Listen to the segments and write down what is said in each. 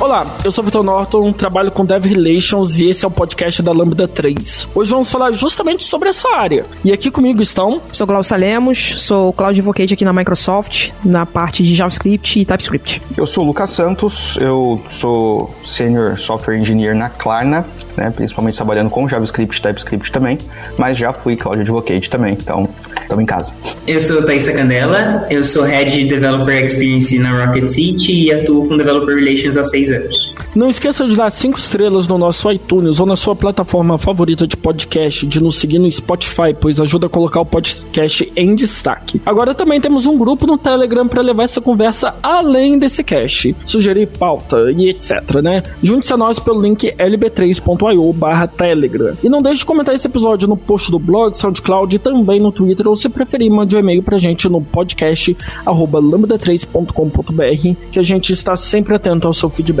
Olá, eu sou Vitor Norton, trabalho com Dev Relations e esse é o podcast da Lambda 3. Hoje vamos falar justamente sobre essa área. E aqui comigo estão. Sou Glaucia Lemos, sou Cloud Advocate aqui na Microsoft, na parte de JavaScript e TypeScript. Eu sou o Lucas Santos, eu sou Senior Software Engineer na Klarna, né, principalmente trabalhando com JavaScript e TypeScript também, mas já fui Cloud Advocate também, então estamos em casa. Eu sou Thaisa Candela, eu sou Head Developer Experience na Rocket City e atuo com Developer Relations há seis Não esqueça de dar cinco estrelas no nosso iTunes ou na sua plataforma favorita de podcast, de nos seguir no Spotify, pois ajuda a colocar o podcast em destaque. Agora também temos um grupo no Telegram para levar essa conversa além desse cast, sugerir pauta e etc, né? Junte-se a nós pelo link lb3.io barra Telegram. E não deixe de comentar esse episódio no post do blog, SoundCloud e também no Twitter, ou se preferir, mande um e-mail pra gente no podcast arroba lambda3.com.br, que a gente está sempre atento ao seu feedback.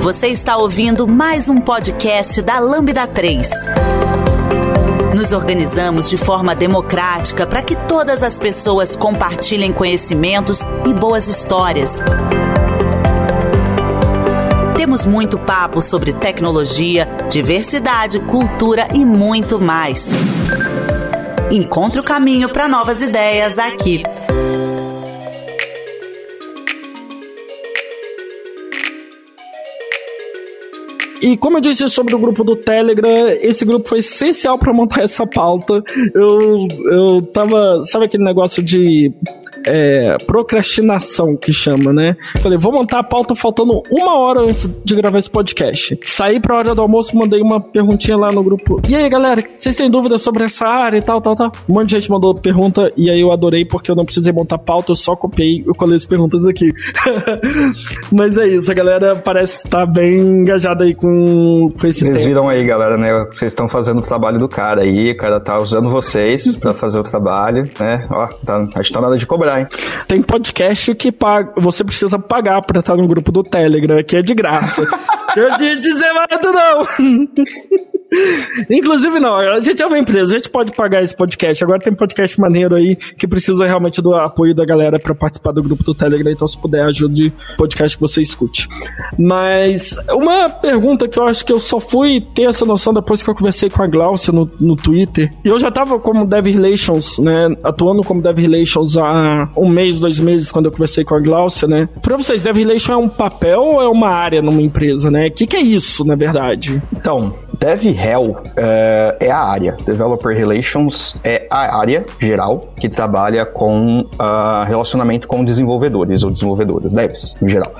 Você está ouvindo mais um podcast da Lambda 3. Nos organizamos de forma democrática para que todas as pessoas compartilhem conhecimentos e boas histórias. Temos muito papo sobre tecnologia, diversidade, cultura e muito mais. Encontre o caminho para novas ideias aqui. E como eu disse sobre o grupo do Telegram, esse grupo foi essencial para montar essa pauta. Eu, eu tava. Sabe aquele negócio de é, procrastinação que chama, né? Falei, vou montar a pauta faltando uma hora antes de gravar esse podcast. Saí pra hora do almoço, mandei uma perguntinha lá no grupo. E aí, galera, vocês têm dúvidas sobre essa área e tal, tal, tal? Um monte de gente mandou pergunta e aí eu adorei porque eu não precisei montar pauta, eu só copiei e colei as perguntas aqui. Mas é isso, a galera parece estar tá bem engajada aí com, com esse Vocês viram aí, galera, né? Vocês estão fazendo o trabalho do cara aí, o cara tá usando vocês pra fazer o trabalho, né? Ó, tá, acho que tá nada de cobrar, Tem podcast que paga, você precisa pagar pra estar no grupo do Telegram, que é de graça. eu de dizer mais não. Inclusive, não, a gente é uma empresa, a gente pode pagar esse podcast. Agora tem podcast maneiro aí que precisa realmente do apoio da galera para participar do grupo do Telegram. Então, se puder, ajude o podcast que você escute. Mas, uma pergunta que eu acho que eu só fui ter essa noção depois que eu conversei com a Glaucia no, no Twitter. E eu já tava como Dev Relations, né? Atuando como Dev Relations há um mês, dois meses, quando eu conversei com a Glaucia, né? Pra vocês, Dev Relations é um papel ou é uma área numa empresa, né? O que, que é isso, na verdade? Então, DevRel é, é a área. Developer Relations é a área geral que trabalha com uh, relacionamento com desenvolvedores ou desenvolvedoras, devs em geral.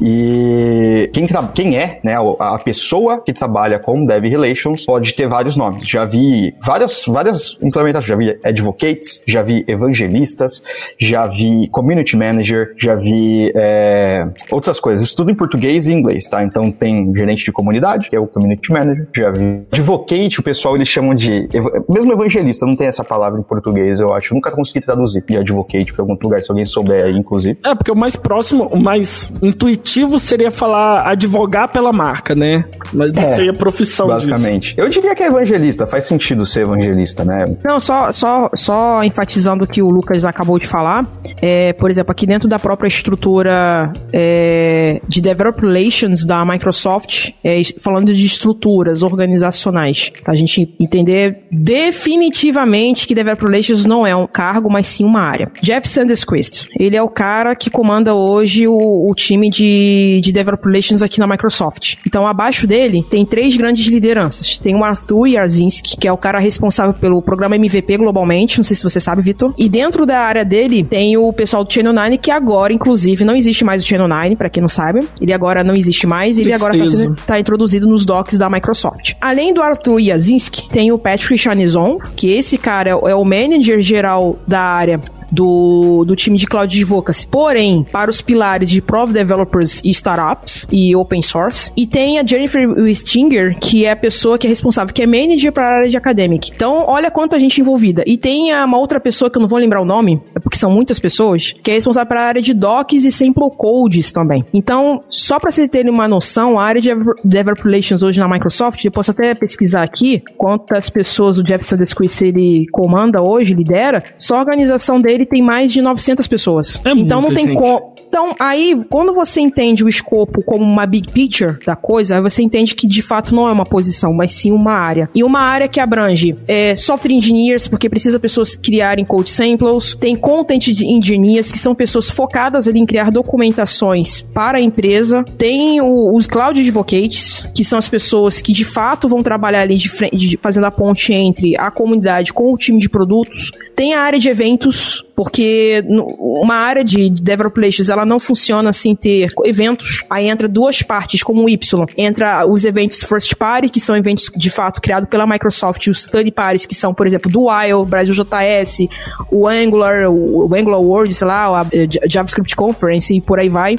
E quem, quem é né, a pessoa que trabalha com Dev Relations pode ter vários nomes. Já vi várias, várias implementações. Já vi advocates, já vi evangelistas, já vi community manager, já vi é, outras coisas. Isso tudo em português e inglês, tá? Então tem gerente de comunidade, que é o community manager, já vi advocate, o pessoal eles chamam de. Mesmo evangelista, não tem essa palavra em português, eu acho. Eu nunca consegui traduzir de advocate para algum lugar, se alguém souber aí, inclusive. É, porque o mais próximo, o mais intuitivo seria falar advogar pela marca, né? Mas não É, seria profissão Basicamente. Eu diria que é evangelista, faz sentido ser evangelista, né? Não, só, só, só enfatizando o que o Lucas acabou de falar. É, por exemplo, aqui dentro da própria estrutura é, de Developer Relations da Microsoft, é, falando de estruturas organizacionais, pra gente entender definitivamente que Developer Relations não é um cargo, mas sim uma área. Jeff Sandersquist, ele é o cara que comanda hoje o, o time de, de Developer Relations aqui na Microsoft. Então, abaixo dele, tem três grandes lideranças. Tem o Arthur Yarzinski, que é o cara responsável pelo programa MVP globalmente, não sei se você sabe, Vitor. E dentro da área dele, tem o pessoal do Channel 9, que agora, inclusive, não existe mais o Channel 9, pra quem não sabe. Ele agora não existe mais, ele agora tá, Tristeza. sendo, tá introduzido nos docs da Microsoft. Além do Arthur Yazinski, tem o Patrick Chanizon, que esse cara é o manager geral da área do, do time de Cloud Advocacy. Porém, para os pilares de Prov Developers e Startups e Open Source. E tem a Jennifer Stinger, que é a pessoa que é responsável, que é manager para a área de academic. Então, olha quanta gente envolvida. E tem uma outra pessoa que eu não vou lembrar o nome, é porque são muitas pessoas, que é responsável para a área de docs e sample codes também. Então, só para vocês terem uma noção, a área de Developer Relations hoje na Microsoft, eu posso até pesquisar aqui quantas pessoas o Jeff Sanders ele comanda hoje, lidera, só a organização dele tem mais de 900 pessoas. É então não tem como. Então, aí, quando você entende o escopo como uma big picture da coisa, aí você entende que de fato não é uma posição, mas sim uma área. E uma área que abrange é, software engineers, porque precisa pessoas criarem code samples, tem content engineers, que são pessoas focadas ali em criar documentações para a empresa, tem o, os cloud advocates, que são as pessoas que de fato vão trabalhar ali de frente, de, fazendo a ponte entre a comunidade com o time de produtos, tem a área de eventos, porque uma área de developer relations ela não funciona sem ter eventos. Aí entra duas partes, como o Y. Entra os eventos first party, que são eventos de fato criados pela Microsoft, e os third parties, que são, por exemplo, do Wild, Brasil JS, o Angular, o Angular World, sei lá, a JavaScript Conference e por aí vai.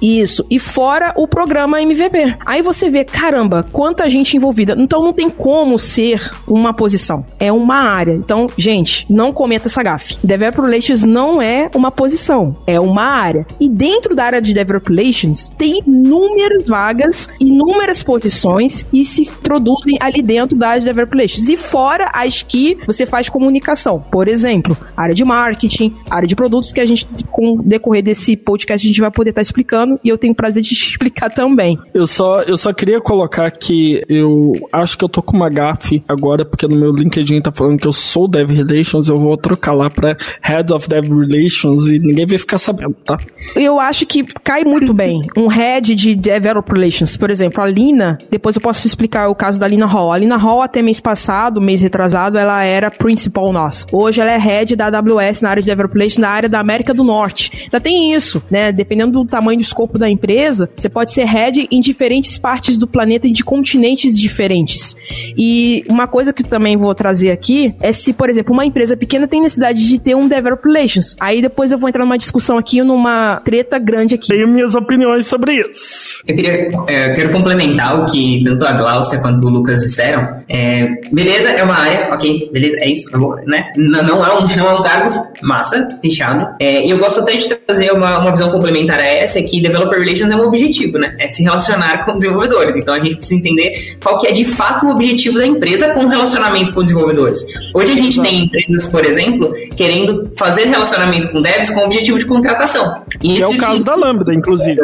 E isso. E fora o programa MVP. Aí você vê, caramba, quanta gente envolvida. Então não tem como ser uma posição. É uma área. Então, gente, não cometa essa gafe. Developer Relations não é uma posição, é uma área. E dentro da área de Developer Relations tem inúmeras vagas, inúmeras posições e se produzem ali dentro da área de Developer Relations. E fora as que você faz comunicação. Por exemplo, área de marketing, área de produtos que a gente, com o decorrer desse podcast, a gente vai poder estar tá explicando e eu tenho prazer de te explicar também. Eu só, eu só queria colocar que eu acho que eu tô com uma gafe agora, porque no meu LinkedIn tá falando que eu sou Dev Relations, eu vou trocar lá pra Head of Dev Relations e ninguém vai ficar sabendo, tá? Eu acho que cai muito bem. Um Head de Developer Relations, por exemplo, a Lina, depois eu posso explicar o caso da Lina Hall. A Lina Hall, até mês passado, mês retrasado, ela era Principal nossa. Hoje ela é Head da AWS na área de Developer Relations na área da América do Norte. Já tem isso, né? Dependendo do tamanho do escopo da empresa, você pode ser Head em diferentes partes do planeta e de continentes diferentes. E uma coisa que também vou trazer aqui é se, por exemplo, uma empresa pequena tem necessidade de ter um developer relations. Aí depois eu vou entrar numa discussão aqui, numa treta grande aqui. Tenho minhas opiniões sobre isso. Eu queria, é, eu quero complementar o que tanto a Glaucia quanto o Lucas disseram. É, beleza, é uma área, ok, beleza, é isso, vou, né? Não, não, é um, não é um cargo massa, fechado. É, e eu gosto até de trazer uma, uma visão complementar a essa, é que developer relations é um objetivo, né? É se relacionar com desenvolvedores. Então a gente precisa entender qual que é de fato o objetivo da empresa com o relacionamento com desenvolvedores. Hoje a gente tem empresas, por exemplo, querendo fazer relacionamento com devs com o objetivo de contratação. E que é o caso da Lambda, inclusive.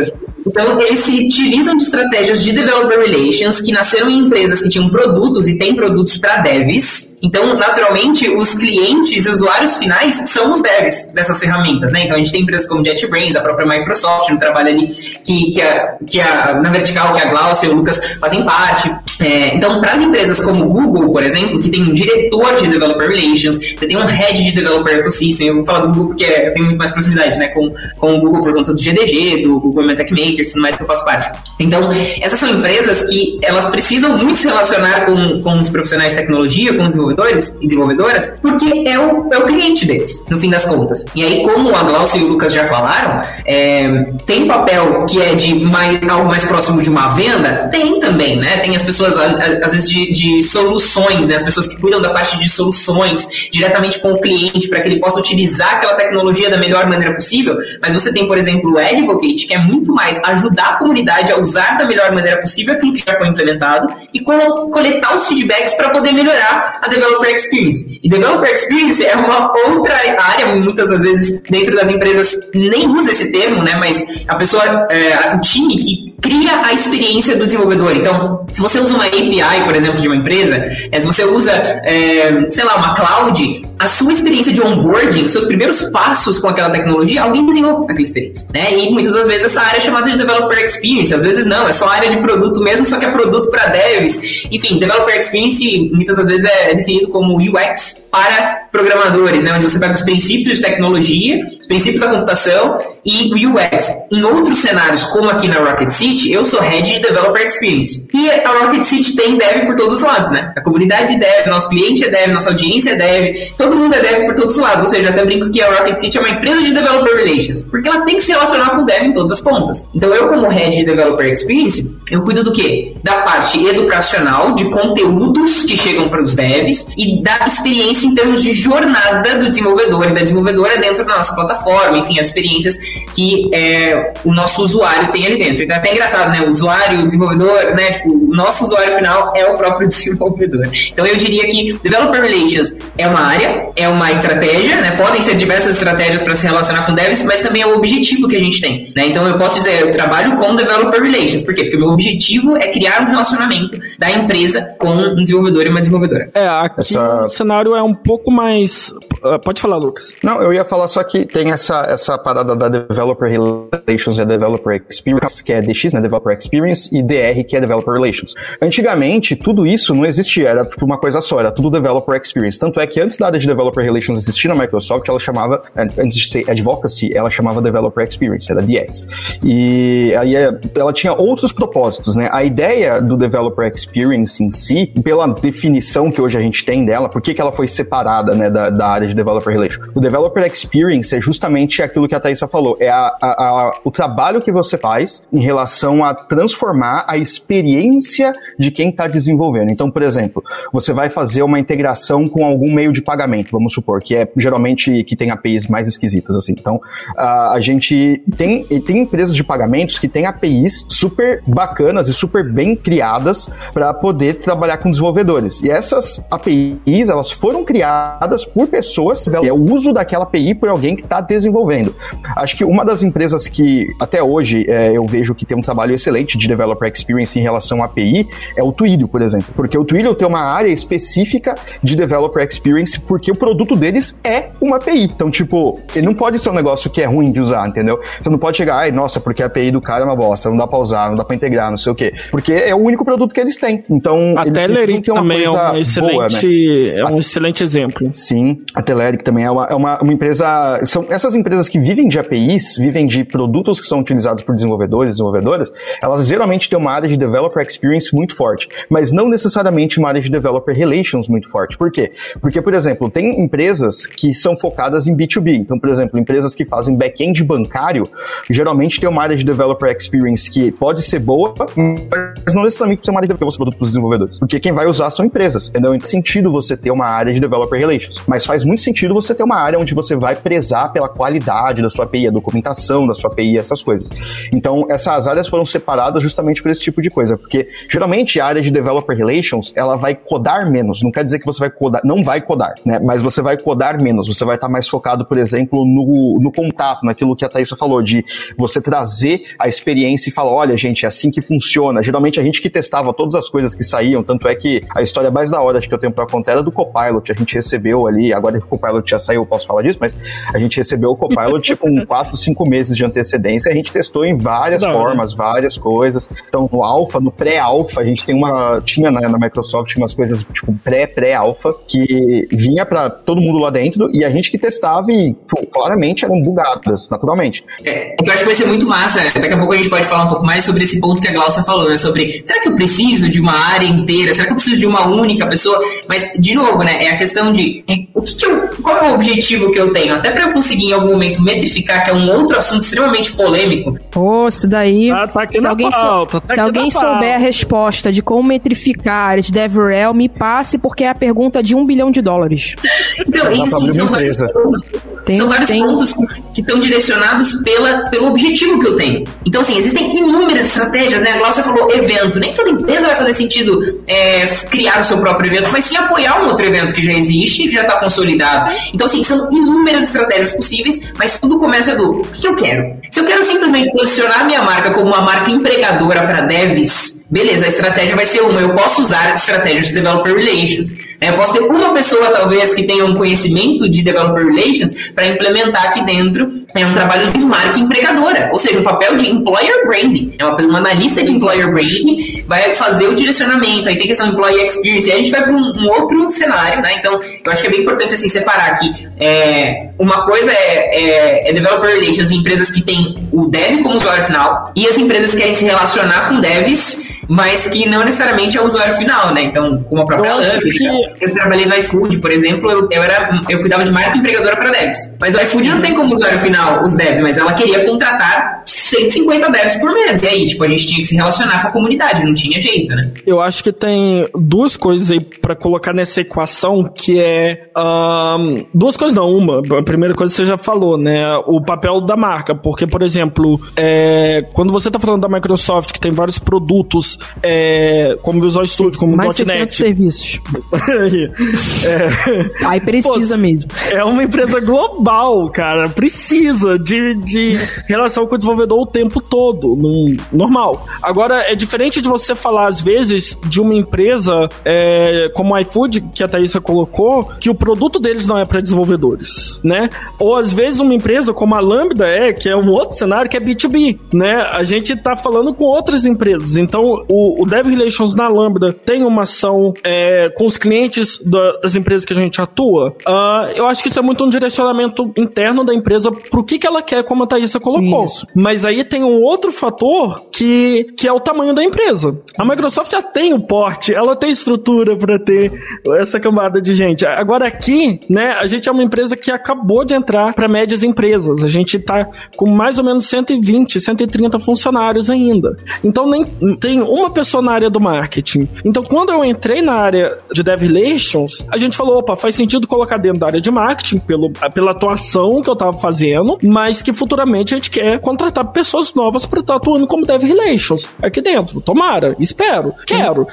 Então, eles se utilizam de estratégias de developer relations que nasceram em empresas que tinham produtos e têm produtos para devs. Então, naturalmente, os clientes e usuários finais são os devs dessas ferramentas, né? Então, a gente tem empresas como JetBrains, a própria Microsoft, um trabalho ali que, que, a, que a, na vertical, que a Glaucia e o Lucas fazem parte. É, então, para as empresas como Google, por exemplo, que tem um diretor de developer relations, você tem um head de developer ecosystem, eu vou falar do Google porque eu tenho muito mais proximidade, né, com, com o Google por conta do GDG, do Google Tech Makers, tudo mais que eu faço parte. Então, essas são empresas que elas precisam muito se relacionar com, com os profissionais de tecnologia, com os desenvolvedores e desenvolvedoras, porque é o, é o cliente deles, no fim das contas. E aí, como a Glaucia e o Lucas já falaram, é, tem papel que é de mais, algo mais próximo de uma venda? Tem também, né? Tem as pessoas, às vezes, de, de soluções, né? As pessoas que cuidam da parte de soluções diretamente com o cliente para que ele possa utilizar aquela tecnologia da melhor maneira possível, mas você tem, por exemplo, o Advocate, que é muito mais ajudar a comunidade a usar da melhor maneira possível aquilo que já foi implementado e coletar os feedbacks para poder melhorar a Developer Experience. E Developer Experience é uma outra área, muitas das vezes, dentro das empresas, nem usa esse termo, né? Mas a pessoa, é, o time que cria a experiência do desenvolvedor. Então, se você usa uma API, por exemplo, de uma empresa, é, se você usa, é, sei lá, uma cloud, a sua experiência de onboarding, os seus primeiros passos com aquela tecnologia, alguém desenhou aquela experiência, né? E muitas das vezes essa área é chamada de developer experience, às vezes não, é só área de produto mesmo, só que é produto para devs. Enfim, developer experience muitas das vezes é definido como UX para programadores, né, onde você pega os princípios de tecnologia, os princípios da computação e o UX. Em outros cenários, como aqui na Rocket City, eu sou Head de Developer Experience. E a Rocket City tem dev por todos os lados, né? A comunidade é dev, nosso cliente é dev, nossa audiência é dev, todo mundo é dev por todos os lados. Ou seja, até brinco que a Rocket City é uma empresa de Developer Relations, porque ela tem que se relacionar com dev em todas as pontas. Então eu, como Head de Developer Experience, eu cuido do quê? Da parte educacional, de conteúdos que chegam para os devs e da experiência em termos de jornada do desenvolvedor e da desenvolvedora dentro da nossa plataforma, enfim, as experiências que é, o nosso usuário tem ali dentro. Então é até engraçado, né? O usuário, o desenvolvedor, né? Tipo, o nosso usuário final é o próprio desenvolvedor. Então eu diria que Developer Relations é uma área, é uma estratégia, né? Podem ser diversas estratégias para se relacionar com devs, mas também é o objetivo que a gente tem, né? Então eu posso dizer, eu trabalho com Developer Relations. Por quê? Porque o meu objetivo é criar um relacionamento da empresa com um desenvolvedor e uma desenvolvedora. É, aqui essa... o cenário é um pouco mais. Ah, pode falar, Lucas. Não, eu ia falar só que tem essa, essa parada da Developer Relations e a Developer Experience, que é DX, né? Developer Experience, e DR, que é Developer Relations. Antigamente, tudo isso não existia, era tipo uma coisa só, era tudo Developer Experience. Tanto é que antes da área de Developer Relations existir na Microsoft, ela chamava, antes de ser Advocacy, ela chamava Developer Experience, era DX. E aí é, ela tinha outros propósitos, né? A ideia do Developer Experience em si, pela definição que hoje a gente tem dela, por que, que ela foi separada, né, da, da área de Developer Relations? O Developer Experience é justamente aquilo que a Thaisa falou, é a, a, a, o trabalho que você faz em relação a transformar a experiência de quem está desenvolvendo. Então, por exemplo, você vai fazer uma integração com algum meio de pagamento, vamos supor, que é geralmente que tem APIs mais esquisitas, assim. Então, a, a gente tem, tem empresas de pagamentos que têm APIs super bacanas e super bem criadas para poder trabalhar com desenvolvedores. E essas APIs, elas foram criadas por pessoas, é o uso daquela API por alguém que está desenvolvendo. Acho que uma das empresas que até hoje é, eu vejo que tem um trabalho excelente de developer experience em relação à API é o Twilio, por exemplo. Porque o Twilio tem uma área específica de developer experience porque o produto deles é uma API. Então, tipo, ele não pode ser um negócio que é ruim de usar, entendeu? Você não pode chegar, ai, nossa, porque a API do cara é uma bosta, não dá pra usar, não dá pra integrar, não sei o quê. Porque é o único produto que eles têm. Então, a Telerik também é um excelente, boa, né? é um excelente exemplo. Sim, a Telerik também é uma, é uma, uma empresa. São essas empresas que vivem de APIs, vivem de produtos que são utilizados por desenvolvedores, desenvolvedoras, elas geralmente têm uma área de developer experience muito forte, mas não necessariamente uma área de developer relations muito forte. Por quê? Porque, por exemplo, tem empresas que são focadas em B2B. Então, por exemplo, empresas que fazem back-end bancário, geralmente tem uma área de developer experience que pode ser boa, mas não necessariamente precisa uma área de developer para os desenvolvedores. Porque quem vai usar são empresas. Entendeu? Então, sentido você ter uma área de developer relations. Mas faz muito sentido você ter uma área onde você vai prezar pela qualidade da sua API, a documentação da sua API, essas coisas. Então, essas áreas foram separadas justamente por esse tipo de coisa. Porque geralmente a área de developer relations ela vai codar menos. Não quer dizer que você vai codar, não vai codar, né? Mas você vai codar menos. Você vai estar mais focado, por exemplo, no, no contato, naquilo que a Thaisa falou, de você trazer a experiência e falar: olha, gente, é assim que funciona. Geralmente a gente que testava todas as coisas que saíam, tanto é que a história mais da hora que eu tenho para era do Copilot. A gente recebeu ali, agora que o Copilot já saiu, eu posso falar disso, mas a gente recebeu o Copilot com 4, 5 meses de antecedência. A gente testou em várias Não, formas, né? várias coisas. Então, no alfa, no pré-alfa, a gente tem uma. Tinha na, na Microsoft umas coisas tipo pré-pré-alfa que vinha para todo mundo lá dentro e a gente que testava e pô, claramente eram bugadas, naturalmente. É, eu acho que vai ser muito massa. Daqui a pouco a gente pode falar um pouco mais sobre esse ponto que a Glaucia falou, né? Sobre será que eu preciso de uma área inteira? Será que eu preciso de uma única pessoa? Mas, de novo, né? É a questão de o que, que eu, qual é o objetivo que eu tenho? Até para eu conseguir em algum momento metrificar, que é um outro assunto extremamente polêmico. Pô, isso daí. Ah, tá se alguém, pauta, tá se alguém souber a resposta de como metrificar de DevRel, me passe, porque é a pergunta de um bilhão de dólares. Então, isso são vários pontos, tem, são vários tem... pontos que, que estão direcionados pela, pelo objetivo que eu tenho. Então, assim, existem inúmeras estratégias, né? A Glaucia falou evento. Nem toda empresa vai fazer sentido é, criar o seu próprio evento, mas sim apoiar um outro evento que já existe, que já está consolidado. Então, assim, são inúmeras estratégias possíveis, mas tudo começa do o que eu quero. Se eu quero simplesmente posicionar minha marca como uma marca empregadora para devs, beleza, a estratégia vai ser uma. Eu posso usar estratégias de developer relations. Né? Eu posso ter uma pessoa, talvez, que tenha um conhecimento de developer relations para implementar aqui dentro é um trabalho de marca empregadora, ou seja, o papel de employer branding. É uma, uma analista de employer branding vai fazer o direcionamento, aí tem questão de employee experience, e a gente vai para um, um, outro cenário, né? Então, eu acho que é bem importante assim separar aqui. É, uma coisa é, é, é developer relations em empresas que têm o dev como usuário final e as empresas que querem se relacionar com devs mas que não necessariamente é o usuário final, né? Então, como a própria Lambda, que... eu trabalhei no iFood, por exemplo, eu, eu, era, eu cuidava de marca empregadora para devs. Mas o iFood não tem como usuário final os devs, mas ela queria contratar 150 devs por mês. E aí, tipo, a gente tinha que se relacionar com a comunidade, não tinha jeito, né? Eu acho que tem duas coisas aí para colocar nessa equação, que é... Um, duas coisas não, uma. A primeira coisa você já falou, né? O papel da marca, porque, por exemplo, é, quando você tá falando da Microsoft, que tem vários produtos é, como Visual Studio, como mais .NET. serviços. é, Aí precisa Pô, mesmo. É uma empresa global, cara. Precisa de, de relação com o desenvolvedor o tempo todo. No, normal. Agora, é diferente de você falar, às vezes, de uma empresa é, como a iFood, que a Thaisa colocou, que o produto deles não é para desenvolvedores, né? Ou às vezes uma empresa como a Lambda é, que é um outro cenário que é B2B, né? A gente tá falando com outras empresas. Então, o, o Dev Relations na Lambda tem uma ação é, com os clientes da, das empresas que a gente atua, uh, eu acho que isso é muito um direcionamento interno da empresa pro que, que ela quer, como a Thaisa colocou. Isso. Mas aí tem um outro fator que, que é o tamanho da empresa. A Microsoft já tem o porte, ela tem estrutura para ter essa camada de gente. Agora aqui, né, a gente é uma empresa que acabou de entrar para médias empresas. A gente tá com mais ou menos 120, 130 funcionários ainda. Então nem tem uma pessoa na área do marketing. Então, quando eu entrei na área de Dev Relations, a gente falou, opa, faz sentido colocar dentro da área de marketing pelo, pela atuação que eu tava fazendo, mas que futuramente a gente quer contratar pessoas novas para estar atuando como Dev Relations aqui dentro. Tomara, espero, quero.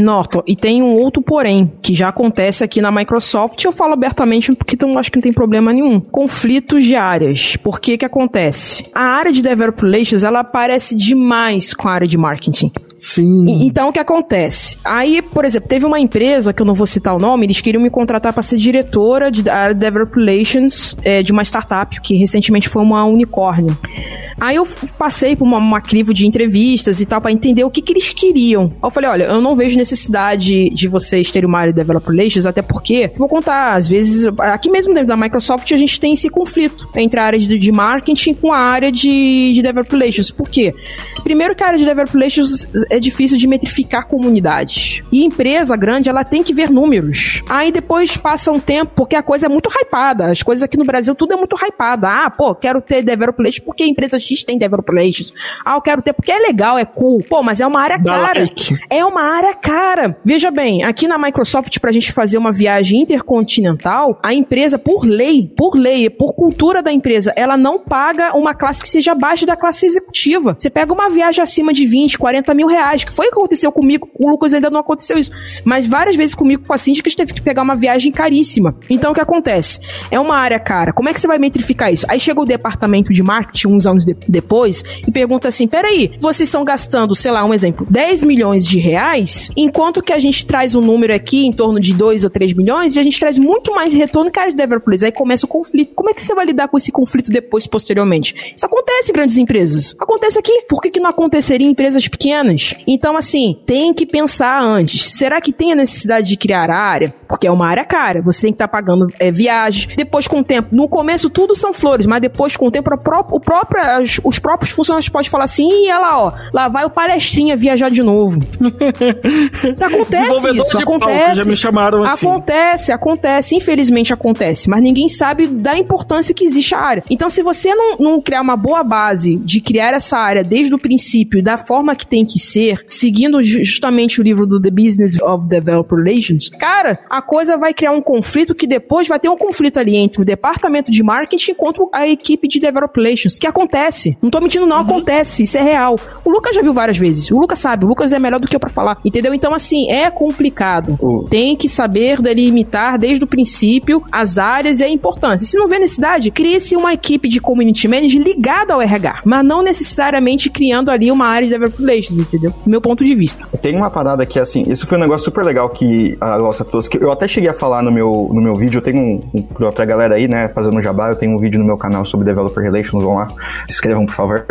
Norton, e tem um outro porém, que já acontece aqui na Microsoft, eu falo abertamente porque então acho que não tem problema nenhum. Conflitos de áreas. Por que que acontece? A área de Developer Relations, ela aparece demais com a área de marketing. Sim. E, então o que acontece? Aí, por exemplo, teve uma empresa, que eu não vou citar o nome, eles queriam me contratar para ser diretora de Developer Relations é, de uma startup, que recentemente foi uma unicórnio. Aí eu passei por uma, uma crivo de entrevistas e tal para entender o que, que eles queriam. Aí eu falei, olha, eu não vejo necessidade de vocês terem uma área de developer relations, até porque, vou contar, às vezes, aqui mesmo dentro da Microsoft a gente tem esse conflito entre a área de, de marketing com a área de, de relations. Por quê? Primeiro que a área de developer relations é difícil de metrificar comunidades. E empresa grande, ela tem que ver números. Aí depois passa um tempo, porque a coisa é muito hypada. As coisas aqui no Brasil, tudo é muito hypada. Ah, pô, quero ter developer relations porque a empresa X tem developer relations. Ah, eu quero ter porque é legal, é cool. Pô, mas é uma área cara. Like. É uma área cara. Veja bem, aqui na Microsoft, pra gente fazer uma viagem intercontinental, a empresa, por lei, por lei, por cultura da empresa, ela não paga uma classe que seja abaixo da classe executiva. Você pega uma viagem acima de 20, 40 mil reais, que foi o que aconteceu comigo, com o Lucas ainda não aconteceu isso. Mas várias vezes comigo, com a síndica, a gente teve que pegar uma viagem caríssima. Então, o que acontece? É uma área cara. Como é que você vai metrificar isso? Aí chega o departamento de marketing, uns anos de depois e pergunta assim: peraí, vocês estão gastando, sei lá, um exemplo, 10 milhões de reais, enquanto que a gente traz um número aqui em torno de 2 ou 3 milhões e a gente traz muito mais retorno que a área de developers. Aí começa o conflito. Como é que você vai lidar com esse conflito depois, posteriormente? Isso acontece em grandes empresas. Acontece aqui. Por que, que não aconteceria em empresas pequenas? Então, assim, tem que pensar antes. Será que tem a necessidade de criar área? Porque é uma área cara. Você tem que estar tá pagando é, viagens. Depois, com o tempo, no começo tudo são flores, mas depois, com o tempo, o próprio, os próprios funcionários podem falar assim, e ela, ó, lá vai o palestrinha viajar de novo. acontece isso, acontece. já me chamaram assim. Acontece, acontece, infelizmente acontece, mas ninguém sabe da importância que existe a área. Então, se você não, não criar uma boa base de criar essa área desde o princípio, da forma que tem que seguindo justamente o livro do The Business of Developer Relations, cara, a coisa vai criar um conflito que depois vai ter um conflito ali entre o departamento de marketing contra a equipe de Developer Relations, que acontece. Não tô mentindo, não, uhum. acontece, isso é real. O Lucas já viu várias vezes, o Lucas sabe, o Lucas é melhor do que eu para falar, entendeu? Então, assim, é complicado. Uhum. Tem que saber delimitar desde o princípio as áreas e a importância. Se não vê necessidade, crie-se uma equipe de community manager ligada ao RH, mas não necessariamente criando ali uma área de developer relations, entendeu? Entendeu? Meu ponto de vista. Tem uma parada que, assim, isso foi um negócio super legal que a Glossa trouxe, que eu até cheguei a falar no meu, no meu vídeo, eu tenho um, um pra galera aí, né, fazendo jabá, eu tenho um vídeo no meu canal sobre Developer Relations, vão lá, se inscrevam, por favor.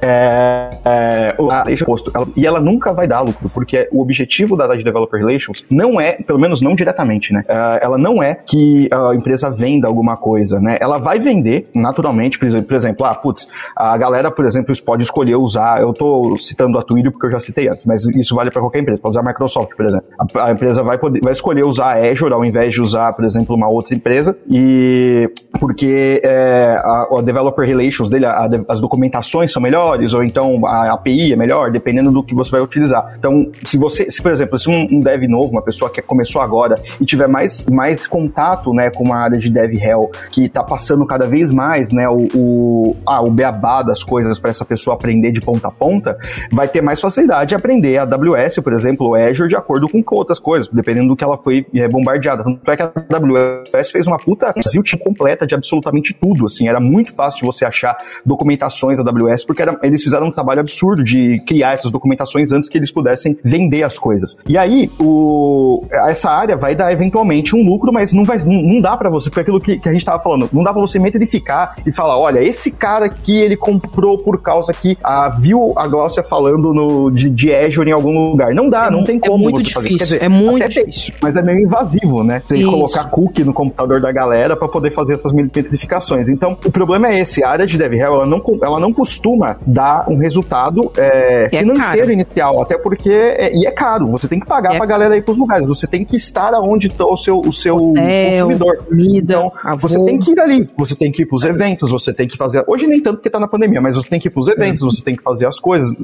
É, é, a posto, ela, e ela nunca vai dar lucro, porque o objetivo da de Developer Relations não é, pelo menos não diretamente, né, uh, ela não é que a empresa venda alguma coisa, né, ela vai vender, naturalmente, por exemplo, ah, putz, a galera, por exemplo, pode escolher usar, eu tô citando a Twilio porque eu já citei antes, mas isso vale para qualquer empresa, pode usar a Microsoft, por exemplo. A, a, empresa vai, poder, vai escolher usar a Azure ao invés de usar, por exemplo, uma outra empresa, e porque é, a, a, Developer Relations dele, a, as documentações são melhores, ou então a API é melhor, dependendo do que você vai utilizar. Então, se você, se por exemplo, se um, um dev novo, uma pessoa que começou agora e tiver mais, mais contato, né, com uma área de dev hell que está passando cada vez mais, né, o, o, ah, o beabá das coisas para essa pessoa aprender de ponta a ponta, vai ter mais facilidade de aprender a AWS, por exemplo, o Azure, de acordo com outras coisas, dependendo do que ela foi é, bombardeada. Tanto é que a AWS fez uma puta zilch completa de absolutamente tudo, assim, era muito fácil de você achar documentações da AWS, porque era, eles fizeram um trabalho absurdo de criar essas documentações antes que eles pudessem vender as coisas. E aí, o, essa área vai dar eventualmente um lucro, mas não, vai, não, não dá para você, foi aquilo que, que a gente tava falando, não dá para você metrificar e falar, olha, esse cara aqui, ele comprou por causa que ah, viu a Glócia falando no, de, de Azure em algum lugar. Não dá, é, não tem é como muito você difícil. Dizer, é muito difícil. mas é meio invasivo, né? Você Isso. colocar cookie no computador da galera para poder fazer essas metrificações. Então, o problema é esse. A área de DevRel, ela não, ela não costuma dar um resultado é, é financeiro inicial, até porque... É, e é caro. Você tem que pagar é. pra galera ir pros lugares. Você tem que estar aonde está o seu, o seu Hotel, consumidor. Comida, então, você tem que ir ali. Você tem que ir pros eventos, você tem que fazer... Hoje nem tanto porque tá na pandemia, mas você tem que ir pros eventos, você tem que fazer as coisas.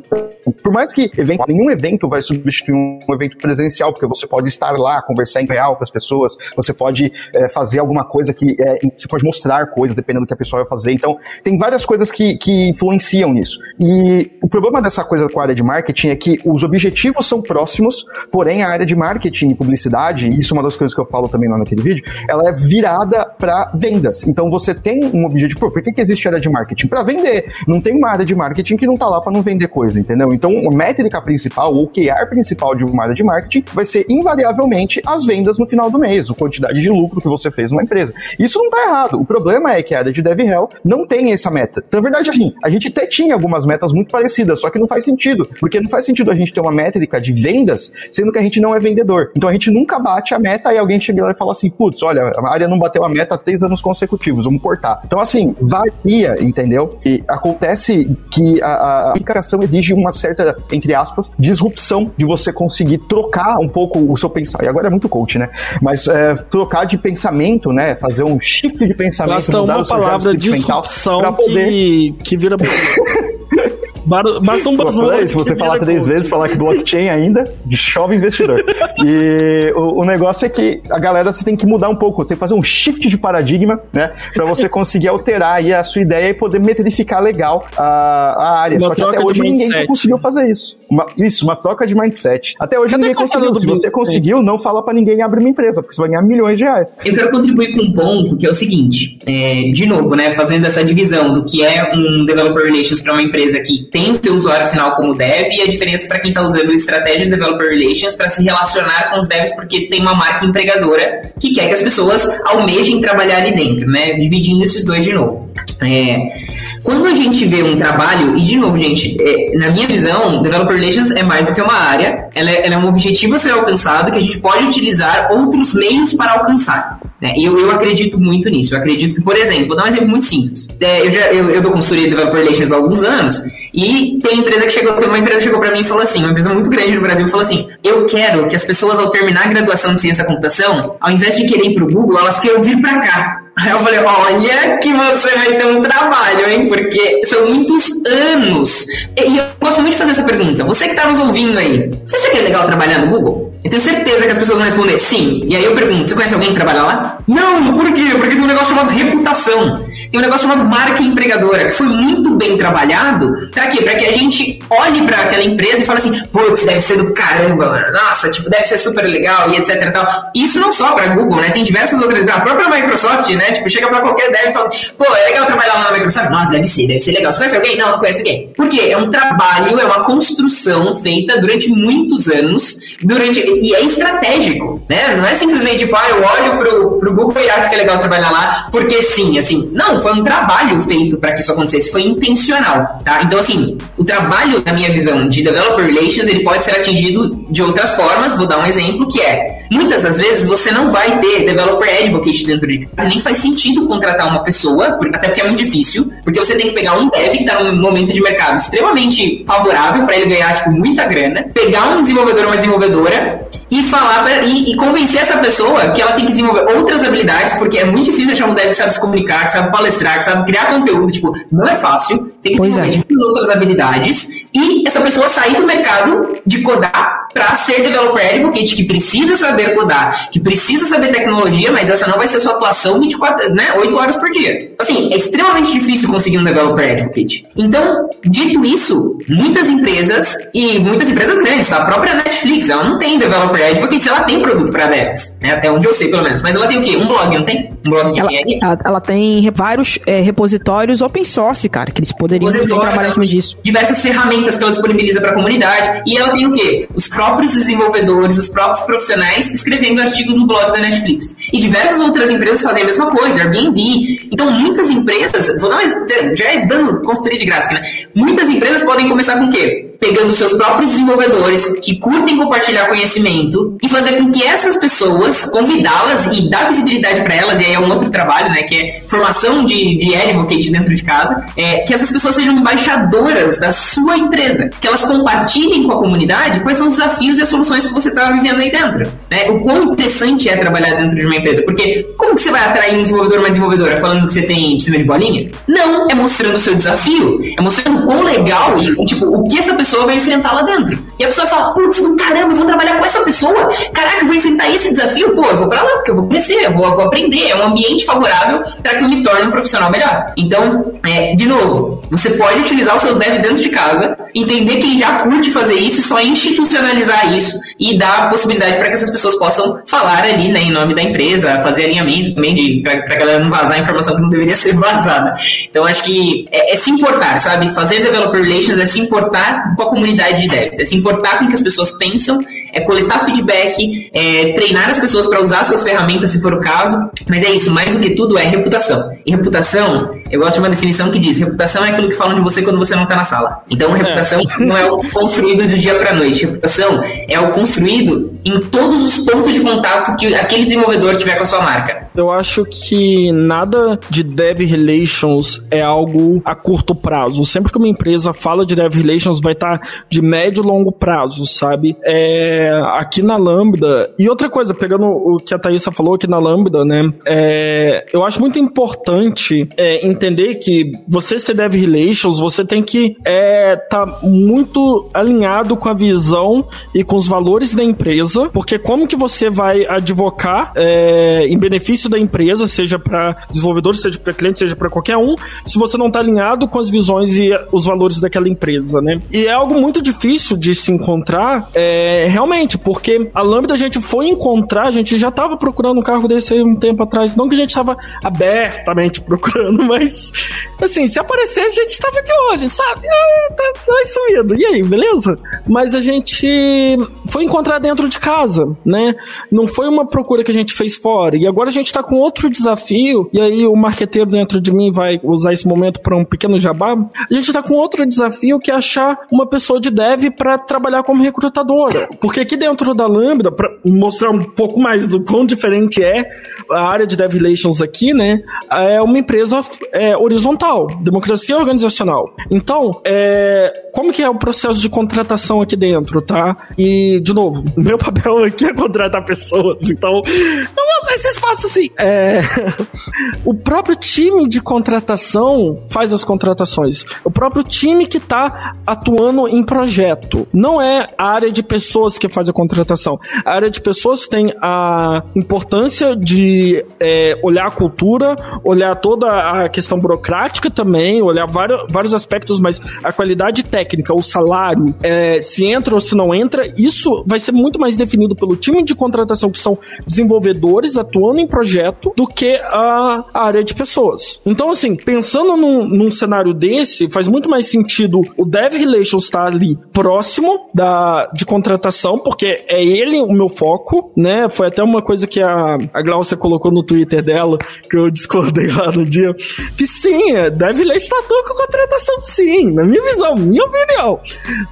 Por mais que evento, nenhum evento vai substituir um evento presencial, porque você pode estar lá, conversar em real com as pessoas, você pode é, fazer alguma coisa que é, você pode mostrar coisas dependendo do que a pessoa vai fazer. Então, tem várias coisas que, que influenciam nisso. E o problema dessa coisa com a área de marketing é que os objetivos são próximos, porém a área de marketing e publicidade, e isso é uma das coisas que eu falo também lá naquele vídeo, ela é virada para vendas. Então você tem um objetivo, por que, que existe área de marketing? Para vender. Não tem uma área de marketing que não tá lá para não vender coisa, entendeu? Então métrica principal, ou o QR principal de uma área de marketing vai ser invariavelmente as vendas no final do mês, a quantidade de lucro que você fez numa empresa. Isso não tá errado. O problema é que a área de DevRel não tem essa meta. Então, na verdade, assim, a gente até tinha algumas metas muito parecidas, só que não faz sentido, porque não faz sentido a gente ter uma métrica de vendas, sendo que a gente não é vendedor. Então a gente nunca bate a meta e alguém chega lá e fala assim, putz, olha, a área não bateu a meta há três anos consecutivos, vamos cortar. Então, assim, varia, entendeu? E acontece que a, a aplicação exige uma certa, entre aspas, disrupção de você conseguir trocar um pouco o seu pensamento. E agora é muito coach, né? Mas é, trocar de pensamento, né? Fazer um shift de pensamento. Basta uma palavra disrupção pra poder... que, que vira Basta um buzzword. Se você falar três vezes, falar que blockchain ainda, chove investidor. e o, o, negócio é que a galera você tem que mudar um pouco, tem que fazer um shift de paradigma, né? Pra você conseguir alterar aí a sua ideia e poder metrificar legal a, a área. Uma Só que até hoje ninguém conseguiu fazer isso. Uma, isso, uma troca de mindset. Até hoje Cadê ninguém conseguiu. Se você conseguiu, não fala para ninguém abrir uma empresa, porque você vai ganhar milhões de reais. Eu quero contribuir com um ponto que é o seguinte: é, de novo, né? Fazendo essa divisão do que é um developer relations para uma empresa que tem o seu usuário final como dev e a diferença para quem está usando estratégia de developer relations para se relacionar com os devs porque tem uma marca empregadora que quer que as pessoas almejem trabalhar ali dentro, né? Dividindo esses dois de novo. É, quando a gente vê um trabalho, e de novo, gente, é, na minha visão, Developer Relations é mais do que uma área, ela é, ela é um objetivo a ser alcançado que a gente pode utilizar outros meios para alcançar. Né? E eu, eu acredito muito nisso. Eu acredito que, por exemplo, vou dar um exemplo muito simples. É, eu, já, eu, eu dou consultoria de Developer Relations há alguns anos, e tem empresa que chegou, tem uma empresa que chegou para mim e falou assim, uma empresa muito grande no Brasil, falou assim: eu quero que as pessoas, ao terminar a graduação de ciência da computação, ao invés de querer ir para o Google, elas queiram vir para cá. Aí eu falei, olha que você vai ter um trabalho, hein? Porque são muitos anos. E eu gosto muito de fazer essa pergunta. Você que tá nos ouvindo aí, você acha que é legal trabalhar no Google? Eu tenho certeza que as pessoas vão responder sim. E aí eu pergunto, você conhece alguém que trabalha lá? Não, por quê? Porque tem um negócio chamado reputação. Tem um negócio chamado marca empregadora, que foi muito bem trabalhado. Pra quê? Pra que a gente olhe para aquela empresa e fale assim, putz, deve ser do caramba, mano. Nossa, tipo, deve ser super legal e etc e tal. Isso não só pra Google, né? Tem diversas outras, a própria Microsoft, né? Tipo, chega pra qualquer dev e fala, pô, é legal trabalhar lá na Microsoft? Nossa, deve ser, deve ser legal. Você conhece alguém? Não, não conhece ninguém. Por quê? É um trabalho trabalho é uma construção feita durante muitos anos, durante e é estratégico, né? Não é simplesmente tipo, ah, eu olho pro, pro Google e acho que é legal trabalhar lá, porque sim, assim. Não, foi um trabalho feito para que isso acontecesse, foi intencional, tá? Então, assim, o trabalho, na minha visão, de developer relations, ele pode ser atingido de outras formas. Vou dar um exemplo que é, muitas das vezes você não vai ter developer advocate dentro de casa, nem faz sentido contratar uma pessoa, até porque é muito difícil, porque você tem que pegar um dev que tá num momento de mercado extremamente favorável para ele ganhar, tipo, muita grana, pegar um desenvolvedor ou uma desenvolvedora e falar pra, e, e, convencer essa pessoa que ela tem que desenvolver outras habilidades, porque é muito difícil achar um dev que sabe se comunicar, que sabe palestrar, que sabe criar conteúdo, tipo, não é fácil, tem que pois desenvolver é. outras habilidades, e essa pessoa sair do mercado de codar para ser developer advocate, que precisa saber codar, que precisa saber tecnologia, mas essa não vai ser sua atuação 24, né, 8 horas por dia. Assim, é extremamente difícil conseguir um developer advocate. Então, dito isso, muitas empresas, e muitas empresas grandes, tá? a própria Netflix, ela não tem developer advocate, ela tem produto para devs, né? até onde eu sei pelo menos, mas ela tem o quê? Um blog, não tem? Um blog de ela, ela, ela, tem vários é, repositórios open source, cara, que eles poderiam trabalhar em cima disso. Diversas ferramentas que ela disponibiliza para a comunidade, e ela tem o quê? Os próprios desenvolvedores, os próprios profissionais escrevendo artigos no blog da Netflix. E diversas outras empresas fazem a mesma coisa, Airbnb. Então, muitas empresas, vou dar mais, já, já é dando consultoria de graça, né? Muitas empresas podem começar com o quê? Pegando seus próprios desenvolvedores que curtem compartilhar conhecimento e fazer com que essas pessoas, convidá-las e dar visibilidade para elas, e aí é um outro trabalho, né? Que é formação de, de advocate dentro de casa, é, que essas pessoas sejam embaixadoras da sua empresa, que elas compartilhem com a comunidade quais são os desafios e as soluções que você está vivendo aí dentro. Né? O quão interessante é trabalhar dentro de uma empresa, porque como que você vai atrair um desenvolvedor uma desenvolvedora falando que você tem cima de bolinha? Não, é mostrando o seu desafio, é mostrando quão legal e tipo, o que essa pessoa vai enfrentar lá dentro. E a pessoa fala, putz, do caramba, eu vou trabalhar com essa pessoa, caraca, eu vou enfrentar esse desafio, pô, eu vou pra lá, porque eu vou crescer, eu vou, eu vou aprender, é um ambiente favorável para que eu me torne um profissional melhor. Então, é, de novo, você pode utilizar os seus devs dentro de casa, entender quem já curte fazer isso só institucionalizar isso e dar possibilidade para que essas pessoas possam falar ali né, em nome da empresa, fazer alinhamento também para a galera não vazar informação que não deveria ser vazada. Então acho que é, é, se importar, sabe? Fazer developer relations é se importar com a comunidade de devs, é se importar com o que as pessoas pensam é coletar feedback, é treinar as pessoas para usar suas ferramentas se for o caso. Mas é isso, mais do que tudo é reputação. E reputação, eu gosto de uma definição que diz: reputação é aquilo que falam de você quando você não está na sala. Então, é. reputação é. não é o construído do dia para noite. Reputação é o construído em todos os pontos de contato que aquele desenvolvedor tiver com a sua marca. Eu acho que nada de dev relations é algo a curto prazo. Sempre que uma empresa fala de dev relations, vai estar tá de médio e longo prazo, sabe? É aqui na Lambda. E outra coisa, pegando o que a Thaisa falou aqui na Lambda, né? É, eu acho muito importante é, entender que você ser Dev Relations, você tem que estar é, tá muito alinhado com a visão e com os valores da empresa, porque como que você vai advocar é, em benefício da empresa, seja para desenvolvedor, seja para cliente, seja para qualquer um, se você não está alinhado com as visões e os valores daquela empresa, né? E é algo muito difícil de se encontrar, é, realmente realmente, porque a Lambda a gente foi encontrar, a gente já tava procurando um carro desse aí um tempo atrás. Não que a gente tava abertamente procurando, mas assim, se aparecer, a gente tava de olho, sabe? Ah, tá, tá sumido. E aí, beleza? Mas a gente foi encontrar dentro de casa, né? Não foi uma procura que a gente fez fora. E agora a gente tá com outro desafio, e aí o marqueteiro dentro de mim vai usar esse momento para um pequeno jabá. A gente tá com outro desafio que é achar uma pessoa de dev para trabalhar como recrutadora. Porque aqui dentro da Lambda, para mostrar um pouco mais do quão diferente é a área de Dev Relations aqui, né? É uma empresa é, horizontal, democracia organizacional. Então, é, como que é o processo de contratação aqui dentro, tá? E, de novo, meu papel aqui é contratar pessoas, então esse espaço assim. É, o próprio time de contratação faz as contratações. O próprio time que está atuando em projeto. Não é a área de pessoas que faz a contratação. A área de pessoas tem a importância de é, olhar a cultura, olhar toda a questão burocrática também, olhar vários, vários aspectos, mas a qualidade técnica, o salário, é, se entra ou se não entra, isso vai ser muito mais definido pelo time de contratação, que são desenvolvedores atuando em projeto do que a área de pessoas. Então, assim, pensando num, num cenário desse, faz muito mais sentido o Dev Relations estar ali próximo da, de contratação, porque é ele o meu foco, né? Foi até uma coisa que a, a Glaucia colocou no Twitter dela, que eu discordei lá no dia, que sim, é, Dev Relations atua com contratação sim, na minha visão, minha opinião.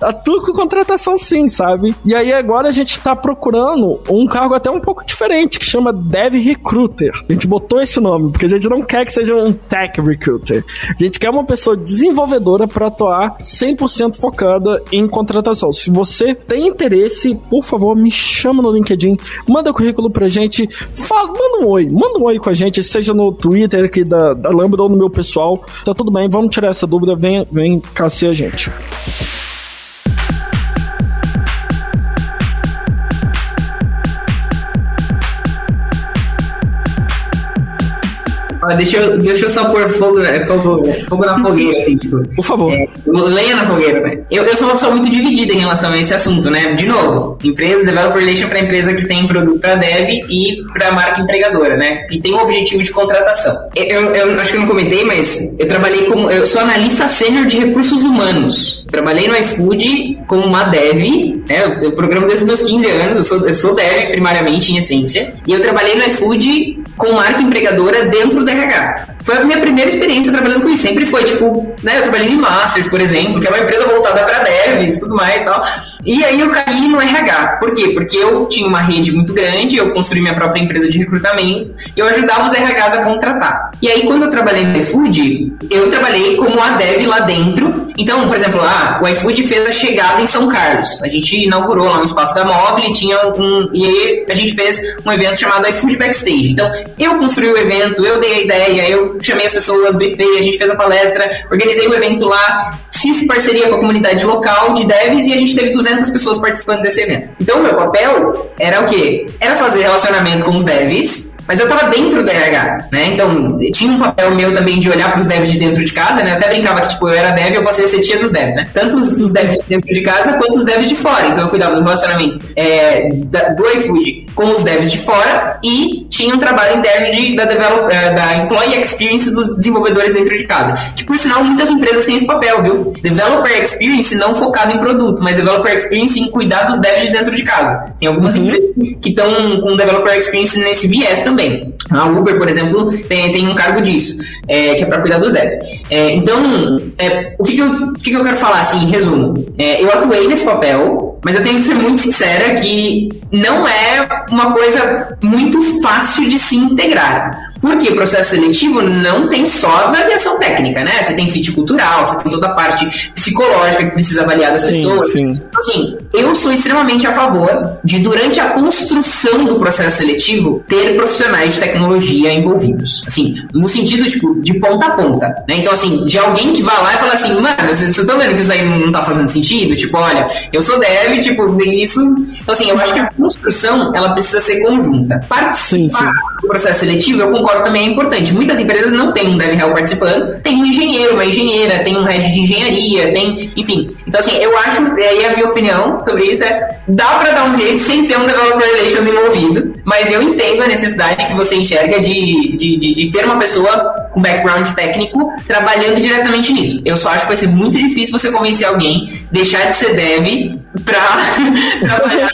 Atua com contratação sim, sabe? E aí agora a gente tá procurando um cargo até um pouco diferente, que chama Dev Recruiter. A gente botou esse nome, porque a gente não quer que seja um Tech Recruiter. A gente quer uma pessoa desenvolvedora para atuar 100% focada em contratação. Se você tem interesse, por favor, me chama no LinkedIn, manda currículo pra gente, fala, manda um oi, manda um oi com a gente, seja no Twitter aqui da, da Lambda ou no meu pessoal. Tá tudo bem, vamos tirar essa dúvida, vem, vem caçar a gente. Deixa eu, deixa eu só pôr fogo, né, fogo, fogo na fogueira, assim, tipo. Por favor. É, lenha na fogueira, né? Eu, eu sou uma pessoa muito dividida em relação a esse assunto, né? De novo, empresa, developer relation para empresa que tem produto para dev e para marca empregadora, né? Que tem um objetivo de contratação. Eu, eu, eu, acho que eu não comentei, mas eu trabalhei como. Eu sou analista sênior de recursos humanos. Trabalhei no iFood como uma dev, né? Eu, programo desde meus 15 anos, eu sou, eu sou dev primariamente, em essência. E eu trabalhei no iFood com marca empregadora dentro da RH. Foi a minha primeira experiência trabalhando com isso. Sempre foi, tipo, né? Eu trabalhei em Masters, por exemplo, que é uma empresa voltada para devs e tudo mais e tal. E aí eu caí no RH. Por quê? Porque eu tinha uma rede muito grande, eu construí minha própria empresa de recrutamento eu ajudava os RHs a contratar. E aí, quando eu trabalhei no iFood, eu trabalhei como a dev lá dentro. Então, por exemplo, o iFood fez a chegada em São Carlos. A gente inaugurou lá um espaço da Mobile e tinha um. E aí a gente fez um evento chamado iFood Backstage. Então, eu construí o evento, eu dei a ideia, eu chamei as pessoas, briefei, a gente fez a palestra, organizei o evento lá, fiz parceria com a comunidade local de devs e a gente teve 200 pessoas participando desse evento. Então, meu papel era o quê? Era fazer relacionamento com os devs, mas eu tava dentro do RH, né? Então, tinha um papel meu também de olhar pros devs de dentro de casa, né? Eu até brincava que, tipo, eu era dev e eu passei a ser tia dos devs, né? Tanto os, os devs de dentro de casa quanto os devs de fora. Então, eu cuidava do relacionamento é, da, do iFood com os devs de fora e tinha um trabalho interno de, da, develop, é, da employee experience dos desenvolvedores dentro de casa. Que, por sinal, muitas empresas têm esse papel, viu? Developer experience não focado em produto, mas developer experience em cuidar dos devs de dentro de casa. Tem algumas uhum. empresas que estão com developer experience nesse viés também também. A Uber, por exemplo, tem, tem um cargo disso, é, que é para cuidar dos devs. É, então, é, o, que, que, eu, o que, que eu quero falar, assim, em resumo? É, eu atuei nesse papel, mas eu tenho que ser muito sincera que não é uma coisa muito fácil de se integrar. Porque o processo seletivo não tem só avaliação técnica, né? Você tem fit cultural, você tem toda a parte psicológica que precisa avaliar das sim, pessoas. Sim. Então, assim, eu sou extremamente a favor de, durante a construção do processo seletivo, ter profissionais de tecnologia envolvidos. Assim, no sentido, tipo, de ponta a ponta. Né? Então, assim, de alguém que vai lá e fala assim, mano, vocês estão vendo que isso aí não tá fazendo sentido? Tipo, olha, eu sou dev, tipo, isso. Então, assim, eu acho que a construção, ela precisa ser conjunta. Participar sim, sim. do processo seletivo, eu concordo também é importante. Muitas empresas não têm um DevRel participando, tem um engenheiro, uma engenheira, tem um head de engenharia, tem, enfim. Então, assim, eu acho, e aí a minha opinião sobre isso é, dá para dar um jeito sem ter um Developer Relations envolvido, mas eu entendo a necessidade que você enxerga de, de, de, de ter uma pessoa com background técnico trabalhando diretamente nisso. Eu só acho que vai ser muito difícil você convencer alguém deixar de ser dev pra trabalhar.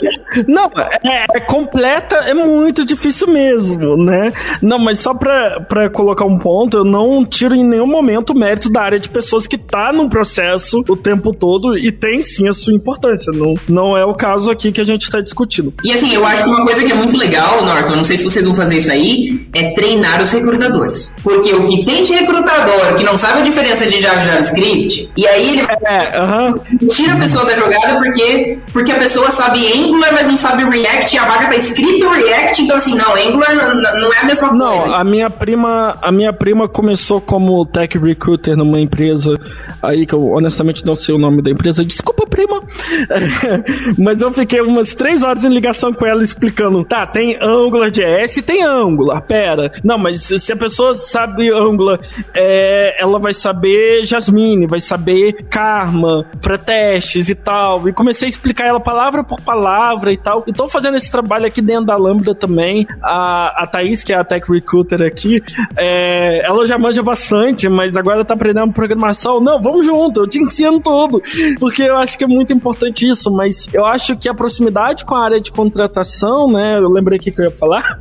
Não, é, é, completa, é muito difícil mesmo, né? Não, mas só pra, pra colocar um ponto, eu não tiro em nenhum momento o mérito da área de pessoas que tá no processo o tempo todo e tem sim a sua importância. Não, não é o caso aqui que a gente tá discutindo. E assim, eu acho que uma coisa que é muito legal, Norton, não sei se vocês vão fazer isso aí, é treinar os recrutadores. Porque o que tem de recrutador que não sabe a diferença de Java e JavaScript, e aí ele é, uh -huh. tira a pessoa da jogada porque, porque a pessoa sabe Angular, mas não sabe React, e a vaga tá escrito React, então assim, não, Angular não, não é a mesma não, coisa. Não, a minha prima, a minha prima começou como tech recruiter numa empresa aí que eu honestamente não sei o nome da empresa. Desculpa, prima. mas eu fiquei umas três horas em ligação com ela explicando, tá, tem Angular JS, tem Angular, pera. Não, mas se a pessoa sabe Angular, é, ela vai saber Jasmine, vai saber Karma, para testes e tal. E comecei a explicar ela palavra por palavra e tal. E tô fazendo esse trabalho aqui dentro da Lambda também. A, a Thaís, que é a Tech Recruiter aqui, é, ela já manja bastante, mas agora tá aprendendo programação. Não, vamos junto, eu te ensino tudo. Porque eu acho que é muito importante isso, mas eu acho que a proximidade com a área de contratação, né? Eu lembrei aqui que eu ia falar.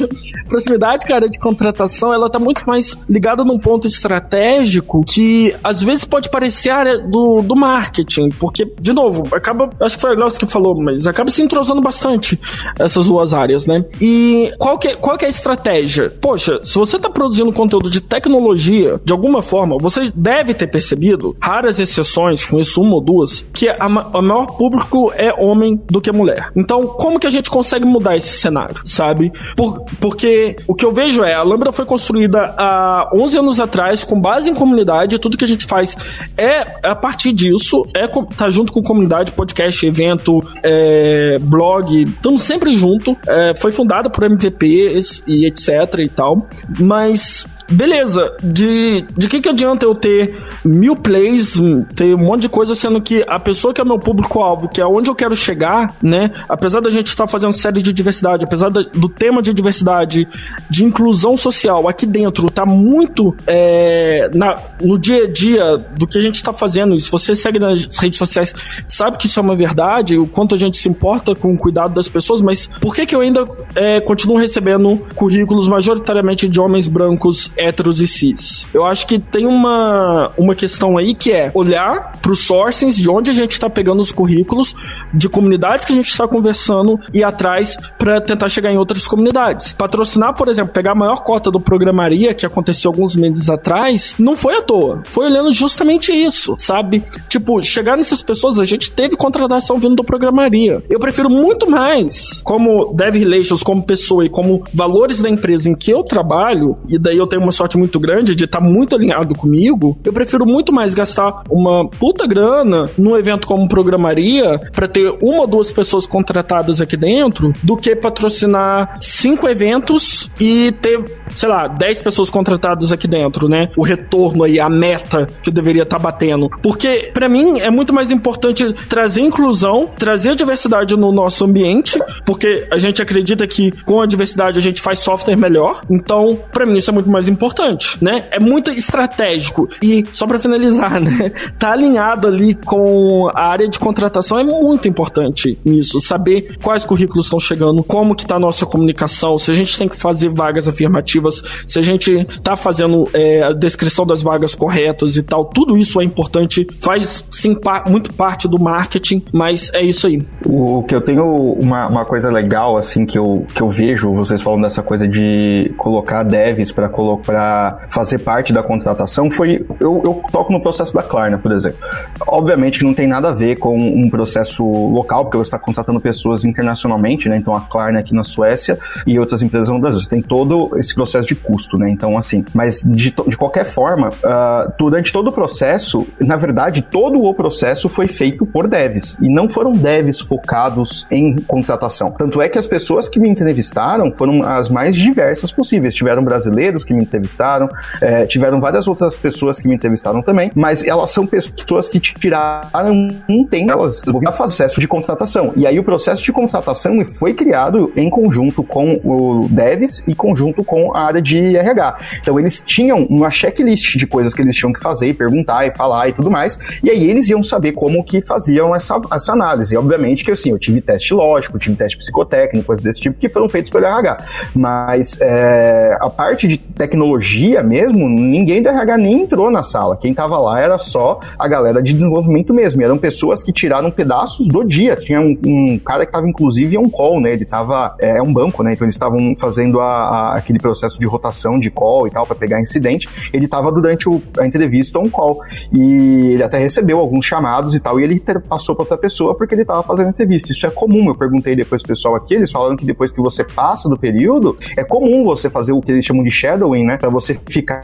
proximidade com a área de contratação, ela tá muito mais ligada num ponto estratégico que às vezes pode parecer a área do, do marketing, porque, de novo, acaba, acho que foi a Glaucia que falou, mas acaba se entrosando bastante essas duas áreas, né? E qual que, qual que é a estratégia? Poxa, se você tá produzindo conteúdo de tecnologia, de alguma forma, você deve ter percebido, raras exceções, com isso uma ou duas, que a, a maior público é homem do que mulher. Então, como que a gente consegue mudar esse cenário, sabe? Por, porque o que eu vejo é, a Lambda foi construída há 11 anos atrás, com base em comunidade, tudo que a gente faz é a partir disso, é tá junto com comunidade, podcast, evento, é, blog, estamos sempre junto. É, foi fundada por MVPs e etc e tal, mas beleza, de, de que, que adianta eu ter mil plays, ter um monte de coisa, sendo que a pessoa que é meu público-alvo, que é onde eu quero chegar, né? Apesar da gente estar tá fazendo série de diversidade, apesar do tema de diversidade, de inclusão social aqui dentro, tá muito é, na, no dia a dia do que a gente está fazendo. E se você segue nas redes sociais, sabe que isso é uma verdade, o quanto a gente se importa com o cuidado das pessoas, mas por que, que eu ainda é, continuo recebendo currículos majoritariamente de homens brancos héteros e cis. Eu acho que tem uma, uma questão aí que é olhar para os sourcings de onde a gente está pegando os currículos, de comunidades que a gente está conversando e atrás para tentar chegar em outras comunidades. Patrocinar, por exemplo, pegar a maior cota do Programaria, que aconteceu alguns meses atrás, não foi à toa. Foi olhando justamente isso, sabe? Tipo, chegar nessas pessoas, a gente teve contratação vindo do Programaria. Eu prefiro muito mais, como Dev Relations, como pessoa e como valores da empresa em que eu trabalho, e daí eu tenho uma uma sorte muito grande de estar tá muito alinhado comigo, eu prefiro muito mais gastar uma puta grana num evento como Programaria para ter uma ou duas pessoas contratadas aqui dentro do que patrocinar cinco eventos e ter, sei lá, dez pessoas contratadas aqui dentro, né? O retorno aí, a meta que deveria estar tá batendo. Porque, para mim, é muito mais importante trazer inclusão, trazer diversidade no nosso ambiente, porque a gente acredita que com a diversidade a gente faz software melhor. Então, para mim, isso é muito mais importante importante, né? É muito estratégico. E, só para finalizar, né? Tá alinhado ali com a área de contratação é muito importante nisso. Saber quais currículos estão chegando, como que tá a nossa comunicação, se a gente tem que fazer vagas afirmativas, se a gente tá fazendo é, a descrição das vagas corretas e tal. Tudo isso é importante, faz sim pa muito parte do marketing, mas é isso aí. O que eu tenho uma, uma coisa legal, assim, que eu, que eu vejo vocês falando dessa coisa de colocar devs para colocar para fazer parte da contratação foi. Eu, eu, toco no processo da Klarna, por exemplo. Obviamente que não tem nada a ver com um processo local, porque você está contratando pessoas internacionalmente, né? Então a Klarna aqui na Suécia e outras empresas no Brasil. Você tem todo esse processo de custo, né? Então, assim, mas de, de qualquer forma, uh, durante todo o processo, na verdade, todo o processo foi feito por devs e não foram devs focados em contratação. Tanto é que as pessoas que me entrevistaram foram as mais diversas possíveis. Tiveram brasileiros que me entrevistaram é, tiveram várias outras pessoas que me entrevistaram também, mas elas são pessoas que tiraram um tempo, elas desenvolveram o processo de contratação. E aí o processo de contratação foi criado em conjunto com o Devs e conjunto com a área de RH. Então eles tinham uma checklist de coisas que eles tinham que fazer, perguntar e falar e tudo mais, e aí eles iam saber como que faziam essa, essa análise. E obviamente que assim, eu tive teste lógico, tive teste psicotécnico, coisas desse tipo que foram feitos pelo RH. Mas é, a parte de tecnologia tecnologia mesmo, ninguém do RH nem entrou na sala. Quem tava lá era só a galera de desenvolvimento mesmo. E eram pessoas que tiraram pedaços do dia. Tinha um, um cara que tava inclusive um call, né? Ele tava. É, é um banco, né? Então eles estavam fazendo a, a, aquele processo de rotação de call e tal para pegar incidente. Ele tava durante o, a entrevista um call. E ele até recebeu alguns chamados e tal. E ele passou para outra pessoa porque ele tava fazendo entrevista. Isso é comum. Eu perguntei depois pro pessoal aqui, eles falaram que depois que você passa do período, é comum você fazer o que eles chamam de shadowing, né? Para você ficar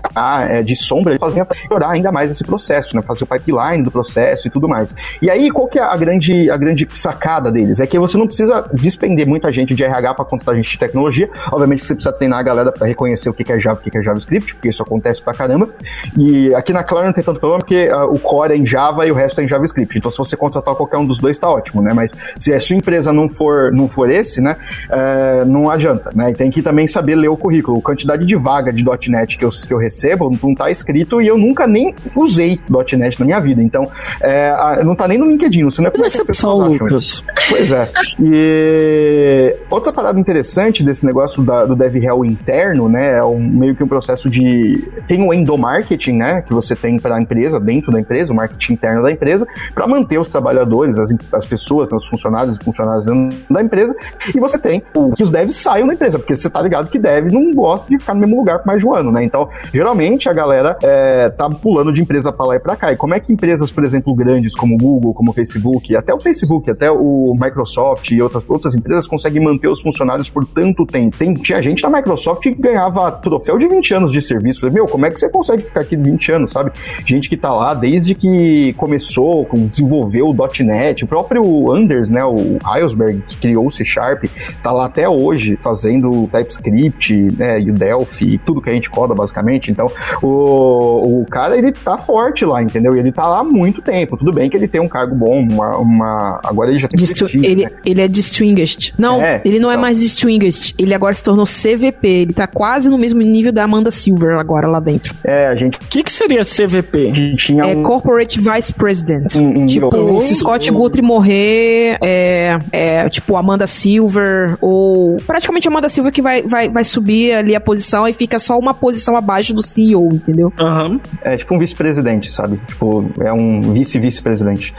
é, de sombra fazer melhorar ainda mais esse processo, né? Fazer o pipeline do processo e tudo mais. E aí, qual que é a grande, a grande sacada deles? É que você não precisa despender muita gente de RH para contratar gente de tecnologia. Obviamente você precisa treinar a galera para reconhecer o que é Java e o que é JavaScript, porque isso acontece pra caramba. E aqui na Clara não tem tanto problema, porque uh, o core é em Java e o resto é em JavaScript. Então, se você contratar qualquer um dos dois, tá ótimo, né? Mas se a sua empresa não for, não for esse, né? Uh, não adianta, né? E tem que também saber ler o currículo. A quantidade de vaga de .NET que eu, que eu recebo não tá escrito e eu nunca nem usei .NET na minha vida. Então, é, não tá nem no LinkedIn, você não é como é que as pessoas isso. Pois é. E outra parada interessante desse negócio da, do DevRel interno, né? É um, meio que um processo de... Tem o endomarketing, né? Que você tem para a empresa, dentro da empresa, o marketing interno da empresa, para manter os trabalhadores, as, as pessoas, né, os funcionários e funcionários dentro da empresa. E você tem o, que os devs saiam da empresa, porque você tá ligado que dev não gosta de ficar no mesmo lugar por mais de ano, né? Então, geralmente a galera é, tá pulando de empresa para lá e para cá. E como é que empresas, por exemplo, grandes como Google, como Facebook, até o Facebook, até o Microsoft e outras, outras empresas conseguem manter os funcionários por tanto tempo? Tem, tinha gente na Microsoft que ganhava troféu de 20 anos de serviço. Falei, meu, como é que você consegue ficar aqui 20 anos, sabe? Gente que tá lá desde que começou, com, desenvolveu o .NET, o próprio Anders, né, o Heilsberg, que criou o C Sharp, tá lá até hoje fazendo TypeScript, né, e o Delphi, tudo que a gente coda basicamente. Então, o, o cara, ele tá forte lá, entendeu? E ele tá lá há muito tempo. Tudo bem que ele tem um cargo bom, uma... uma... agora ele já tem Distru ele, né? ele é distinguished. Não, é, ele não é então. é mais distinguished. Ele agora se tornou CVP. Ele tá quase no mesmo nível da Amanda Silver agora lá dentro. É, a gente... O que que seria CVP? Tinha é um... Corporate Vice President. Um, um tipo, se Scott Guthrie morrer, é, é tipo Amanda Silver ou praticamente Amanda Silver que vai, vai, vai subir ali a posição e fica só uma posição abaixo do CEO, entendeu? Uhum. É tipo um vice-presidente, sabe? Tipo, é um vice-vice-presidente.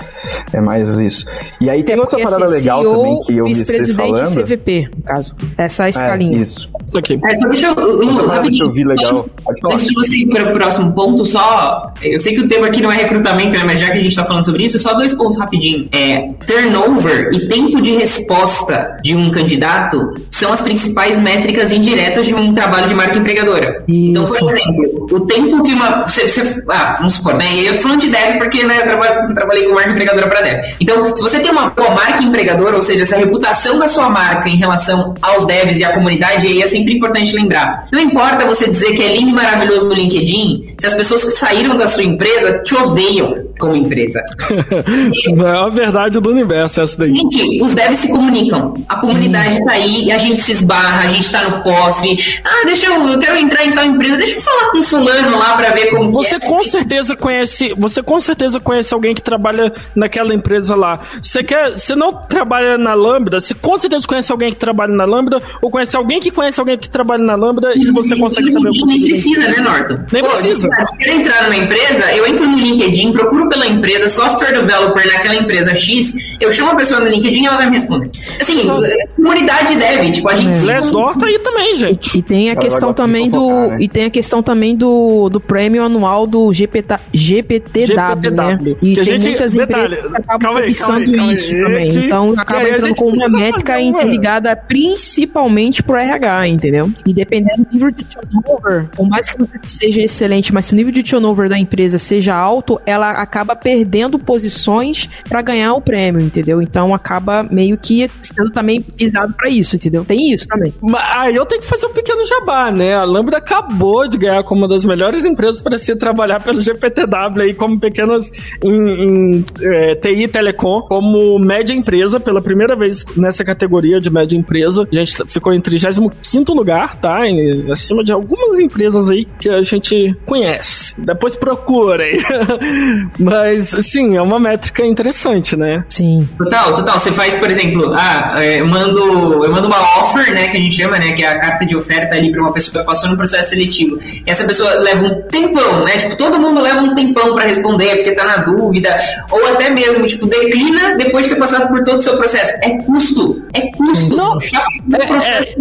É mais isso. E aí tem é outra parada assim, legal CEO, também que eu vi vocês falando. Vice-presidente CVP, no caso. Essa é a escalinha. É, isso. Okay. É, só deixa eu... Lu, rapidinho. Eu vi legal. Antes de você ir para o próximo ponto, só... Eu sei que o tema aqui não é recrutamento, né? Mas já que a gente está falando sobre isso, só dois pontos rapidinho. É, turnover e tempo de resposta de um candidato são as principais métricas indiretas de um trabalho de marca empregadora. Isso. Então, por exemplo, o tempo que uma. Você, você, ah, vamos supor, né? Eu tô falando de dev porque né, eu, trabalho, trabalhei com marca empregadora para dev. Então, se você tem uma boa marca empregadora, ou seja, essa reputação da sua marca em relação aos devs e à comunidade, aí é sempre importante lembrar. Não importa você dizer que é lindo e maravilhoso no LinkedIn, se as pessoas que saíram da sua empresa te odeiam como empresa. É a verdade do universo essa daí. Gente, os devs se comunicam. A comunidade Sim. tá aí e a gente se esbarra, a gente tá no coffee. Ah, deixa eu, eu quero entrar em tal empresa, deixa eu falar com fulano lá pra ver como Você é. com certeza conhece, você com certeza conhece alguém que trabalha naquela empresa lá. Você quer, você não trabalha na Lambda, você com certeza conhece alguém que trabalha na Lambda ou conhece alguém que conhece alguém que trabalha na Lambda e, e você consegue saber o que Nem precisa, né, Norton? Nem Pô, precisa. Se quer entrar numa empresa, eu entro no LinkedIn, procuro pela empresa, software developer naquela empresa X, eu chamo a pessoa no LinkedIn e ela vai me responder. Assim, comunidade deve, tipo, a gente. É. Glassdoor tá aí também, gente. E tem a questão também do. Né? E tem a questão também do, do prêmio anual do GPT, GPTW, GPTW, né? E que tem gente, muitas detalhe, empresas que acabam cobiçando isso aí, também. Que, então acaba entrando com uma métrica interligada principalmente pro RH, entendeu? E dependendo do nível de turnover, por mais que você seja excelente, mas se o nível de turnover da empresa seja alto, ela acaba perdendo posições para ganhar o prêmio, entendeu? Então acaba meio que sendo também visado para isso, entendeu? Tem isso também. Aí eu tenho que fazer um pequeno jabá, né? A Lambda acabou de ganhar como uma das melhores empresas para se trabalhar pelo GPTW aí como pequenas em, em é, TI Telecom, como média empresa, pela primeira vez nessa categoria de média empresa. A gente ficou em 35 lugar, tá? Em, acima de algumas empresas aí que a gente conhece. Depois procurem. Mas, sim, é uma métrica interessante, né? Sim. Total, total. Você faz, por exemplo, ah, é, eu mando, eu mando uma offer, né, que a gente chama, né, que é a carta de oferta ali para uma pessoa que passou no processo seletivo. E essa pessoa leva um tempão, né? Tipo, todo mundo leva um tempão para responder porque tá na dúvida, ou até mesmo, tipo, declina depois de ter passado por todo o seu processo. É custo, é custo. Não, é, processo,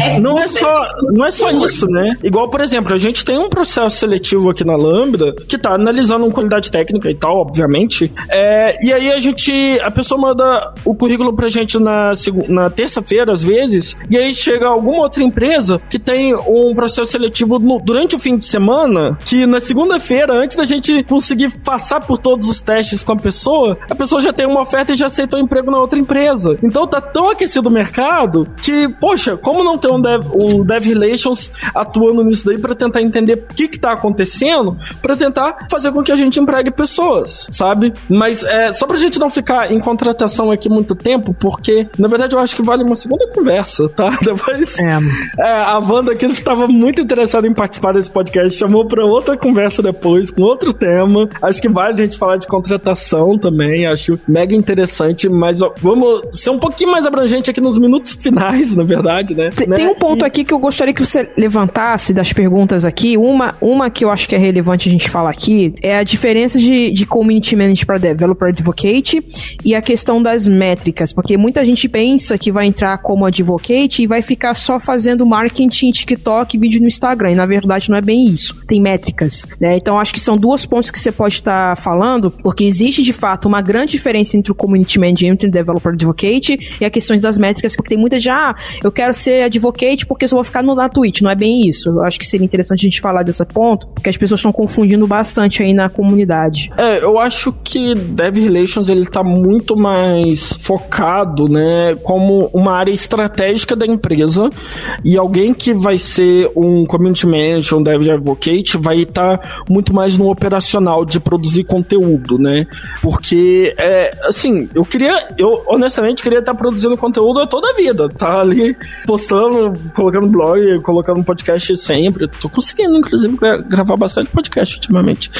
é, é, não é só, não é só isso, né? Igual, por exemplo, a gente tem um processo seletivo aqui na Lambda que tá analisando uma qualidade técnica técnica e tal, obviamente. É, e aí a gente, a pessoa manda o currículo pra gente na, na terça-feira, às vezes, e aí chega alguma outra empresa que tem um processo seletivo no, durante o fim de semana, que na segunda-feira, antes da gente conseguir passar por todos os testes com a pessoa, a pessoa já tem uma oferta e já aceitou emprego na outra empresa. Então tá tão aquecido o mercado que, poxa, como não ter um dev, um dev relations atuando nisso daí para tentar entender o que que tá acontecendo, para tentar fazer com que a gente empregue pessoas, sabe? Mas é só pra gente não ficar em contratação aqui muito tempo, porque na verdade eu acho que vale uma segunda conversa, tá? Depois é. É, a banda aqui estava muito interessada em participar desse podcast, chamou para outra conversa depois, com outro tema. Acho que vale a gente falar de contratação também, acho mega interessante, mas ó, vamos ser um pouquinho mais abrangente aqui nos minutos finais, na verdade, né? Tem, né? tem um ponto e... aqui que eu gostaria que você levantasse das perguntas aqui. Uma, uma que eu acho que é relevante a gente falar aqui é a diferença de, de community manager para developer advocate e a questão das métricas, porque muita gente pensa que vai entrar como advocate e vai ficar só fazendo marketing, TikTok, vídeo no Instagram, e na verdade não é bem isso. Tem métricas, né? Então acho que são duas pontos que você pode estar tá falando, porque existe de fato uma grande diferença entre o community manager e o developer advocate e a questões das métricas, porque tem muita já, ah, eu quero ser advocate porque só vou ficar no, na Twitch, não é bem isso. Eu acho que seria interessante a gente falar desse ponto, porque as pessoas estão confundindo bastante aí na comunidade. É, eu acho que Dev Relations ele tá muito mais focado, né, como uma área estratégica da empresa e alguém que vai ser um community manager, um dev advocate, vai estar tá muito mais no operacional de produzir conteúdo, né? Porque é assim, eu queria, eu honestamente queria estar tá produzindo conteúdo toda a vida, tá ali postando, colocando blog, colocando podcast sempre. Tô conseguindo, inclusive, gravar bastante podcast ultimamente.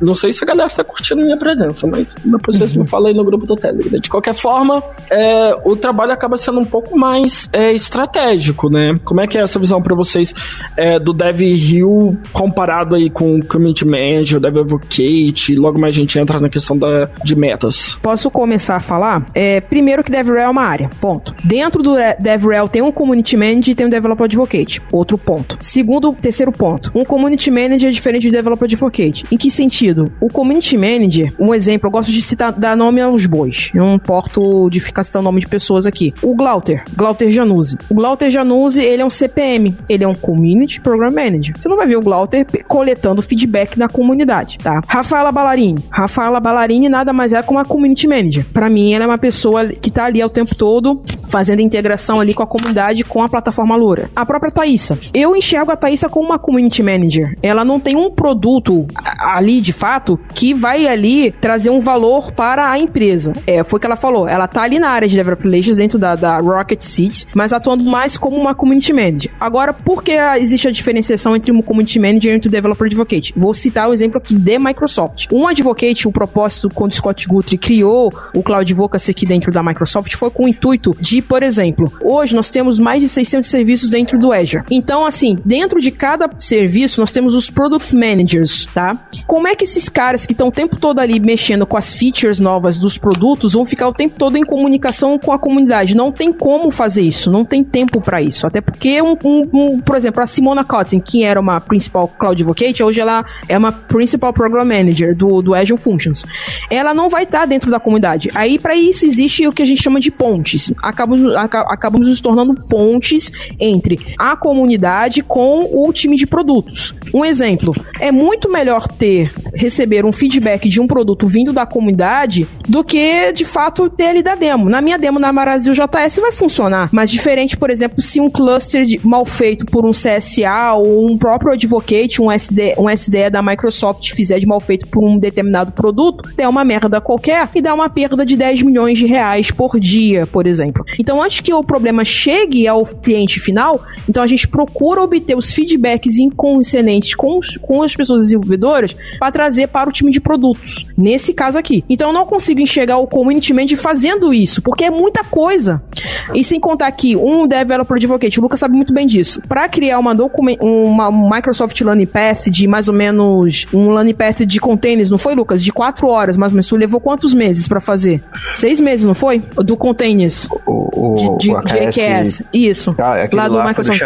Não sei se a galera está curtindo minha presença, mas depois vocês me falam aí no grupo do Telegram. De qualquer forma, é, o trabalho acaba sendo um pouco mais é, estratégico, né? Como é que é essa visão para vocês é, do Dev Hill comparado aí com o Community Manager, Dev Advocate, logo mais a gente entra na questão da, de metas? Posso começar a falar? É, primeiro que DevRel é uma área, ponto. Dentro do DevRel tem um Community Manager e tem um Developer Advocate, outro ponto. Segundo, terceiro ponto, um Community Manager é diferente do Developer Advocate. Em que sentido? O Community Manager, um exemplo, eu gosto de citar, dar nome aos bois. Eu não importo de ficar citando nome de pessoas aqui. O Glauter, Glauter Januzzi. O Glauter Januzzi, ele é um CPM, ele é um Community Program Manager. Você não vai ver o Glauter coletando feedback da comunidade, tá? Rafaela Ballarini. Rafaela Ballarini nada mais é como uma Community Manager. Para mim, ela é uma pessoa que tá ali ao tempo todo fazendo integração ali com a comunidade, com a plataforma Lura. A própria Thaisa. Eu enxergo a Thaisa como uma Community Manager. Ela não tem um produto ali, de fato, que vai ali trazer um valor para a empresa. É, foi o que ela falou. Ela tá ali na área de Developer Relations dentro da, da Rocket City, mas atuando mais como uma Community Manager. Agora, por que existe a diferenciação entre um Community Manager e um Developer Advocate? Vou citar o exemplo aqui de Microsoft. Um Advocate, o propósito quando Scott Guthrie criou o Cloud Advocacy aqui dentro da Microsoft foi com o intuito de, por exemplo, hoje nós temos mais de 600 serviços dentro do Azure. Então, assim, dentro de cada serviço nós temos os Product Managers, tá? Como é que esses caras que estão o tempo todo ali mexendo com as features novas dos produtos vão ficar o tempo todo em comunicação com a comunidade? Não tem como fazer isso, não tem tempo para isso. Até porque, um, um, um, por exemplo, a Simona Kotzen, que era uma principal Cloud Advocate, hoje ela é uma Principal Program Manager do, do Azure Functions. Ela não vai estar tá dentro da comunidade. Aí, para isso, existe o que a gente chama de pontes. Acabamos, acabamos nos tornando pontes entre a comunidade com o time de produtos. Um exemplo, é muito melhor ter, receber um feedback de um produto vindo da comunidade do que, de fato, ter ele da demo. Na minha demo na Brasil JS vai funcionar, mas diferente, por exemplo, se um cluster de, mal feito por um CSA ou um próprio advocate, um, SD, um SDE da Microsoft fizer de mal feito por um determinado produto, der uma merda qualquer e dá uma perda de 10 milhões de reais por dia, por exemplo. Então, antes que o problema chegue ao cliente final, então a gente procura obter os feedbacks inconscientes com, com as pessoas desenvolvedoras para trazer para o time de produtos. Nesse caso aqui. Então, eu não consigo enxergar o community manager fazendo isso, porque é muita coisa. E sem contar que um developer advocate, o Lucas sabe muito bem disso, para criar uma, uma Microsoft Learning Path de mais ou menos um Learning Path de containers, não foi, Lucas? De quatro horas, mais ou menos. Tu levou quantos meses para fazer? Seis meses, não foi? Do containers. O, o, de, de, o de AKS. Isso. Ah, lá do lá Microsoft. Do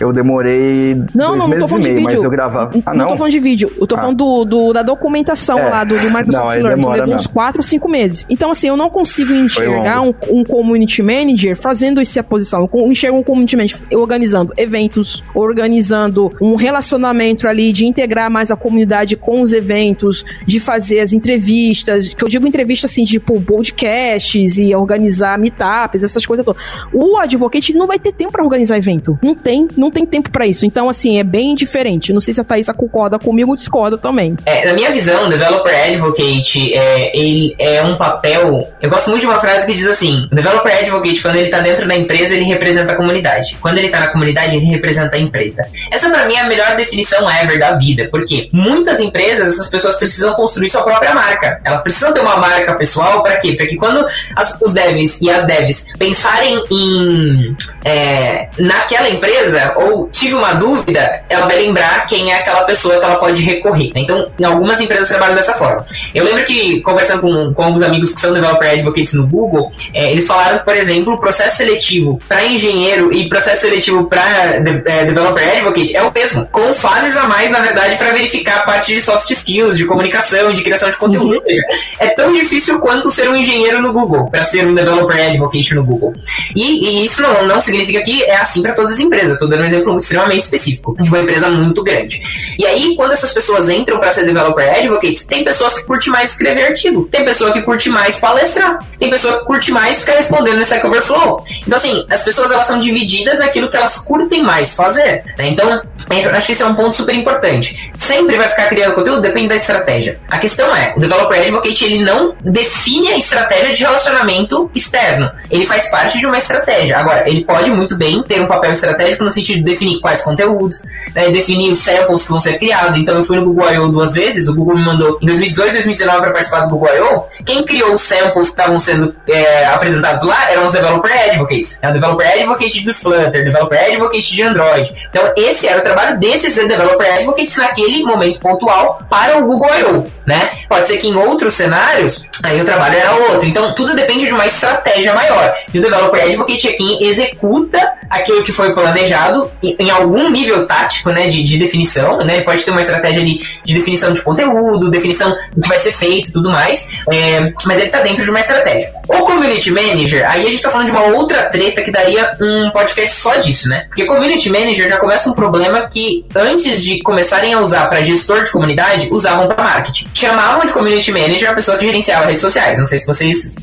Eu demorei não, dois não, não tô falando e meio, de vídeo. mas eu gravava. Ah, não? Não tô falando de vídeo. Eu tô ah. falando do, do da documentação é. lá do, do Microsoft não, Learn, levou uns 4 5 meses. Então, assim, eu não consigo enxergar um, um, community manager fazendo essa posição. Eu enxergo um community manager organizando eventos, organizando um relacionamento ali de integrar mais a comunidade com os eventos, de fazer as entrevistas, que eu digo entrevista assim, tipo podcasts e organizar meetups, essas coisas todas. O advocate não vai ter tempo para organizar evento. Não tem, não tem tempo para isso. Então, assim, é bem diferente. Não sei se a Thaisa concorda comigo ou discorda também. É, na minha visão, Developer Advocate é, ele é um papel. Eu gosto muito de uma frase que diz assim: Developer Advocate, quando ele tá dentro da empresa, ele representa a comunidade. Quando ele tá na comunidade, ele representa a empresa. Essa, para mim, é a melhor definição ever da vida. Porque muitas empresas, essas pessoas precisam construir sua própria marca. Elas precisam ter uma marca pessoal para quê? Para que quando as, os devs e as devs pensarem em é, naquela empresa ou tive uma dúvida, ela vai lembrar quem é aquela pessoa que ela pode recorrer. Então, em algumas empresas trabalham dessa forma. Eu lembro que, conversando com, com alguns amigos que são developer advocates no Google, é, eles falaram, por exemplo, o processo seletivo para engenheiro e processo seletivo para de, é, developer advocate é o mesmo, com fases a mais, na verdade, para verificar a parte de soft skills, de comunicação, de criação de conteúdo. Uhum. Ou seja, é tão difícil quanto ser um engenheiro no Google, para ser um developer advocate no Google. E, e isso não, não significa que é assim para todas as empresas. Estou dando um exemplo extremamente específico de uma empresa muito grande. E aí, quando essas pessoas entram para ser developer advocates, tem pessoas que curtem mais escrever artigo, tem pessoa que curte mais palestrar, tem pessoa que curte mais ficar respondendo no Stack Overflow. Então, assim, as pessoas elas são divididas naquilo que elas curtem mais fazer. Né? Então, acho que esse é um ponto super importante. Sempre vai ficar criando conteúdo, depende da estratégia. A questão é, o developer advocate ele não define a estratégia de relacionamento externo. Ele faz parte de uma estratégia. Agora, ele pode muito bem ter um papel estratégico no sentido de definir quais conteúdos, né, definir os samples que vão ser criados. Então, eu fui no Google I.O. duas vezes, o Google me mandou em 2018 e 2019 para participar do Google I.O. Quem criou os samples que estavam sendo é, apresentados lá eram os developer advocates. É o developer advocate do Flutter, developer advocate de Android. Então, esse era o trabalho desses developer advocates naquele momento pontual para o Google I.O. Né? Pode ser que em outros cenários, aí o trabalho era outro. Então, tudo depende de uma estratégia maior. E o developer advocate é quem executa aquilo que foi planejado em algum nível tático, né, de, de definição, né? Ele pode ter uma estratégia de, de definição de conteúdo, definição do que vai ser feito e tudo mais, é, mas ele está dentro de uma estratégia. O Community Manager, aí a gente está falando de uma outra treta que daria um podcast só disso, né? Porque Community Manager já começa um problema que antes de começarem a usar para gestor de comunidade, usavam para marketing. Chamavam de Community Manager a pessoa que gerenciava redes sociais. Não sei se vocês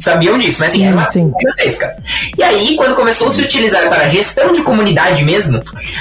sabiam disso, mas assim, sim, é uma sim. gigantesca. E aí, quando começou a se utilizar para gestão de comunidade mesmo,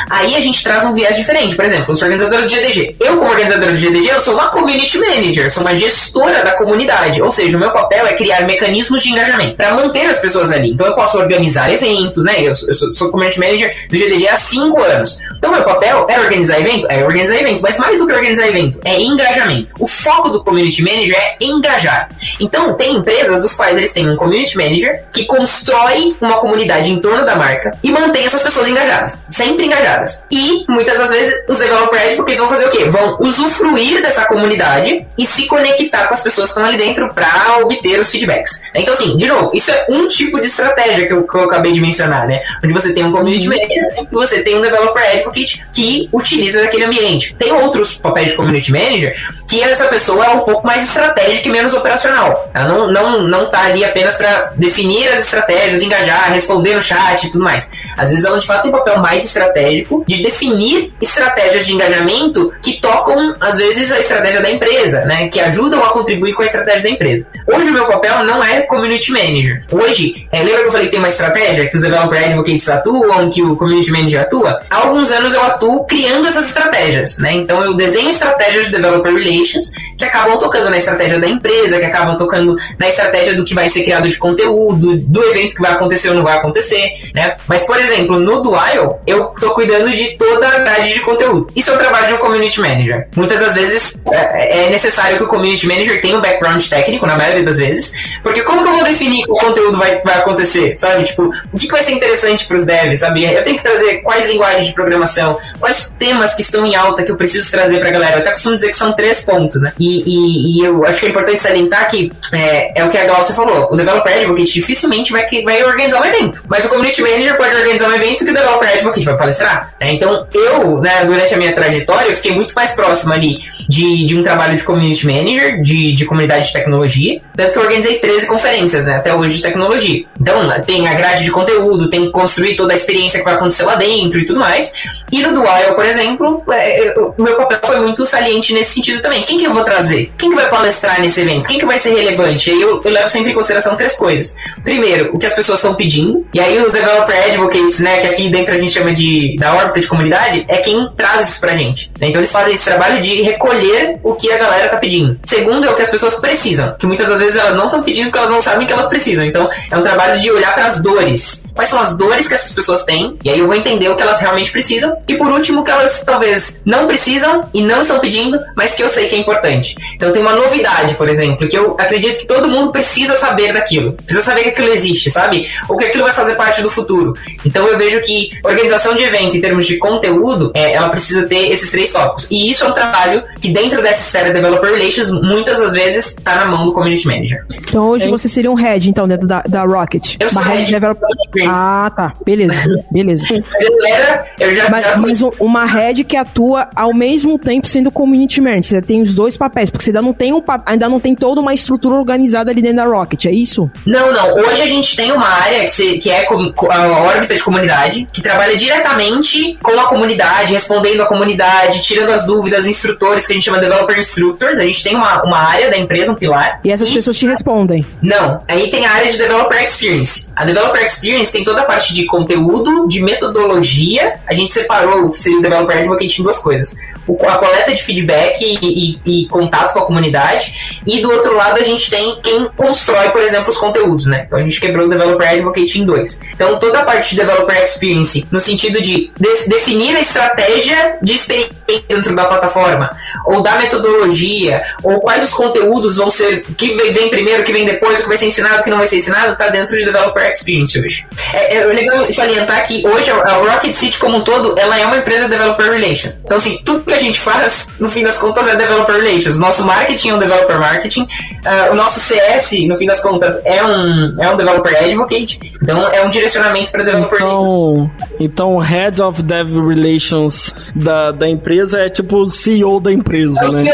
aí a gente traz um viés diferente. Por exemplo, eu sou organizador do GDG. Eu, como organizador do GDG, eu sou uma Community Manager, sou uma gestora da comunidade. Ou seja, o meu papel é criar mecanismos de engajamento para manter as pessoas ali. Então eu posso organizar eventos, né? Eu, eu sou, sou Community Manager do GDG há 5 anos. Então meu papel é organizar evento? É organizar evento. Mas mais do que organizar evento, é engajamento. O foco do Community Manager é engajar. Então tem empresas dos quais eles têm um Community Manager que constrói uma comunidade em torno da marca e mantém essas pessoas engajadas. Sempre engajadas. E muitas das vezes os developer advocates vão fazer o quê? Vão usufruir dessa comunidade e se conectar com as pessoas que estão ali dentro para obter os feedbacks. Então, assim, de novo, isso é um tipo de estratégia que eu, que eu acabei de mencionar, né? Onde você tem um community uhum. manager e você tem um developer advocate que utiliza daquele ambiente. Tem outros papéis de community manager que essa pessoa é um pouco mais estratégica e menos operacional. Ela não, não, não tá ali apenas para definir as estratégias, engajar, responder no chat e tudo mais. Às vezes ela de fato tem um papel mais estratégico de definir estratégias de engajamento que tocam, às vezes, a estratégia da empresa, né? Que ajudam a contribuir com a estratégia da empresa. Hoje o meu papel não é community manager. Hoje, é, lembra que eu falei que tem uma estratégia que os developer advocates atuam, que o community manager atua? Há alguns anos eu atuo criando essas estratégias, né? Então eu desenho estratégias de developer relations que acabam tocando na estratégia da empresa, que acabam tocando na estratégia do que vai ser criado de conteúdo, do evento que vai acontecer ou não vai acontecer, né? Mas, por exemplo, no Dual, eu tô cuidando de toda a grade de conteúdo. Isso é o trabalho de um community manager. Muitas das vezes é, é necessário que o community manager tenha um background técnico, na maioria das vezes, porque como que eu vou definir que o conteúdo vai, vai acontecer, sabe? Tipo, o que, vai ser interessante para os devs, sabe? Eu tenho que trazer quais linguagens de programação, quais temas que estão em alta que eu preciso trazer para a galera. Eu até costumo dizer que são três pontos, né? E, e, e eu acho que é importante salientar que é, é o que a Glaucia falou. O developer advocate dificilmente vai, vai organizar um evento, mas o community community manager pode organizar um evento que o developer advocate vai palestrar. Né? Então, eu, né, durante a minha trajetória, eu fiquei muito mais próximo ali de, de um trabalho de community manager, de, de comunidade de tecnologia, tanto que eu organizei 13 conferências, né, até hoje de tecnologia. Então, tem a grade de conteúdo, tem que construir toda a experiência que vai acontecer lá dentro e tudo mais. E no Dual, por exemplo, é, o meu papel foi muito saliente nesse sentido também. Quem que eu vou trazer? Quem que vai palestrar nesse evento? Quem que vai ser relevante? E eu, eu levo sempre em consideração três coisas. Primeiro, o que as pessoas estão pedindo. E aí os developer advocates, né, que aqui dentro a gente chama de da órbita de comunidade, é quem traz isso pra gente. Então eles fazem esse trabalho de recolher o que a galera tá pedindo. Segundo é o que as pessoas precisam, que muitas das vezes elas não estão pedindo porque elas não sabem que elas precisam. Então é um trabalho de olhar para as dores. Quais são as dores que essas pessoas têm? E aí eu vou entender o que elas realmente precisam. E por último, o que elas talvez não precisam e não estão pedindo, mas que eu sei que é importante. Então tem uma novidade, por exemplo, que eu acredito que todo mundo precisa saber daquilo. Precisa saber que aquilo existe, sabe? Ou que aquilo vai fazer parte do futuro. Então eu vejo que organização de evento em termos de conteúdo, é, ela precisa ter esses três tópicos. E isso é um trabalho que dentro dessa esfera de Developer Relations, muitas das vezes está na mão do Community Manager. Então hoje é. você seria um head, então, dentro da, da Rocket. Eu sou head, head developer. Ah, tá. Beleza. Beleza. eu era, eu já, mas, já... mas uma head que atua ao mesmo tempo sendo Community Manager. Você tem os dois papéis, porque você ainda não tem um, ainda não tem toda uma estrutura organizada ali dentro da Rocket, é isso? Não, não. Hoje a gente tem uma área que, se, que é a órbita de comunidade, que trabalha diretamente com a comunidade, respondendo a comunidade, tirando as dúvidas, instrutores, que a gente chama de Developer Instructors. A gente tem uma, uma área da empresa, um pilar. E essas e... pessoas te respondem? Não. Aí tem a área de Developer Experience. A Developer Experience tem toda a parte de conteúdo, de metodologia. A gente separou que seria o Developer Advocate em duas coisas. O, a coleta de feedback e, e, e contato com a comunidade. E do outro lado a gente tem quem constrói, por exemplo, os conteúdos, né? Então a gente quebrou o Developer Advocate em dois. Então toda a parte de Developer Experience, no sentido de, de definir a estratégia de experiência dentro da plataforma, ou da metodologia, ou quais os conteúdos vão ser, que vem primeiro, que vem depois, o que vai ser ensinado, o que não vai ser ensinado, tá dentro de Developer Experience hoje. É, é legal salientar que hoje a Rocket City como um todo, ela é uma empresa de Developer Relations. Então assim, tudo que a gente faz, no fim das contas, é Developer Relations. Nosso marketing é um Developer Marketing, uh, o nosso CS, no fim das contas, é um, é um Developer Advocate, então é um direcionamento para Developer então, Relations. Então, Head of Dev Relations da, da empresa é tipo o CEO da empresa, é né?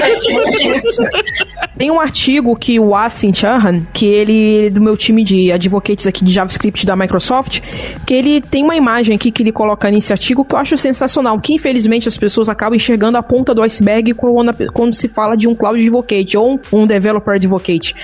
É tipo Tem um artigo que o Asin Chahan, que ele do meu time de advocates aqui de JavaScript da Microsoft, que ele tem uma imagem aqui que ele coloca nesse artigo que eu acho sensacional, que infelizmente as pessoas acabam enxergando a ponta do iceberg quando, quando se fala de um cloud advocate ou um developer advocate.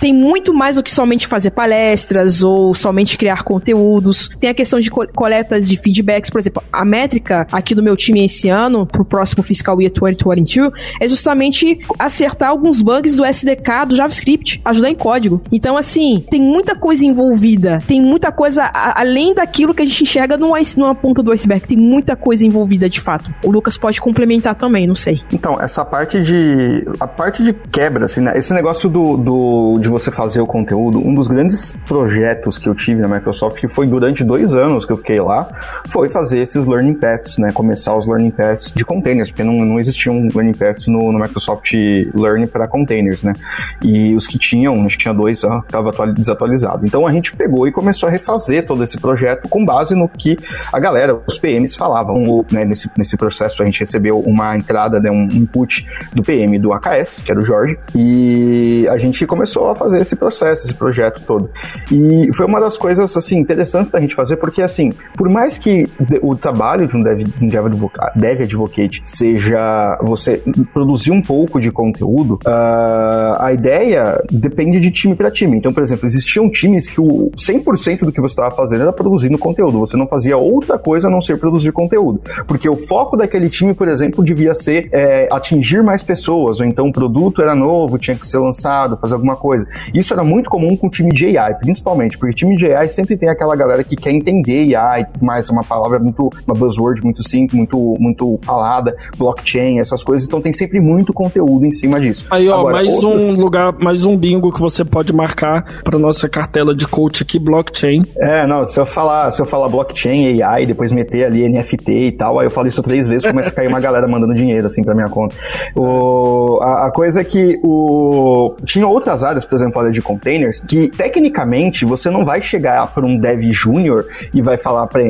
Tem muito mais do que somente fazer palestras ou somente criar conteúdos. Tem a questão de coletas de feedbacks, por exemplo, a métrica aqui do meu time esse ano, pro próximo fiscal year 2022, é justamente acertar alguns bugs do SDK do JavaScript, ajudar em código. Então, assim, tem muita coisa envolvida, tem muita coisa além daquilo que a gente enxerga no, numa ponta do iceberg, tem muita coisa envolvida de fato. O Lucas pode complementar também, não sei. Então, essa parte de. A parte de quebra, assim, né? Esse negócio do, do, de você fazer o conteúdo, um dos grandes projetos que eu tive na Microsoft, que foi durante dois anos que eu fiquei lá, foi fazer esses learning paths, né? Começar os learning paths de containers, porque não, não existiam learning paths no, no Microsoft Learn para containers, né? E os que tinham, acho que tinha dois, estava desatualizado. Então a gente pegou e começou a refazer todo esse projeto com base no que a galera, os PMs falavam. Né? Nesse, nesse processo a gente recebeu uma entrada, né? um input do PM do AKS, que era o Jorge, e a gente começou a fazer esse processo, esse projeto todo. E foi uma das coisas, assim, interessantes da gente fazer, porque, assim, por mais que o trabalho de um dev, um dev, advocate, dev advocate seja você produzir um pouco de conteúdo, uh, a ideia depende de time para time. Então, por exemplo, existiam times que o 100% do que você estava fazendo era produzindo conteúdo. Você não fazia outra coisa a não ser produzir conteúdo. Porque o foco daquele time, por exemplo, devia ser é, atingir mais pessoas, ou então o produto era novo, tinha que ser lançado, fazer alguma coisa. Isso era muito comum com o time de AI, principalmente, porque o time de AI sempre tem aquela galera que quer entender AI, mais é uma palavra muito, uma buzzword muito simples, muito, muito falada, blockchain, essas coisas, então tem sempre muito conteúdo em cima disso. Aí, ó, Agora, mais um lugar, mais um bingo que você pode marcar para nossa cartela de coach aqui, blockchain. É, não, se eu falar, se eu falar blockchain, AI, depois meter ali NFT e tal, aí eu falo isso três vezes, começa a cair uma galera mandando dinheiro assim para minha conta. O, a, a, coisa é que o tinha outras áreas, por exemplo, a área de containers, que tecnicamente você não vai chegar para um dev júnior e vai falar para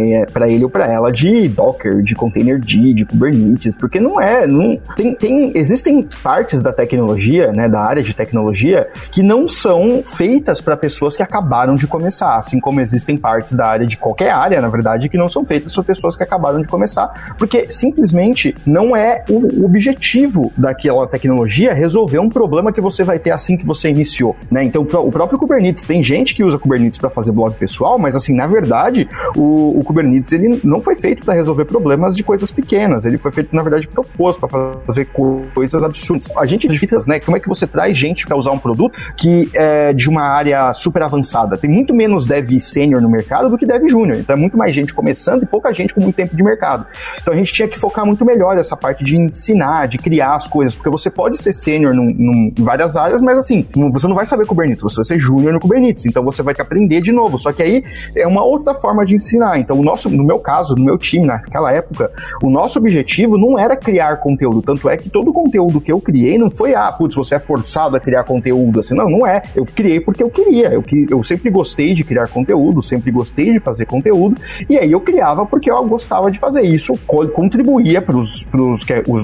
ele ou para ela de Docker, de container D, de Kubernetes, porque não é, não tem, tem existem partes da tecnologia, né, da área de tecnologia que não são feitas para pessoas que acabaram de começar, assim como existem partes da área de qualquer área, na verdade, que não são feitas para pessoas que acabaram de começar, porque simplesmente não é o objetivo daquela tecnologia resolver um problema que você vai ter assim que você iniciou, né? Então, o próprio Kubernetes, tem gente que usa Kubernetes para fazer blog pessoal, mas assim, na verdade, o, o Kubernetes ele não foi feito para resolver problemas de coisas pequenas, ele foi feito, na verdade, proposto para fazer coisas absurdas. A gente difícil, né? Como é que você traz gente para usar um produto que é de uma área super avançada? Tem muito menos dev sênior no mercado do que dev júnior. Então é muito mais gente começando e pouca gente com muito tempo de mercado. Então a gente tinha que focar muito melhor essa parte de ensinar, de criar as coisas, porque você pode ser sênior em várias áreas, mas assim, você não vai saber Kubernetes, você vai ser júnior no Kubernetes, então você vai ter que aprender de novo. Só que aí é uma outra forma de ensinar. Então, o nosso, no meu caso, no meu time, naquela época, o nosso objetivo não era criar conteúdo. Tanto é que todo o conteúdo que eu criei não foi, ah, putz, você é forçado a criar conteúdo. Assim, não, não é. Eu criei porque eu queria. Eu, eu sempre gostei de criar conteúdo, sempre gostei de fazer conteúdo. E aí eu criava porque eu gostava de fazer isso, contribuía para os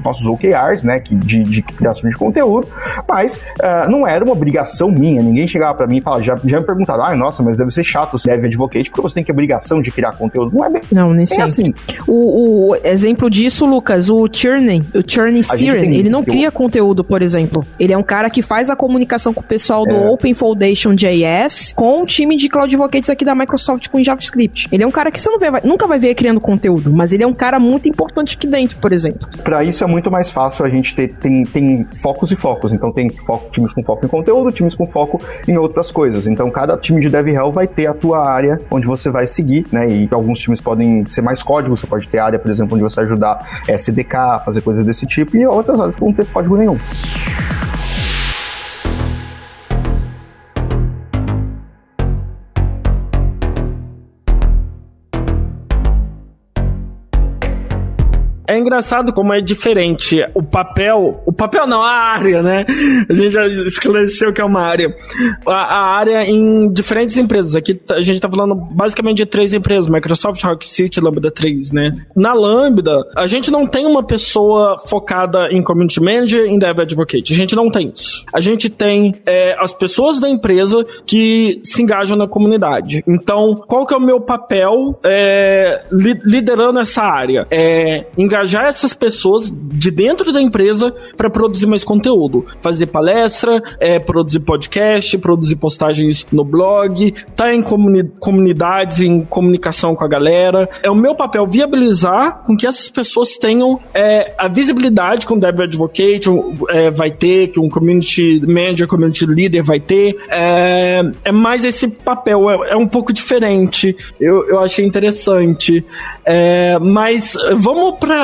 nossos OKRs, né, de, de criação de conteúdo, mas uh, não era uma obrigação minha. Ninguém chegava para mim e falava, já, já me perguntaram, ah, nossa, mas deve ser chato ser dev advocate porque você tem que obrigação de criar conteúdo. Não é bem, não, nem bem assim. O, o, exemplo disso, Lucas, o Churney, o Churney Siren, ele não cria conteúdo, por exemplo. Ele é um cara que faz a comunicação com o pessoal do é. Open Foundation JS com o time de Cloud Advocates aqui da Microsoft com JavaScript. Ele é um cara que você não vê, nunca vai ver criando conteúdo, mas ele é um cara muito importante aqui dentro, por exemplo. Para isso é muito mais fácil a gente ter tem, tem focos e focos. Então tem foco, times com foco em conteúdo, times com foco em outras coisas. Então cada time de DevRel vai ter a tua área onde você vai seguir, né? E alguns times podem ser mais código, você pode ter área, por exemplo, onde você ajudar SDK, fazer coisas desse tipo, e outras áreas que vão ter código nenhum. É engraçado como é diferente o papel, o papel não, a área, né? A gente já esclareceu que é uma área. A, a área em diferentes empresas. Aqui a gente tá falando basicamente de três empresas: Microsoft, Rock City, Lambda 3, né? Na Lambda, a gente não tem uma pessoa focada em Community Manager em Dev Advocate. A gente não tem isso. A gente tem é, as pessoas da empresa que se engajam na comunidade. Então, qual que é o meu papel é, li, liderando essa área? É engajar essas pessoas de dentro da empresa para produzir mais conteúdo. Fazer palestra, é, produzir podcast, produzir postagens no blog, tá em comuni comunidades, em comunicação com a galera. É o meu papel viabilizar com que essas pessoas tenham é, a visibilidade que um Dev Advocate é, vai ter, que um Community Manager, Community Leader vai ter. É, é mais esse papel, é, é um pouco diferente. Eu, eu achei interessante. É, mas vamos para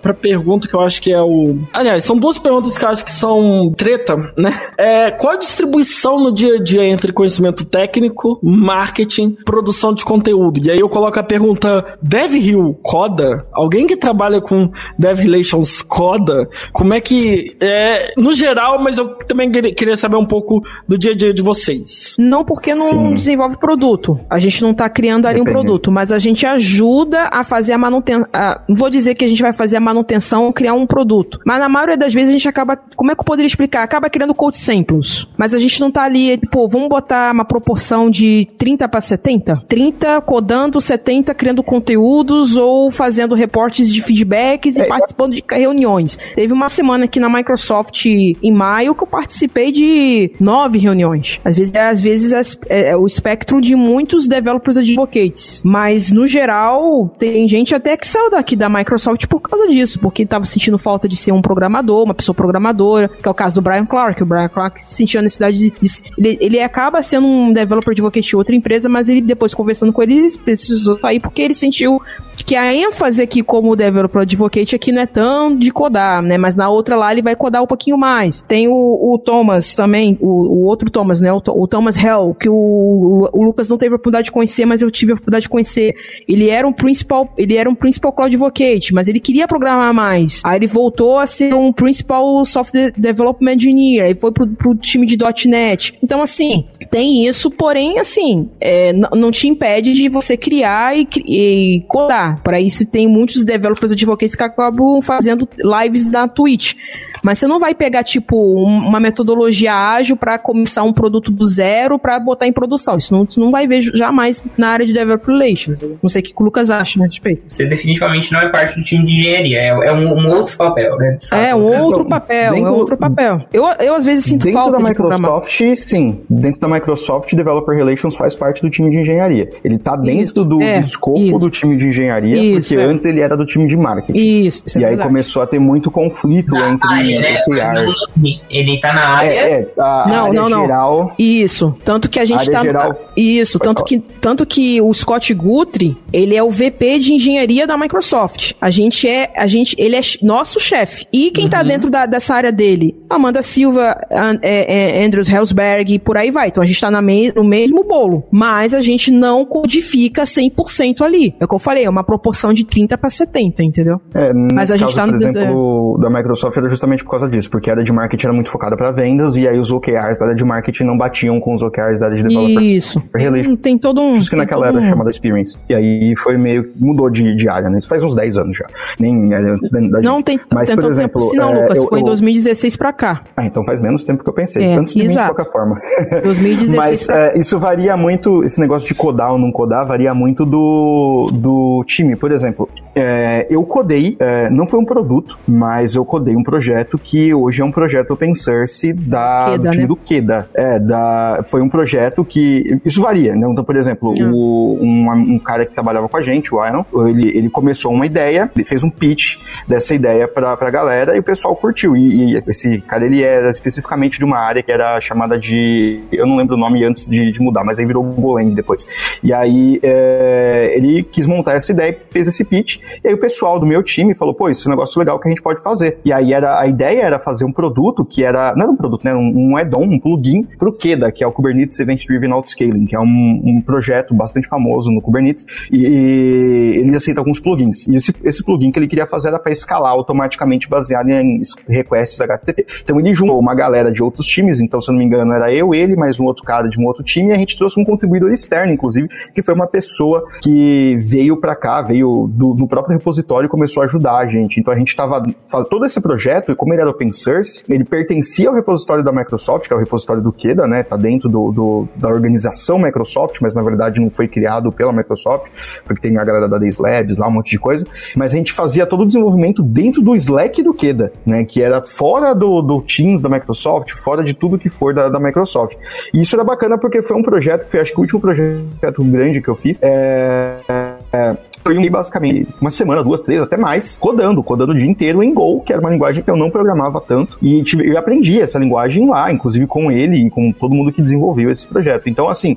pra, pergunta que eu acho que é o. Aliás, são duas perguntas que eu acho que são treta, né? É, qual a distribuição no dia a dia entre conhecimento técnico, marketing, produção de conteúdo? E aí eu coloco a pergunta: DevRel coda? Alguém que trabalha com Dev Relations coda? Como é que. É, no geral, mas eu também queria saber um pouco do dia a dia de vocês. Não, porque não Sim. desenvolve produto. A gente não tá criando ali Depende. um produto, mas a gente ajuda a fazer a manutenção. Não vou dizer que a gente vai fazer a manutenção criar um produto. Mas na maioria das vezes a gente acaba, como é que eu poderia explicar? Acaba criando code samples. Mas a gente não tá ali, tipo, vamos botar uma proporção de 30 para 70? 30 codando, 70 criando conteúdos ou fazendo reportes de feedbacks e é, participando de reuniões. Teve uma semana aqui na Microsoft em maio que eu participei de nove reuniões. Às vezes, às vezes é, é o espectro de muitos developers advocates. Mas no geral, tem gente até que saiu daqui da Microsoft por causa disso, porque estava sentindo falta de ser um programador, uma pessoa programadora, que é o caso do Brian Clark. O Brian Clark sentiu a necessidade de. de ele, ele, acaba sendo um developer advocate de outra empresa, mas ele, depois conversando com ele, ele precisou sair porque ele sentiu que a ênfase aqui como developer advocate aqui não é tão de codar, né? Mas na outra lá ele vai codar um pouquinho mais. Tem o, o Thomas também, o, o, outro Thomas, né? O, o Thomas Hell, que o, o, Lucas não teve a oportunidade de conhecer, mas eu tive a oportunidade de conhecer. Ele era um principal, ele era um principal cloud advocate, mas ele queria programar mais. Aí ele voltou a ser um principal software development engineer, aí foi pro, pro time de .NET. Então assim, tem isso, porém assim, é, não te impede de você criar e, e codar. Para isso tem muitos developers advocates que acabam fazendo lives na Twitch. Mas você não vai pegar, tipo, uma metodologia ágil para começar um produto do zero para botar em produção. Isso não, não vai ver jamais na área de Developer Relations. Não sei o que o Lucas acha a respeito. Você definitivamente não é parte do time engenharia. É, é um, um, outro papel, né? É, um outro papel. Dentro, é outro papel. Eu, eu às vezes sinto dentro falta da Microsoft, de sim. Dentro da Microsoft, Developer Relations faz parte do time de engenharia. Ele tá dentro do, é, do, escopo isso. do time de engenharia, isso, porque é. antes ele era do time de marketing. Isso, isso é E aí começou a ter muito conflito ah, entre ele, ele tá na área. É, é a não, área não, não. geral. Isso. Tanto que a gente área tá. Geral... Isso. Tanto que, tanto que o Scott Guthrie, ele é o VP de engenharia da Microsoft. A gente é. A gente, ele é nosso chefe. E quem tá uhum. tá dentro da, dessa área dele? Amanda Silva, é, é, Andrews Hellsberg, por aí vai. Então a gente tá na me, no mesmo bolo. Mas a gente não codifica 100% ali. É o que eu falei, é uma proporção de 30 para 70, entendeu? É, mas a gente caso, tá no. Por exemplo, da Microsoft era justamente por causa disso, porque a área de marketing era muito focada para vendas e aí os OKRs da área de marketing não batiam com os OKRs da área de developer. Isso. Tem, tem todo um. Isso que naquela era um... chamada Experience. E aí foi meio. mudou de, de área, né? Isso faz uns 10 anos já. Nem antes da, da Não tem Mas, por exemplo. Tempo assim, não, é, Lucas, eu, foi em 2016 para cá. Ah, então faz menos tempo que eu pensei. É, antes de mim, de qualquer forma. 2016. mas é, isso varia muito, esse negócio de codar ou não codar, varia muito do, do time. Por exemplo, é, eu codei, é, não foi um produto, mas eu codei um projeto que hoje é um projeto open source da, Queda, do time né? do Queda. É, da, foi um projeto que. Isso varia, né? Então, por exemplo, uhum. o, um, um, cara que trabalhava com a gente, o Iron, ele, ele começou uma ideia, ele fez um pitch dessa ideia pra, pra galera e o pessoal curtiu. E, e esse cara, ele era especificamente de uma área que era chamada de. Eu não lembro o nome antes de, de mudar, mas aí virou Golang depois. E aí é, ele quis montar essa ideia, fez esse pitch e aí o pessoal do meu time falou, pô, isso é um negócio legal que a gente pode fazer. E aí era, a ideia era fazer um produto que era, não era um produto, né, um, um add-on, um plugin pro KEDA, que é o Kubernetes Event Driven Autoscaling, que é um, um projeto bastante famoso no Kubernetes, e, e ele aceita alguns plugins. E esse, esse plugin que ele queria fazer era para escalar automaticamente baseado em requests HTTP. Então ele juntou uma galera de outros times, então se eu não me engano era eu, ele, mais um outro cara de um outro time, e a gente trouxe um contribuidor externo, inclusive, que foi uma pessoa que veio para cá, veio do, do próprio repositório começou a ajudar a gente. Então a gente estava todo esse projeto, e como ele era open source, ele pertencia ao repositório da Microsoft, que é o repositório do Queda, né? Tá dentro do, do, da organização Microsoft, mas na verdade não foi criado pela Microsoft, porque tem a galera da Days Labs lá, um monte de coisa. Mas a gente fazia todo o desenvolvimento dentro do Slack do Queda, né? Que era fora do, do Teams da Microsoft, fora de tudo que for da, da Microsoft. E isso era bacana porque foi um projeto, foi acho que o último projeto grande que eu fiz. É, é, basicamente uma semana, duas, três, até mais, codando, codando o dia inteiro em Go, que era uma linguagem que eu não programava tanto. E tive, eu aprendi essa linguagem lá, inclusive com ele e com todo mundo que desenvolveu esse projeto. Então, assim,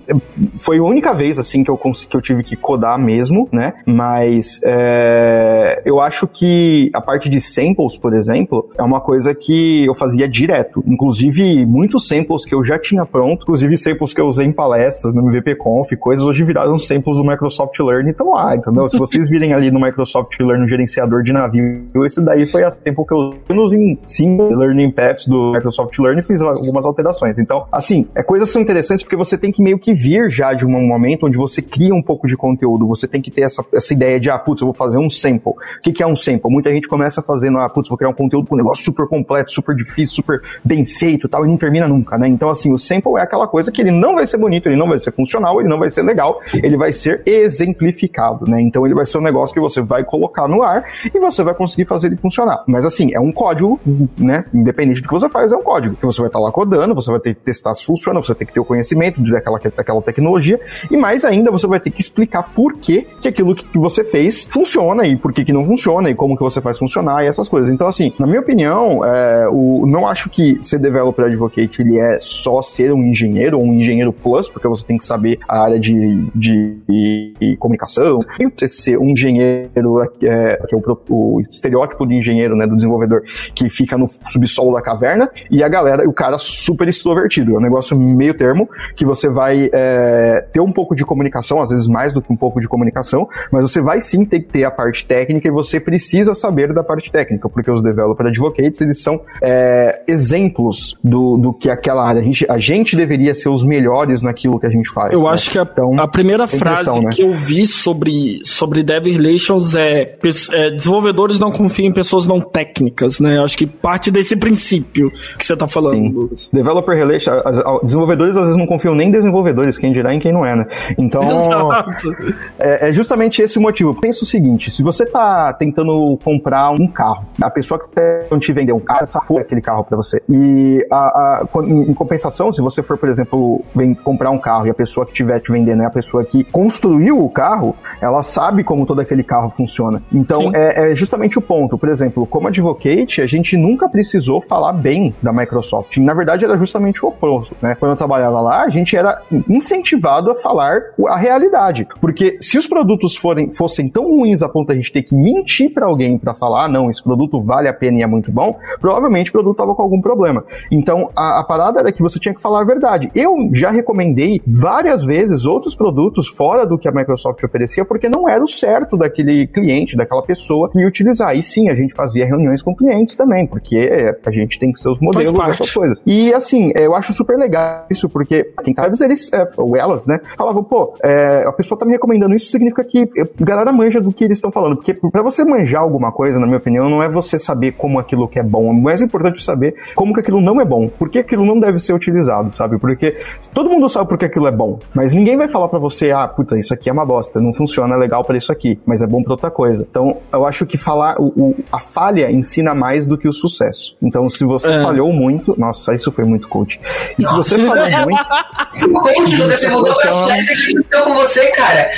foi a única vez, assim, que eu, que eu tive que codar mesmo, né? Mas é, eu acho que a parte de samples, por exemplo, é uma coisa que eu fazia direto. Inclusive, muitos samples que eu já tinha pronto, inclusive samples que eu usei em palestras, no MVP Conf, coisas, hoje viraram samples do Microsoft Learn e estão lá, entendeu? Se vocês virem ali no Microsoft Learn no gerenciador de navio, esse daí foi a tempo que eu nos em sim Learning Paths do Microsoft Learn e fiz algumas alterações. Então, assim, é coisas são interessantes porque você tem que meio que vir já de um momento onde você cria um pouco de conteúdo, você tem que ter essa, essa ideia de, ah, putz, eu vou fazer um sample. O que, que é um sample? Muita gente começa fazendo, ah, putz, vou criar um conteúdo com um negócio super completo, super difícil, super bem feito tal, e não termina nunca, né? Então, assim, o sample é aquela coisa que ele não vai ser bonito, ele não vai ser funcional, ele não vai ser legal, ele vai ser exemplificado, né? Então, ele vai ser um negócio que você vai colocar no ar e você vai conseguir fazer ele funcionar. Mas assim, é um código, né? Independente do que você faz, é um código. Que você vai estar lá codando, você vai ter que testar se funciona, você ter que ter o conhecimento daquela, daquela tecnologia, e mais ainda, você vai ter que explicar por que, que aquilo que você fez funciona e por que, que não funciona e como que você faz funcionar e essas coisas. Então, assim, na minha opinião, é, o, não acho que ser developer advocate ele é só ser um engenheiro ou um engenheiro plus, porque você tem que saber a área de, de, de, comunicação, Você ser um engenheiro, é, que é o, o, estereótipo de engenheiro, né, do desenvolvedor, que fica no subsolo da caverna, e a galera, o cara super extrovertido. É um negócio meio termo, que você vai é, ter um pouco de comunicação, às vezes mais do que um pouco de comunicação, mas você vai sim ter que ter a parte técnica e você precisa saber da parte técnica, porque os developer advocates, eles são é, exemplos do, do que aquela área. A gente, a gente deveria ser os melhores naquilo que a gente faz. Eu né? acho que a, então, a primeira frase né? que eu vi sobre, sobre Dev Relations é, é, desenvolvedores não confiam em pessoas não técnicas, né? Eu acho que parte desse princípio que você está falando. Sim. Developer Relations, desenvolvedores às vezes não confiam nem em desenvolvedores, quem dirá em quem não é, né? Então, é, é, justamente esse o motivo. Pensa o seguinte, se você está tentando comprar um carro, a pessoa que tá te vendeu um carro, essa foi aquele carro para você. E a, a, em compensação, se você for, por exemplo, vem comprar um carro e a pessoa que estiver te vendendo é a pessoa que construiu o carro, ela sabe como todo aquele carro funciona. Então, é, é, justamente o ponto. Por exemplo, como advocate, a gente nunca precisou falar bem da Microsoft. Na verdade, era justamente o oposto. Né? Quando eu trabalhava lá, a gente era incentivado a falar a realidade. Porque se os produtos forem, fossem tão ruins a ponto de a gente ter que mentir para alguém para falar, ah, não, esse produto vale a pena e é muito bom, provavelmente o produto estava com algum problema. Então, a, a parada era que você tinha que falar a verdade. Eu já recomendei várias vezes outros produtos fora do que a Microsoft oferecia, porque não era o certo daquele cliente, daquela pessoa me utilizar. E sim, a gente fazia reuniões com clientes também, porque a gente tem que ser os modelos dessas coisas. E assim, eu acho super legal isso, porque quem tá eles, é, ou elas, né, falavam, pô, é, a pessoa tá me recomendando isso, significa que a galera manja do que eles estão falando. Porque para você manjar alguma coisa, na minha opinião, não é você saber como aquilo que é bom. É mais importante saber como que aquilo não é bom. Por que aquilo não deve ser utilizado, sabe? Porque todo mundo sabe por que aquilo é bom, mas ninguém vai falar para você, ah, puta, isso aqui é uma bosta, não funciona legal para isso aqui, mas é bom para outra coisa. Então, eu acho que falar, o, o, a falha ensina mais do que o sucesso. Então, se você é. falhou muito, nossa, isso foi muito coach. E nossa. se você falhou muito. coach, você mudou pra isso aqui aconteceu com você, cara.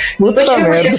Merda.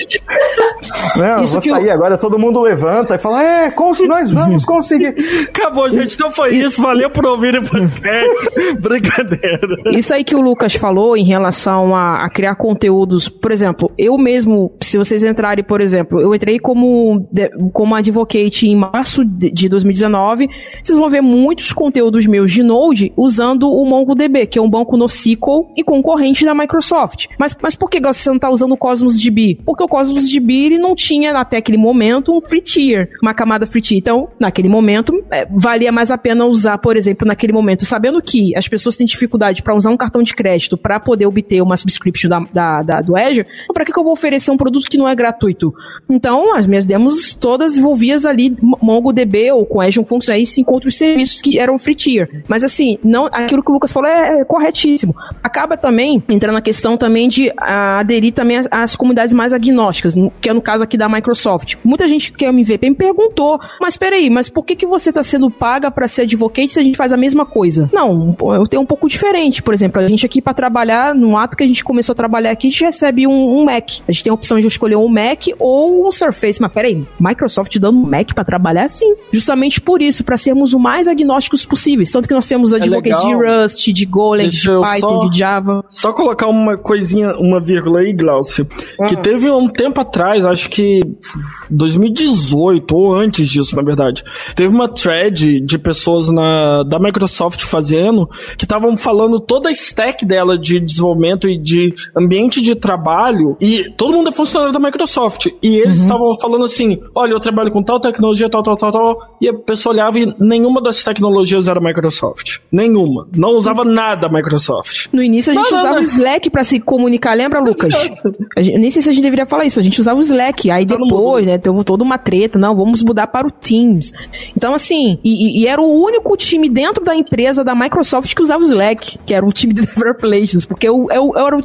Não, isso vou sair eu... agora, todo mundo levanta e fala, é, nós vamos conseguir. Acabou, gente, então foi isso, valeu por ouvir o podcast. Brincadeira. Isso aí que o Lucas falou em relação a, a, criar conteúdos, por exemplo, eu mesmo, se vocês entrarem, por exemplo, eu entrei como, como advocate em março de 2019, vocês vão ver muitos conteúdos meus de Node usando o MongoDB, que é um banco NoSQL e concorrente da Microsoft. Mas, mas por que você não está usando o Cosmos DB? Porque o Cosmos DB ele não tinha até aquele momento um free tier, uma camada free tier. Então, naquele momento, é, valia mais a pena usar, por exemplo, naquele momento, sabendo que as pessoas têm dificuldade para usar um cartão de crédito para poder obter uma subscription da, da, da do Azure, então para que, que eu vou oferecer um produto que não é gratuito? Então, as minhas demos todas envolvias ali MongoDB ou com Azure Functions, aí se encontra os serviços que eram free tier. Mas assim, não, aquilo que o Lucas falou é, é corretíssimo. Acaba também entrando na questão também de a, aderir também às, comunidades mais agnósticas, que é no caso aqui da Microsoft. Muita gente que é MVP me perguntou, mas peraí, mas por que, que você está sendo paga para ser advocate se a gente faz a mesma coisa? Não, eu tenho um pouco diferente. Por exemplo, a gente aqui para trabalhar, no ato que a gente começou a trabalhar aqui, a gente recebe um, um, Mac. A gente tem a opção de escolher um Mac ou um Surface. Mas peraí, Microsoft dando um Mac para trabalhar? Sim. Justamente por isso, para sermos o mais agnósticos possíveis. Tanto que nós temos advocates é de Rust, de Golang, Deixa de Python, só, de Java. Só colocar uma coisinha, uma vírgula aí, Glaucio. Uhum. Que teve um tempo atrás, acho que 2018 ou antes disso, na verdade, teve uma thread de pessoas na, da Microsoft fazendo que estavam falando toda a stack dela de desenvolvimento e de ambiente de trabalho e todo mundo é funcionário da Microsoft e eles estavam uhum. falando assim, olha, eu trabalho com tal tecnologia, tal, tal, tal, tal, e a pessoa olhava e nenhuma dessas tecnologias era Microsoft. Nenhuma. Não usava nada Microsoft. No início a gente não, usava não, o Slack para se comunicar, lembra, Lucas? Gente, nem sei se a gente deveria falar isso, a gente usava o Slack, aí depois, né, teve toda uma treta, não, vamos mudar para o Teams. Então, assim, e, e, era o único time dentro da empresa da Microsoft que usava o Slack, que era o time de Developer Relations, porque eu, eu, eu era, o,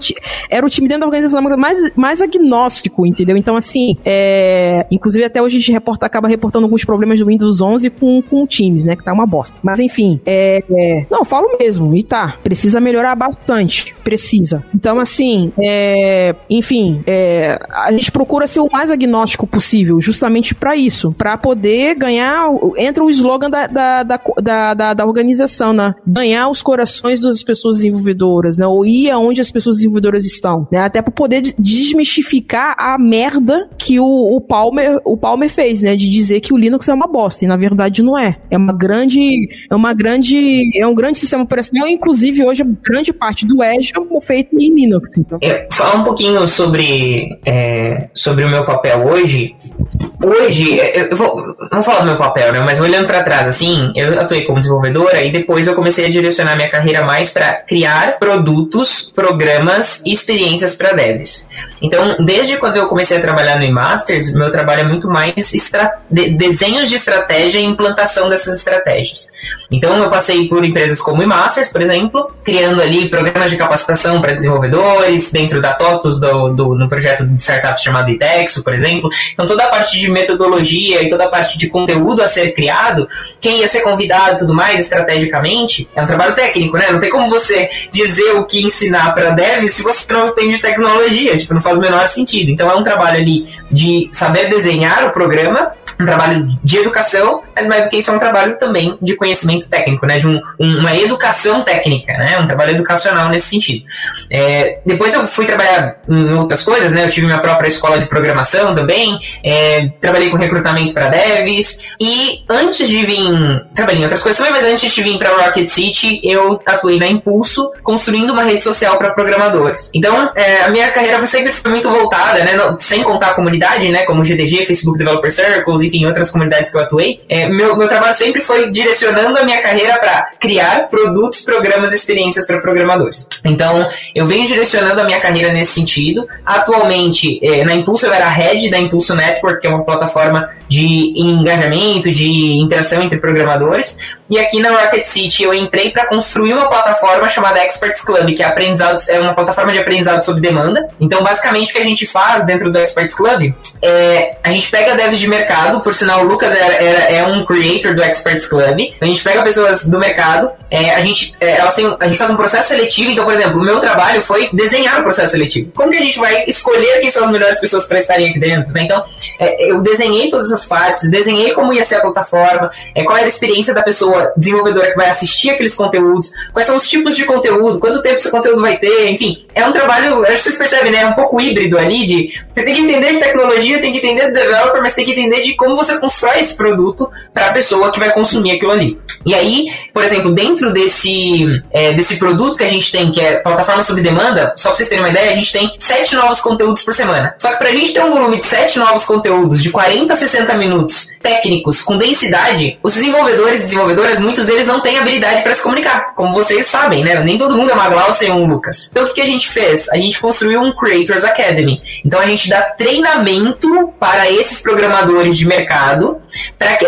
era o time dentro da organização mais, mais agnóstico, entendeu? Então, assim, é, inclusive até hoje a gente reporta, acaba reportando alguns problemas do Windows 11 com, com o Teams, né, que tá uma bosta. Mas, enfim, é, é, não, falo mesmo, e tá, precisa melhorar bastante, precisa. Então, assim, é, enfim, é, a gente procura ser o mais agnóstico possível, justamente para isso, para poder ganhar, entra o slogan da, da, da, da, da organização, né? Ganhar os corações das pessoas desenvolvedoras, né? Ou ir aonde as pessoas desenvolvedoras estão, né? Até para poder desmistificar a merda que o, o, Palmer, o Palmer fez, né? De dizer que o Linux é uma bosta. E na verdade não é. É uma grande. É uma grande. É um grande sistema operacional. Inclusive, hoje, grande parte do Edge é feito em Linux. Então. É, falar um pouquinho sobre, é, sobre o meu papel hoje. Hoje, é, eu vou, não vou falar do meu papel, né? Mas olhando para trás, assim, eu atuei como desenvolvedora e depois eu comecei a direcionar minha carreira mais para criar produtos, programas e experiências para devs. Então, desde quando eu comecei a trabalhar no eMasters, meu trabalho é muito mais de desenhos de estratégia e implantação dessas estratégias. Então, eu passei por empresas como eMasters, por exemplo, criando ali programas de capacitação para desenvolvedores, dentro da TOTUS, do, do, no projeto de startup chamado ITEXO, por exemplo. Então, toda a parte de metodologia e toda a parte de conteúdo a ser criado, quem ia ser convidado e tudo mais, estrategicamente, é um trabalho técnico, né? Não tem como você dizer o que ensinar para devs se você não entende tecnologia, tipo, não faz o menor sentido. Então, é um trabalho ali de saber desenhar o programa um trabalho de educação, mas mais do que isso é um trabalho também de conhecimento técnico, né? De um, um, uma educação técnica, né? Um trabalho educacional nesse sentido. É, depois eu fui trabalhar em outras coisas, né? Eu tive minha própria escola de programação também, é, trabalhei com recrutamento para devs e antes de vir, trabalhei em outras coisas também, mas antes de vir para Rocket City, eu atuei na Impulso, construindo uma rede social para programadores. Então, é, a minha carreira sempre foi muito voltada, né? sem contar a comunidade, né? Como GDG, Facebook Developer Circles, enfim, outras comunidades que eu atuei, é, meu, meu trabalho sempre foi direcionando a minha carreira para criar produtos, programas experiências para programadores. Então, eu venho direcionando a minha carreira nesse sentido. Atualmente, é, na Impulso eu era head da Impulso Network, que é uma plataforma de engajamento, de interação entre programadores. E aqui na Rocket City eu entrei para construir uma plataforma chamada Experts Club, que é, aprendizado, é uma plataforma de aprendizado sob demanda. Então, basicamente, o que a gente faz dentro do Experts Club é a gente pega devs de mercado, por sinal, o Lucas é um creator do Experts Club. A gente pega pessoas do mercado, é, a, gente, é, elas têm, a gente faz um processo seletivo. Então, por exemplo, o meu trabalho foi desenhar o processo seletivo. Como que a gente vai escolher quem são as melhores pessoas para estarem aqui dentro? Né? Então, é, eu desenhei todas as partes, desenhei como ia ser a plataforma, é, qual era a experiência da pessoa desenvolvedora que vai assistir aqueles conteúdos, quais são os tipos de conteúdo, quanto tempo esse conteúdo vai ter, enfim. É um trabalho, acho que vocês percebem, né? É um pouco híbrido ali de. Você tem que entender de tecnologia, tem que entender do developer, mas tem que entender de como você constrói esse produto para a pessoa que vai consumir aquilo ali. E aí, por exemplo, dentro desse, é, desse produto que a gente tem, que é plataforma sob demanda, só para vocês terem uma ideia, a gente tem sete novos conteúdos por semana. Só que para a gente ter um volume de sete novos conteúdos de 40 a 60 minutos técnicos com densidade, os desenvolvedores e desenvolvedoras muitos deles não têm habilidade para se comunicar, como vocês sabem, né? Nem todo mundo é uma Glaucia ou um Lucas. Então o que, que a gente fez? A gente construiu um Creators Academy. Então a gente dá treinamento para esses programadores de mercado para que,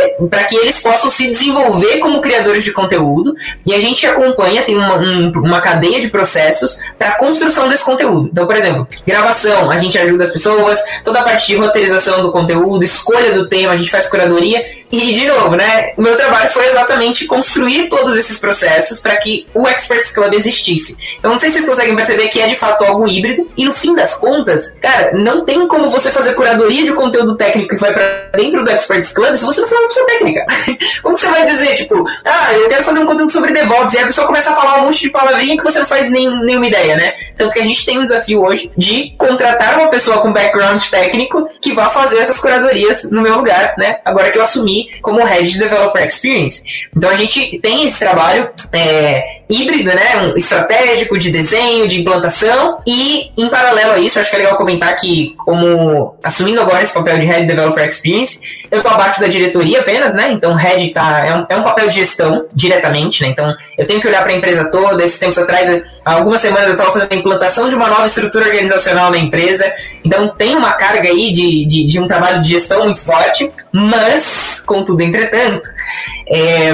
que eles possam se desenvolver como criadores de conteúdo e a gente acompanha, tem uma, um, uma cadeia de processos para a construção desse conteúdo. Então, por exemplo, gravação, a gente ajuda as pessoas, toda a parte de roteirização do conteúdo, escolha do tema, a gente faz curadoria e, de novo, né, o meu trabalho foi exatamente construir todos esses processos para que o Experts Club existisse. Eu não sei se vocês conseguem perceber que é de fato algo híbrido, e no fim das contas, cara, não tem como você fazer curadoria de conteúdo técnico que vai para dentro do Experts Club se você não for uma pessoa técnica. como você vai dizer, tipo, ah, eu quero fazer um conteúdo sobre DevOps, e a pessoa começa a falar um monte de palavrinha que você não faz nem, nenhuma ideia, né? Tanto que a gente tem um desafio hoje de contratar uma pessoa com background técnico que vá fazer essas curadorias no meu lugar, né? Agora que eu assumi como Head de Developer Experience. Então a gente tem esse trabalho é, híbrido, né? Um estratégico de desenho, de implantação e em paralelo a isso, acho que é legal comentar que como assumindo agora esse papel de Head Developer Experience, eu estou abaixo da diretoria apenas, né? Então Head tá, é, um, é um papel de gestão diretamente, né? Então eu tenho que olhar para a empresa toda. Esses tempos atrás, algumas semanas eu estava fazendo a implantação de uma nova estrutura organizacional na empresa. Então tem uma carga aí de, de, de um trabalho de gestão muito forte, mas, contudo, entretanto, é,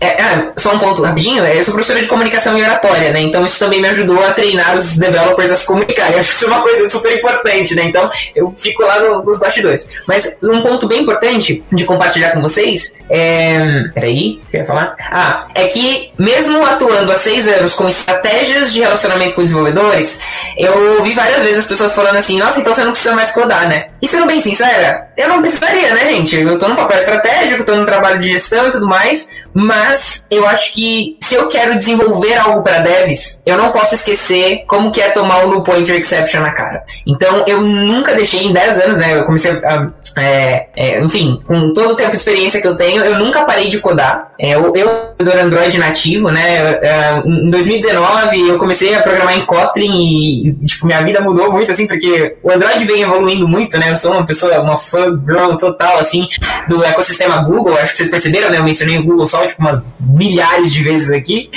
é, é, só um ponto rapidinho, eu sou professora de comunicação e oratória, né? Então isso também me ajudou a treinar os developers a se comunicar. Eu acho que isso é uma coisa super importante, né? Então eu fico lá no, nos bastidores. Mas um ponto bem importante de compartilhar com vocês é. Peraí, quer falar? Ah, é que mesmo atuando há seis anos com estratégias de relacionamento com desenvolvedores, eu ouvi várias vezes as pessoas falando assim, nossa, então você não precisa mais codar, né? E sendo bem sincera, eu não precisaria, né, gente? Eu tô num papel estratégico, tô num trabalho de gestão e tudo mais, Mas eu acho que se eu quero desenvolver algo para devs, eu não posso esquecer como que é tomar o null pointer exception na cara. Então eu nunca deixei em 10 anos, né? Eu comecei a. É, é, enfim, com todo o tempo de experiência que eu tenho, eu nunca parei de codar. É, eu, eu Android nativo, né? É, em 2019 eu comecei a programar em Kotlin e, tipo, minha vida mudou muito, assim, porque o Android vem evoluindo muito, né? Eu sou uma pessoa, uma fã girl total, assim, do ecossistema Google. Acho que vocês perceberam, né? Eu mencionei o Google só, tipo, umas milhares de vezes aqui.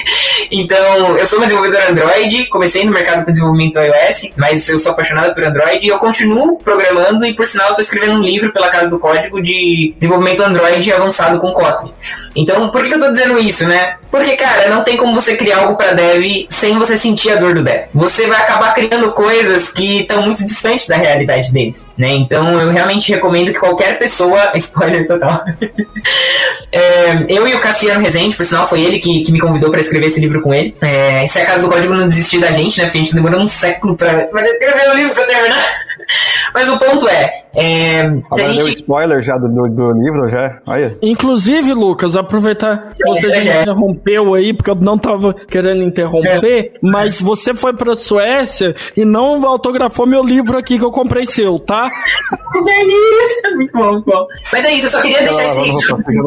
Então, eu sou uma desenvolvedora Android, comecei no mercado com desenvolvimento iOS, mas eu sou apaixonado por Android e eu continuo programando e, por sinal, tô escrevendo um livro pela Casa do Código de desenvolvimento Android avançado com Kotlin. Então, por que eu tô dizendo isso, né? Porque, cara, não tem como você criar algo para dev sem você sentir a dor do dev. Você vai acabar criando coisas que estão muito distantes da realidade deles, né? Então, eu realmente recomendo que qualquer pessoa... Spoiler total. é, eu e o Cassiano Rezende, por sinal, foi ele que, que me convidou para escrever esse livro com ele. É, se a Casa do Código não desistir da gente, né? Porque a gente demorou um século pra, pra escrever o livro pra terminar. Mas o ponto é, é, se a gente... spoiler já do, do, do, livro, já. Olha. Inclusive, Lucas, aproveitar que você já interrompeu aí, porque eu não tava querendo interromper, é. mas você foi pra Suécia e não autografou meu livro aqui que eu comprei seu, tá? muito bom, muito bom. Mas é isso, eu só queria deixar esse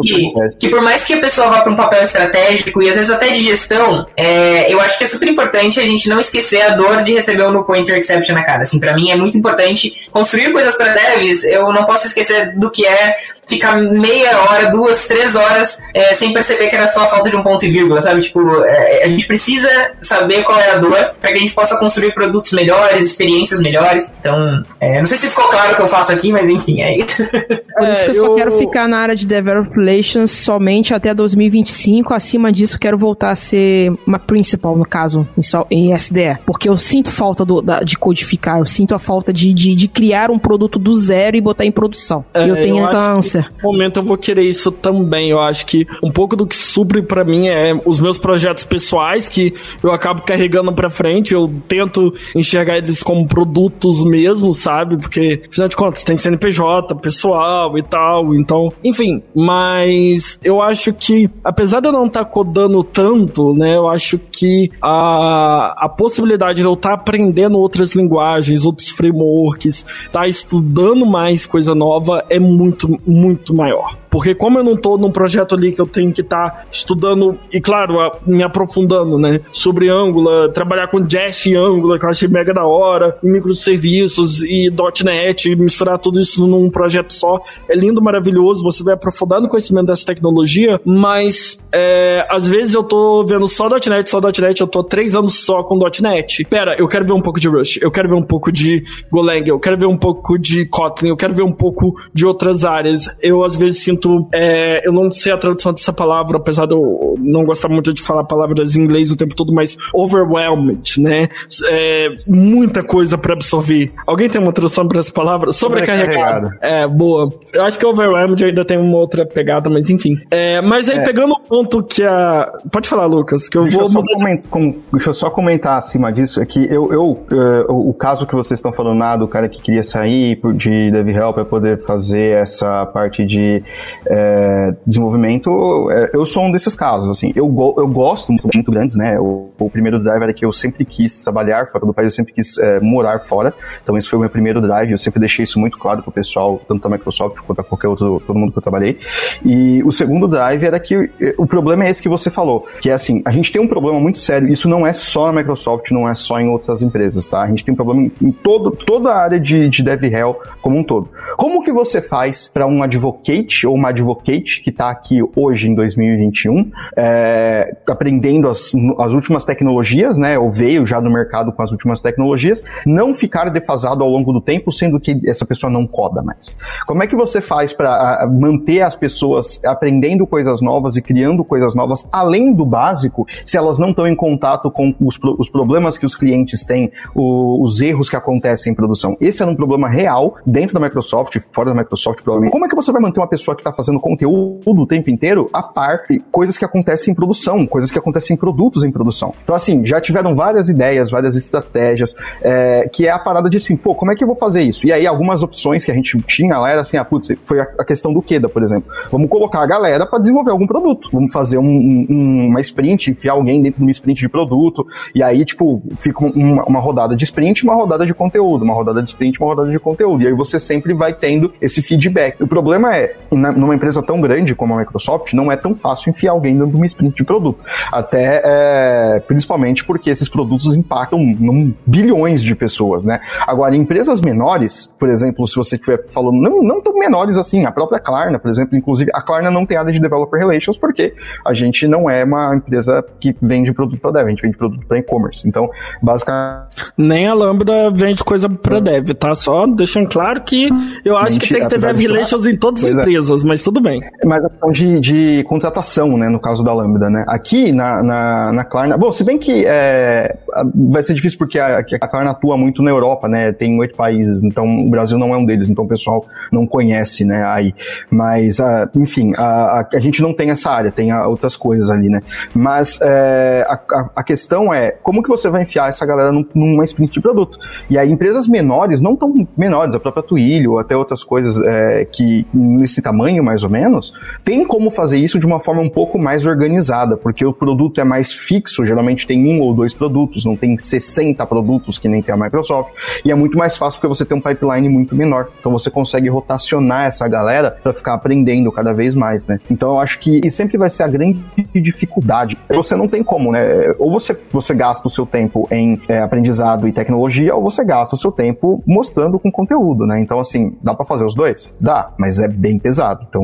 que, que por mais que a pessoa vá para um papel estratégico e às vezes até de gestão, é, eu acho que é super importante a gente não esquecer a dor de receber o no pointer exception na cara. Assim, para mim é muito importante construir coisas para devs, eu não posso esquecer do que é ficar meia hora, duas, três horas é, sem perceber que era só a falta de um ponto e vírgula, sabe? Tipo, é, a gente precisa saber qual é a dor para que a gente possa construir produtos melhores, experiências melhores. Então, é, não sei se ficou claro o que eu faço aqui, mas enfim, é isso. Por isso que eu só quero ficar na área de Developer Relations somente até 2025. Acima disso, quero voltar a ser uma principal, no caso, em, só, em SDE. Porque eu sinto falta do, da, de codificar, eu sinto a falta de, de, de, criar um produto do zero e botar em produção. É, eu tenho eu essa ânsia no momento eu vou querer isso também. Eu acho que um pouco do que supre para mim é os meus projetos pessoais que eu acabo carregando para frente. Eu tento enxergar eles como produtos mesmo, sabe? Porque, afinal de contas, tem CNPJ, pessoal e tal. Então, enfim. Mas eu acho que, apesar de eu não estar tá codando tanto, né? Eu acho que a, a possibilidade de eu estar tá aprendendo outras linguagens, outros frameworks, estar tá estudando mais coisa nova é muito, muito muito maior. Porque como eu não tô num projeto ali que eu tenho que estar tá estudando e, claro, a, me aprofundando, né, sobre Angular, trabalhar com Jest e Angular, que eu achei mega da hora, microserviços e .NET, e misturar tudo isso num projeto só, é lindo, maravilhoso, você vai aprofundar no conhecimento dessa tecnologia, mas é, às vezes eu tô vendo só .NET, só .NET, eu tô três anos só com .NET. Pera, eu quero ver um pouco de Rush, eu quero ver um pouco de Golang, eu quero ver um pouco de Kotlin, eu quero ver um pouco de outras áreas. Eu às vezes sinto muito. É, eu não sei a tradução dessa palavra, apesar de eu não gostar muito de falar palavras em inglês o tempo todo, mas overwhelmed, né? É, muita coisa para absorver. Alguém tem uma tradução para essa palavra? Sobrecarregado. É, boa. Eu acho que overwhelmed ainda tem uma outra pegada, mas enfim. É, mas aí, é. pegando o ponto que a. Pode falar, Lucas, que eu deixa vou. Eu só comentar, com, deixa eu só comentar acima disso, é que eu, eu uh, o caso que vocês estão falando lá do cara que queria sair de DevHelp para poder fazer essa parte de é, desenvolvimento, é, eu sou um desses casos, assim, eu, go, eu gosto muito, muito grandes, né, o, o, primeiro drive era que eu sempre quis trabalhar fora do país, eu sempre quis é, morar fora, então esse foi o meu primeiro drive, eu sempre deixei isso muito claro pro pessoal, tanto da Microsoft quanto a qualquer outro, todo mundo que eu trabalhei, e o segundo drive era que o problema é esse que você falou, que é assim, a gente tem um problema muito sério, isso não é só na Microsoft, não é só em outras empresas, tá, a gente tem um problema em todo, toda a área de, de DevRel como um todo. Como que você faz para um advocate ou uma advocate que está aqui hoje em 2021, é, aprendendo as, as últimas tecnologias, né? Ou veio já no mercado com as últimas tecnologias, não ficar defasado ao longo do tempo, sendo que essa pessoa não coda mais. Como é que você faz para manter as pessoas aprendendo coisas novas e criando coisas novas, além do básico, se elas não estão em contato com os, os problemas que os clientes têm, o, os erros que acontecem em produção? Esse era um problema real dentro da Microsoft, fora da Microsoft, provavelmente. Como é que você vai manter uma pessoa que tá fazendo conteúdo o tempo inteiro, a par coisas que acontecem em produção, coisas que acontecem em produtos em produção. Então, assim, já tiveram várias ideias, várias estratégias, é, que é a parada de assim, pô, como é que eu vou fazer isso? E aí, algumas opções que a gente tinha lá era assim, ah, putz, foi a, questão do Queda, por exemplo. Vamos colocar a galera para desenvolver algum produto. Vamos fazer um, um, uma sprint, enfiar alguém dentro de uma sprint de produto, e aí, tipo, fica uma, uma rodada de sprint, uma rodada de conteúdo, uma rodada de sprint, uma rodada de conteúdo. E aí você sempre vai tendo esse feedback. O problema é, numa empresa tão grande como a Microsoft, não é tão fácil enfiar alguém dentro de uma sprint de produto. Até, é, principalmente porque esses produtos impactam num, bilhões de pessoas, né? Agora, em empresas menores, por exemplo, se você estiver falando, não, não tão menores assim, a própria Klarna, por exemplo, inclusive, a Klarna não tem área de Developer Relations porque a gente não é uma empresa que vende produto para dev, a gente vende produto para e-commerce. Então, basicamente. Nem a Lambda vende coisa para dev, tá? Só deixando claro que eu acho que tem que ter Dev Relations em todas as é. empresas, é. Mas tudo bem. Mas a questão de, de contratação, né, no caso da Lambda, né? Aqui na, na, na Klarna, bom, se bem que é, vai ser difícil porque a, a Klarna atua muito na Europa, né? Tem oito países, então o Brasil não é um deles, então o pessoal não conhece, né, aí. Mas, uh, enfim, a, a, a, gente não tem essa área, tem outras coisas ali, né? Mas é, a, a, questão é como que você vai enfiar essa galera num, numa sprint de produto? E aí empresas menores, não tão menores, a própria Twilio, até outras coisas é, que nesse tamanho mais ou menos, tem como fazer isso de uma forma um pouco mais organizada, porque o produto é mais fixo, geralmente tem um ou dois produtos, não tem 60 produtos que nem tem a Microsoft, e é muito mais fácil porque você tem um pipeline muito menor. Então você consegue rotacionar essa galera para ficar aprendendo cada vez mais, né? Então eu acho que e sempre vai ser a grande dificuldade. Você não tem como, né? Ou você, você gasta o seu tempo em é, aprendizado e tecnologia, ou você gasta o seu tempo mostrando com conteúdo, né? Então, assim, dá para fazer os dois? Dá, mas é bem pesado. Então,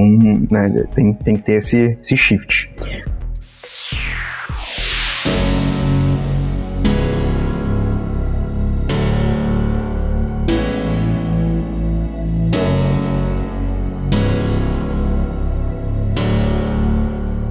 né, tem, tem que ter esse, esse shift.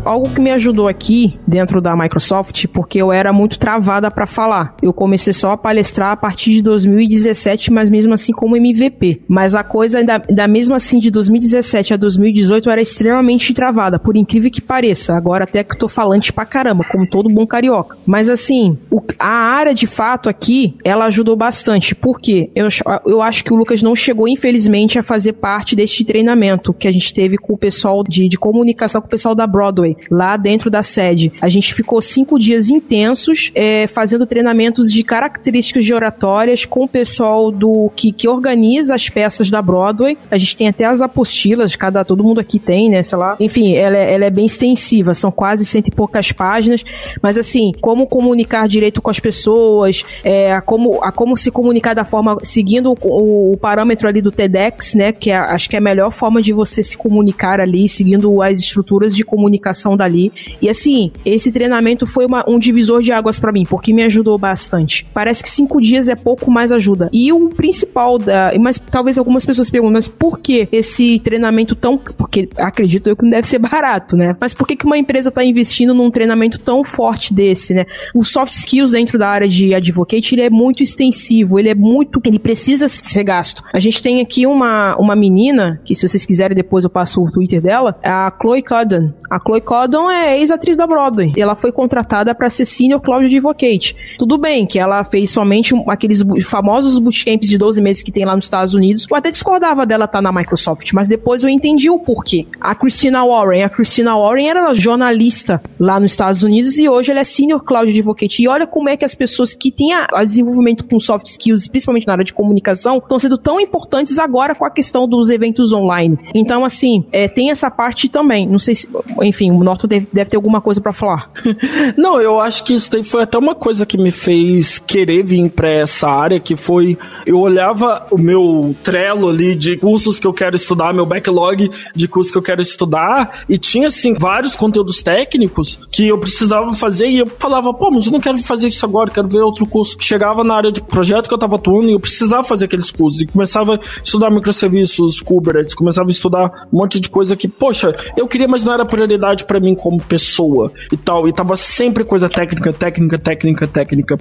Algo que me ajudou aqui dentro da Microsoft, porque eu era muito travada para falar. Eu comecei só a palestrar a partir de 2017, mas mesmo assim como MVP. Mas a coisa da, da mesma assim de 2017 a 2018 era extremamente travada, por incrível que pareça. Agora até que eu tô falante pra caramba, como todo bom carioca. Mas assim, o, a área de fato aqui, ela ajudou bastante. Por quê? Eu, eu acho que o Lucas não chegou, infelizmente, a fazer parte deste treinamento que a gente teve com o pessoal de, de comunicação com o pessoal da Broadway lá dentro da sede. A gente ficou cinco dias intensos é, fazendo treinamentos de características de oratórias com o pessoal do que, que organiza as peças da Broadway. A gente tem até as apostilas, cada todo mundo aqui tem, né? Sei lá. Enfim, ela é, ela é bem extensiva, são quase cento e poucas páginas. Mas assim, como comunicar direito com as pessoas, é, a, como, a como se comunicar da forma seguindo o, o parâmetro ali do TEDx, né? Que é, acho que é a melhor forma de você se comunicar ali, seguindo as estruturas de comunicação dali. E assim, esse treinamento foi uma, um divisor de águas para mim, porque me ajudou bastante. Parece que cinco dias é pouco, mais ajuda. E o principal da. Mas talvez algumas pessoas perguntem, mas por que esse treinamento tão. Porque acredito eu que não deve ser barato, né? Mas por que, que uma empresa está investindo num treinamento tão forte desse, né? O soft skills dentro da área de advocate, ele é muito extensivo, ele é muito. Ele precisa ser gasto. A gente tem aqui uma, uma menina, que se vocês quiserem depois eu passo o Twitter dela, a Chloe Cudden. A Chloe Gordon é ex-atriz da Broadway. Ela foi contratada para ser Senior Cloud Advocate. Tudo bem que ela fez somente aqueles famosos bootcamps de 12 meses que tem lá nos Estados Unidos. Eu até discordava dela estar tá na Microsoft, mas depois eu entendi o porquê. A Christina Warren, a Christina Warren era jornalista lá nos Estados Unidos e hoje ela é Senior Cloud Advocate. E olha como é que as pessoas que têm a, a desenvolvimento com soft skills, principalmente na área de comunicação, estão sendo tão importantes agora com a questão dos eventos online. Então, assim, é, tem essa parte também. Não sei se, enfim, o Norton deve, deve ter alguma coisa para falar. Não, eu acho que isso foi até uma coisa que me fez querer vir para essa área, que foi eu olhava o meu trelo ali de cursos que eu quero estudar, meu backlog de cursos que eu quero estudar, e tinha assim vários conteúdos técnicos que eu precisava fazer e eu falava, pô, mas eu não quero fazer isso agora, quero ver outro curso. Chegava na área de projeto que eu tava atuando e eu precisava fazer aqueles cursos e começava a estudar microserviços, Kubernetes, começava a estudar um monte de coisa que, poxa, eu queria, mas não era prioridade para mim como pessoa e tal. E tava sempre coisa técnica, técnica, técnica, técnica.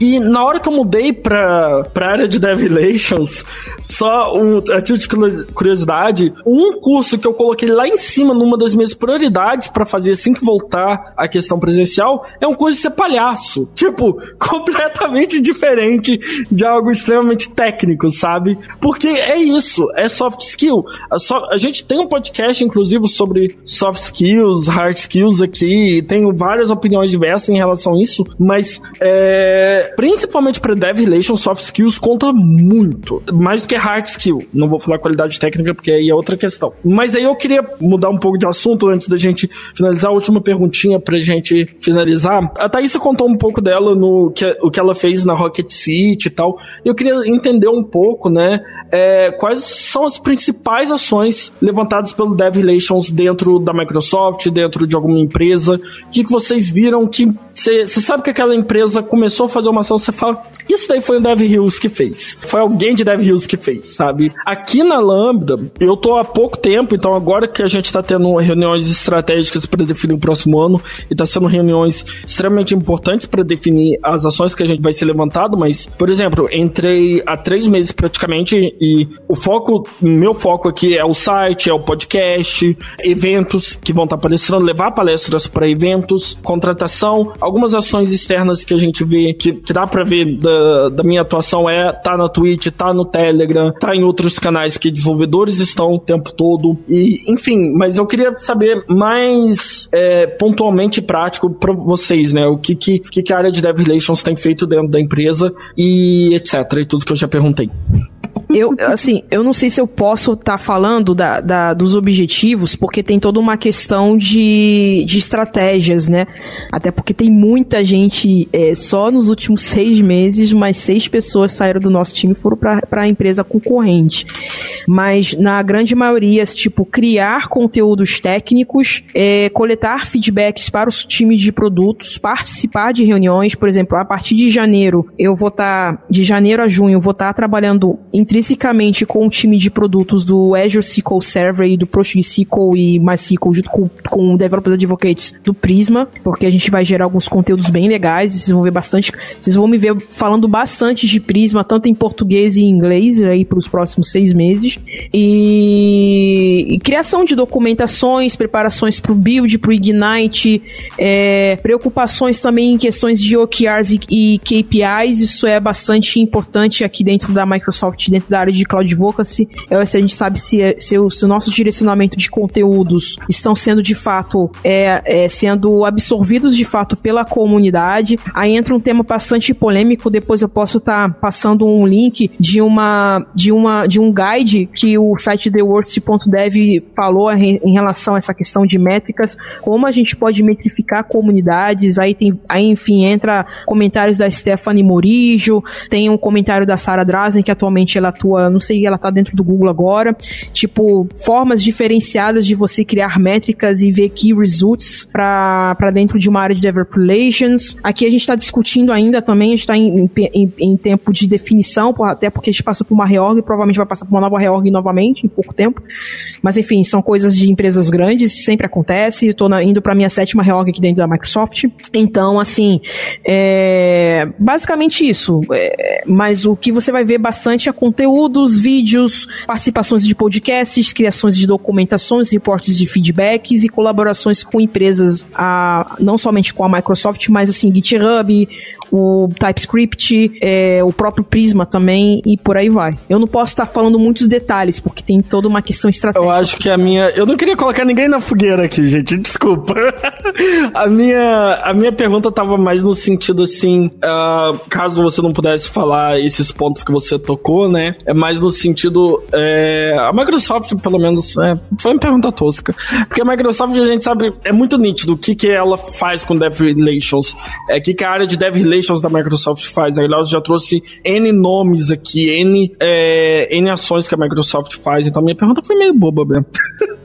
E na hora que eu mudei pra, pra área de Dev Relations, só um, a de curiosidade, um curso que eu coloquei lá em cima numa das minhas prioridades para fazer assim que voltar a questão presencial é um curso de ser palhaço. Tipo, completamente diferente de algo extremamente técnico, sabe? Porque é isso, é soft skill. A, so, a gente tem um podcast, inclusive, sobre soft skills, hard skills aqui, tenho várias opiniões diversas em relação a isso, mas é, principalmente para dev relations, soft skills conta muito, mais do que hard skill. Não vou falar qualidade técnica porque aí é outra questão. Mas aí eu queria mudar um pouco de assunto antes da gente finalizar a última perguntinha pra gente finalizar. A Thaís contou um pouco dela no que, o que ela fez na Rocket City e tal. Eu queria entender um pouco, né, é, quais são as principais ações levantadas pelo Dev Relations dentro da Microsoft, dentro de alguma empresa. O que, que vocês viram que você sabe que aquela empresa começou a fazer uma ação, você fala, isso daí foi o Dev Hills que fez. Foi alguém de Dev Hills que fez, sabe? Aqui na Lambda, eu tô há pouco tempo, então agora que a gente tá tendo reuniões estratégicas para definir o próximo ano e tá sendo reuniões extremamente importantes para definir as ações que a gente vai ser levantado, mas, por exemplo, entrei há três meses praticamente e o foco, meu foco aqui é o site, é o podcast, eventos que vão estar tá palestrando, levar palestras para eventos, contratação, algumas ações externas que a gente vê, que, que dá para ver da, da minha atuação é tá na Twitch, tá no Telegram, tá em outros canais que desenvolvedores estão o tempo todo. E, enfim, mas eu queria saber mais é, pontualmente prático para vocês, né? O que, que, que a área de Dev Relations tem feito dentro da empresa e etc. E tudo que eu já perguntei. Eu, assim, eu não sei se eu posso estar tá falando da, da, dos objetivos, porque tem toda uma questão de, de estratégias, né? Até porque tem muita gente, é, só nos últimos seis meses, mais seis pessoas saíram do nosso time e foram para a empresa concorrente. Mas na grande maioria, tipo, criar conteúdos técnicos, é, coletar feedbacks para os times de produtos, participar de reuniões, por exemplo, a partir de janeiro, eu vou estar, tá, de janeiro a junho, eu vou estar tá trabalhando intrinsecamente com o time de produtos do Azure SQL Server e do PostgreSQL e MySQL junto com, com o Developer Advocates do Prisma, porque a gente vai gerar alguns conteúdos bem legais e vocês vão ver bastante, vocês vão me ver falando bastante de Prisma, tanto em português e em inglês aí para os próximos seis meses. E, e, criação de documentações, preparações para o build, para o Ignite, é, preocupações também em questões de OKRs e, e KPIs, isso é bastante importante aqui dentro da Microsoft, dentro da área de Cloud Advocacy, é se a gente sabe se, é, se, o, se o nosso direcionamento de conteúdos estão sendo de fato é, é, sendo absorvidos de fato pela comunidade. Aí entra um tema bastante polêmico, depois eu posso estar tá passando um link de uma de uma de um guide que o site theworst.dev falou em relação a essa questão de métricas, como a gente pode metrificar comunidades. Aí tem aí enfim entra comentários da Stephanie Morijo, tem um comentário da Sarah Drazen que atualmente ela atua, não sei, ela tá dentro do Google agora. Tipo, formas diferenciadas de você criar métricas e ver key results para dentro de uma área de developer relations. Aqui a gente está discutindo ainda também, a gente está em, em, em, tempo de definição, até porque a gente passa por uma reorg, provavelmente vai passar por uma nova reorg novamente em pouco tempo. Mas enfim, são coisas de empresas grandes, sempre acontece. Estou indo para minha sétima reorg aqui dentro da Microsoft. Então, assim, é, basicamente isso. É, mas o que você vai ver bastante é conteúdos, vídeos, participações de podcasts, criações de documentações, reportes de feedbacks e colaborações com empresas, a, não somente com a Microsoft, mas assim, GitHub, o TypeScript, é, o próprio Prisma também e por aí vai. Eu não posso estar falando muitos detalhes, porque tem toda uma questão estratégica. Eu acho que a minha. Eu não queria colocar ninguém na fogueira aqui, gente, desculpa. a, minha, a minha pergunta tava mais no sentido assim: uh, caso você não pudesse falar esses pontos que você tocou, né? É mais no sentido. É, a Microsoft, pelo menos, é, foi uma pergunta tosca. Porque a Microsoft, a gente sabe, é muito nítido o que, que ela faz com Dev Relations. É que, que a área de Dev Relations Relations da Microsoft faz. A Ilaus já trouxe N nomes aqui, N, é, N ações que a Microsoft faz. Então minha pergunta foi meio boba mesmo.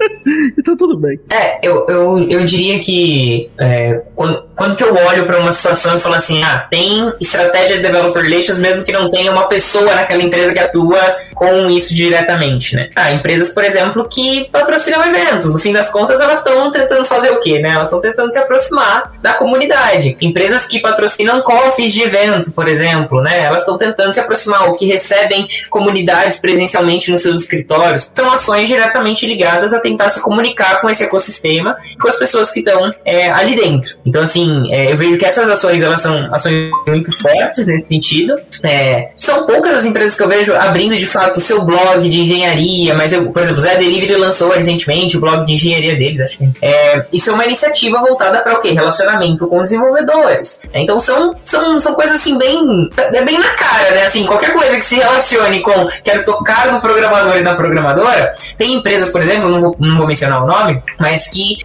então tudo bem. É, eu, eu, eu diria que é, quando, quando que eu olho para uma situação e falo assim, ah, tem estratégia de developer relations mesmo que não tenha uma pessoa naquela empresa que atua com isso diretamente, né? Ah, empresas, por exemplo, que patrocinam eventos. No fim das contas, elas estão tentando fazer o quê, né? Elas estão tentando se aproximar da comunidade. Empresas que patrocinam coffees de evento, por exemplo, né? Elas estão tentando se aproximar, ou que recebem comunidades presencialmente nos seus escritórios. São ações diretamente ligadas a tentar se comunicar com esse ecossistema, com as pessoas que estão é, ali dentro. Então, assim, é, eu vejo que essas ações, elas são ações muito fortes nesse sentido. É, são poucas as empresas que eu vejo abrindo, de fato, o seu blog de engenharia, mas, eu, por exemplo, o Zé Delivery lançou recentemente o blog de engenharia deles, acho que. É, isso é uma iniciativa voltada para o quê? Relacionamento com desenvolvedores. Então, são, são, são coisas, assim, bem, é bem na cara, né? Assim, qualquer coisa que se relacione com quero tocar no programador e na programadora, tem empresas, por exemplo, não vou, não vou mencionar o nome, mas que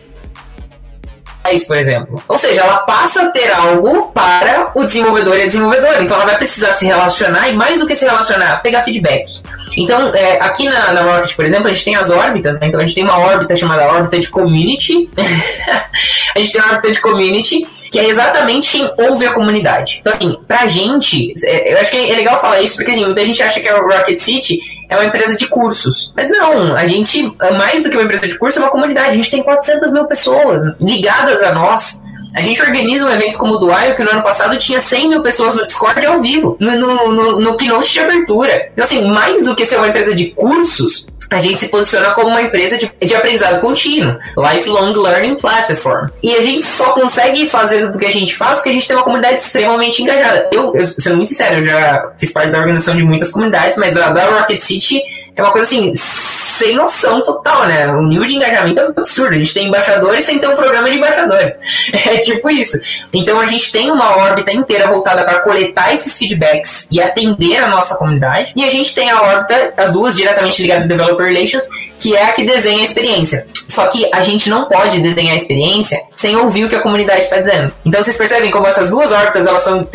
por exemplo. Ou seja, ela passa a ter algo para o desenvolvedor e a desenvolvedora. Então ela vai precisar se relacionar e mais do que se relacionar, pegar feedback. Então, é, aqui na, na Rocket, por exemplo, a gente tem as órbitas, né? Então a gente tem uma órbita chamada órbita de community. a gente tem uma órbita de community, que é exatamente quem ouve a comunidade. Então, assim, pra gente, é, eu acho que é legal falar isso, porque assim, muita gente acha que a Rocket City é uma empresa de cursos. Mas não, a gente, mais do que uma empresa de curso, é uma comunidade. A gente tem 400 mil pessoas ligadas a nós. A gente organiza um evento como o do IO, que no ano passado tinha 100 mil pessoas no Discord ao vivo, no, no, no, no keynote de abertura. Então, assim, mais do que ser uma empresa de cursos, a gente se posiciona como uma empresa de, de aprendizado contínuo, lifelong learning platform. E a gente só consegue fazer tudo que a gente faz porque a gente tem uma comunidade extremamente engajada. Eu, eu sendo muito sincero, eu já fiz parte da organização de muitas comunidades, mas da, da Rocket City é uma coisa assim sem noção total, né? O nível de engajamento é absurdo. A gente tem embaixadores sem ter um programa de embaixadores. É tipo isso. Então a gente tem uma órbita inteira voltada para coletar esses feedbacks e atender a nossa comunidade. E a gente tem a órbita, as duas diretamente ligadas ao Developer Relations, que é a que desenha a experiência. Só que a gente não pode desenhar a experiência sem ouvir o que a comunidade está dizendo. Então vocês percebem como essas duas órbitas elas são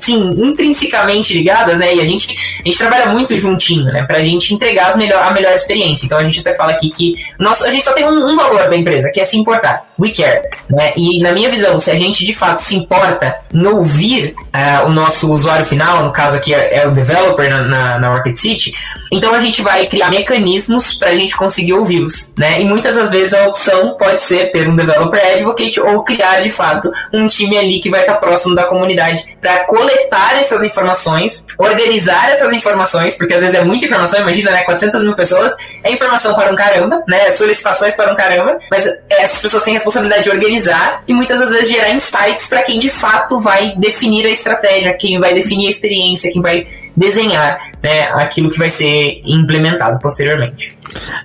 sim, intrinsecamente ligadas, né? E a gente, a gente trabalha muito juntinho, né? Pra gente entregar melhor, a melhor experiência. Então a gente até fala aqui que nosso, a gente só tem um, um valor da empresa, que é se importar. We care. Né? E na minha visão, se a gente de fato se importa em ouvir uh, o nosso usuário final, no caso aqui é, é o developer na, na, na Rocket City, então a gente vai criar mecanismos para a gente conseguir ouvi-los. Né? E muitas das vezes a opção pode ser ter um developer advocate ou criar de fato um time ali que vai estar próximo da comunidade para coletar essas informações, organizar essas informações, porque às vezes é muita informação, imagina, né? 400 mil pessoas, é informação para um caramba, né? Solicitações para um caramba, mas essas pessoas têm a responsabilidade de organizar e muitas das vezes gerar insights para quem de fato vai definir a estratégia, quem vai definir a experiência, quem vai desenhar né, aquilo que vai ser implementado posteriormente.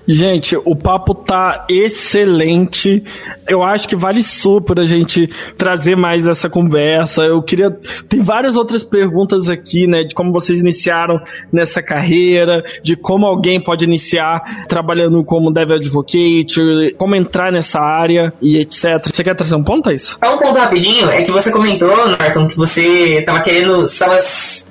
Gente, o papo tá excelente. Eu acho que vale super a gente trazer mais essa conversa. Eu queria. Tem várias outras perguntas aqui, né? De como vocês iniciaram nessa carreira, de como alguém pode iniciar trabalhando como Dev Advocate, como entrar nessa área e etc. Você quer trazer um ponto, Thaís? Só um ponto rapidinho, é que você comentou, Norton, que você tava querendo. Estava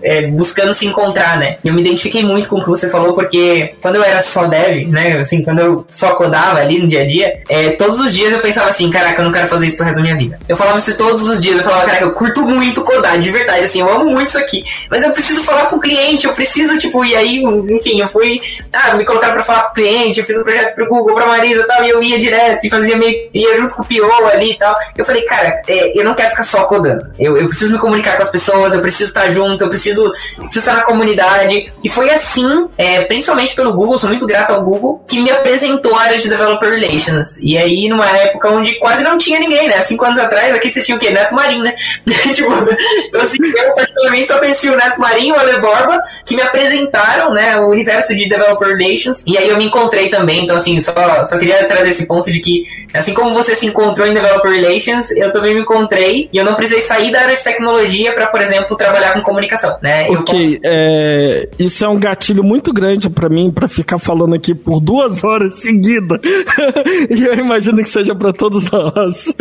é, buscando se encontrar, né? Eu me identifiquei muito com o que você falou, porque quando eu era só dev, né? Assim, quando eu só codava ali no dia a dia, é, todos os dias eu pensava assim, caraca, eu não quero fazer isso pro resto da minha vida. Eu falava isso todos os dias, eu falava, caraca, eu curto muito codar, de verdade, assim, eu amo muito isso aqui. Mas eu preciso falar com o cliente, eu preciso, tipo, e aí, enfim, eu fui, ah, me colocaram pra falar com o cliente, eu fiz um projeto pro Google, pra Marisa e tal, e eu ia direto e fazia meio, ia junto com o PO ali e tal. Eu falei, cara, é, eu não quero ficar só codando. Eu, eu preciso me comunicar com as pessoas, eu preciso estar junto, eu preciso, preciso estar na comunidade. E foi assim, é, principalmente pelo Google, sou muito grato ao Google, que me apresentou a área de Developer Relations. E aí, numa época onde quase não tinha ninguém, né? Cinco anos atrás, aqui você tinha o quê? Neto Marinho, né? tipo, eu, assim, eu particularmente só conheci o Neto Marinho, o Ale Borba, que me apresentaram, né, o universo de Developer Relations. E aí eu me encontrei também, então assim, só, só queria trazer esse ponto de que, assim como você se encontrou em Developer Relations, eu também me encontrei e eu não precisei sair da área de tecnologia para, por exemplo, trabalhar com comunicação. Né? Ok, posso... é, isso é um gatilho muito grande para mim para ficar falando aqui por duas horas seguidas. e eu imagino que seja para todos nós.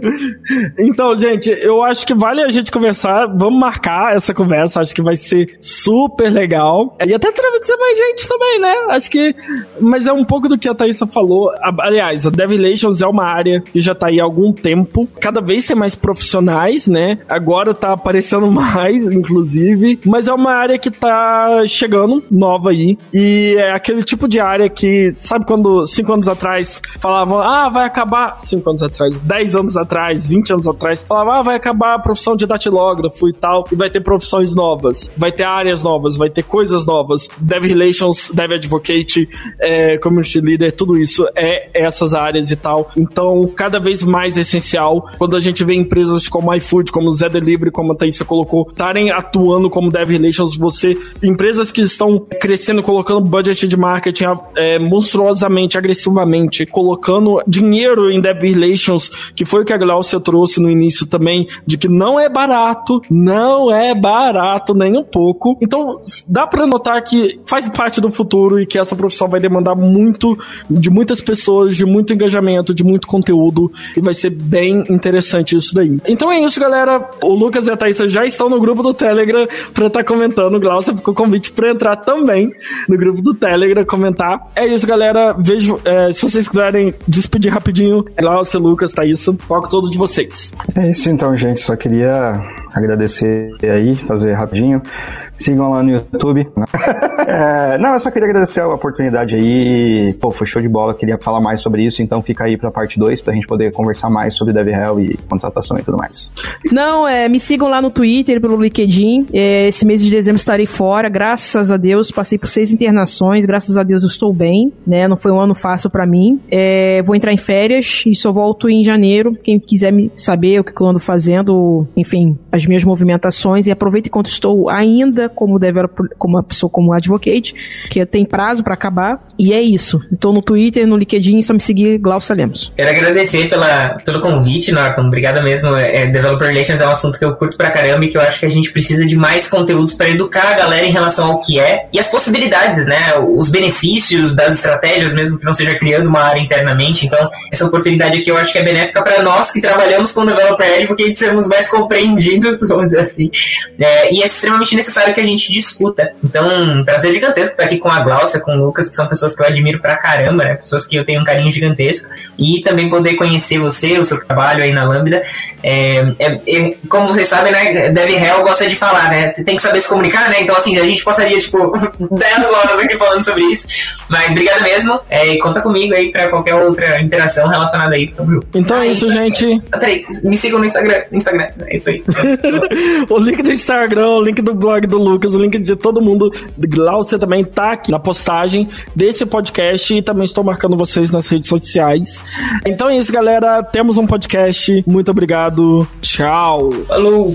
então, gente, eu acho que vale a gente conversar. Vamos marcar essa conversa. Acho que vai ser super legal. E até trazer mais gente também, né? Acho que. Mas é um pouco do que a Thaisa falou. Aliás, a Develations é uma área que já tá aí há algum tempo. Cada vez tem mais profissionais, né? Agora tá aparecendo mais, inclusive. Mas é uma área que tá chegando, nova aí. E é aquele tipo de área que, sabe quando cinco anos atrás falavam, ah, vai acabar. Cinco anos atrás, dez anos atrás, vinte anos atrás, falavam, ah, vai acabar a profissão de datilógrafo e tal. E vai ter profissões novas, vai ter áreas novas, vai ter coisas novas. Dev Relations, Dev Advocate, é, Community Leader, tudo isso é essas áreas e tal. Então, cada vez mais essencial quando a gente vê empresas como iFood, como Zé Delivery, como a Thaisa colocou, estarem atuando como Dev Relations, você, empresas que estão crescendo, colocando budget de marketing é, monstruosamente, agressivamente, colocando dinheiro em Dev Relations, que foi o que a Glaucia trouxe no início também, de que não é barato, não é barato nem um pouco. Então, dá para notar que faz parte do futuro e que essa profissão vai demandar muito de muitas pessoas, de muito engajamento, de muito conteúdo e vai ser bem interessante isso daí. Então é isso, galera. O Lucas e a Thaisa já estão no grupo do Telegram para estar tá comentando. Glaucia ficou convite para entrar também no grupo do Telegram, comentar. É isso, galera. Vejo, é, se vocês quiserem despedir rapidinho, Glaucia, Lucas, Thaisa, foco todos de vocês. É isso então, gente. Só queria agradecer aí, fazer rapidinho. Sigam lá no YouTube. é, não, eu só queria agradecer a oportunidade aí. Pô, foi show de bola. Queria falar mais sobre isso, então fica aí pra parte 2 pra gente poder conversar mais sobre DevRel e contratação e tudo mais. Não, é, me sigam lá no Twitter, pelo LinkedIn. É, esse mês de dezembro estarei fora, graças a Deus. Passei por seis internações, graças a Deus eu estou bem, né? Não foi um ano fácil para mim. É, vou entrar em férias e só volto em janeiro. Quem quiser me saber o que eu ando fazendo, enfim, as minhas movimentações. E aproveita enquanto estou ainda como developer, como uma pessoa como advocate, que tem prazo para acabar. E é isso. Então no Twitter, no LinkedIn, só me seguir Glaucia Lemos. Quero agradecer pela, pelo convite, Norton. Obrigada mesmo. É, Developer Relations é um assunto que eu curto pra caramba e que eu acho que a gente precisa de mais conteúdos para educar a galera em relação ao que é e as possibilidades, né? Os benefícios das estratégias, mesmo que não seja criando uma área internamente. Então, essa oportunidade aqui eu acho que é benéfica para nós que trabalhamos com Developer Advocate sermos mais compreendidos, vamos dizer assim. É, e é extremamente necessário que a gente discuta. Então, prazer gigantesco estar aqui com a Glaucia, com o Lucas, que são pessoas que eu admiro pra caramba, né? Pessoas que eu tenho um carinho gigantesco. E também poder conhecer você, o seu trabalho aí na Lambda. É, é, é, como vocês sabem, né? Dev Hell gosta de falar, né? Tem que saber se comunicar, né? Então, assim, a gente passaria, tipo, 10 horas aqui falando sobre isso. Mas obrigado mesmo. É, e conta comigo aí pra qualquer outra interação relacionada a isso, tá, Então é isso, gente. Peraí, me sigam no Instagram. Instagram, é isso aí. o link do Instagram, o link do blog do Lucas, o link de todo mundo. Glaucia também tá aqui na postagem desse podcast e também estou marcando vocês nas redes sociais. Então é isso, galera. Temos um podcast. Muito obrigado. Tchau. Falou.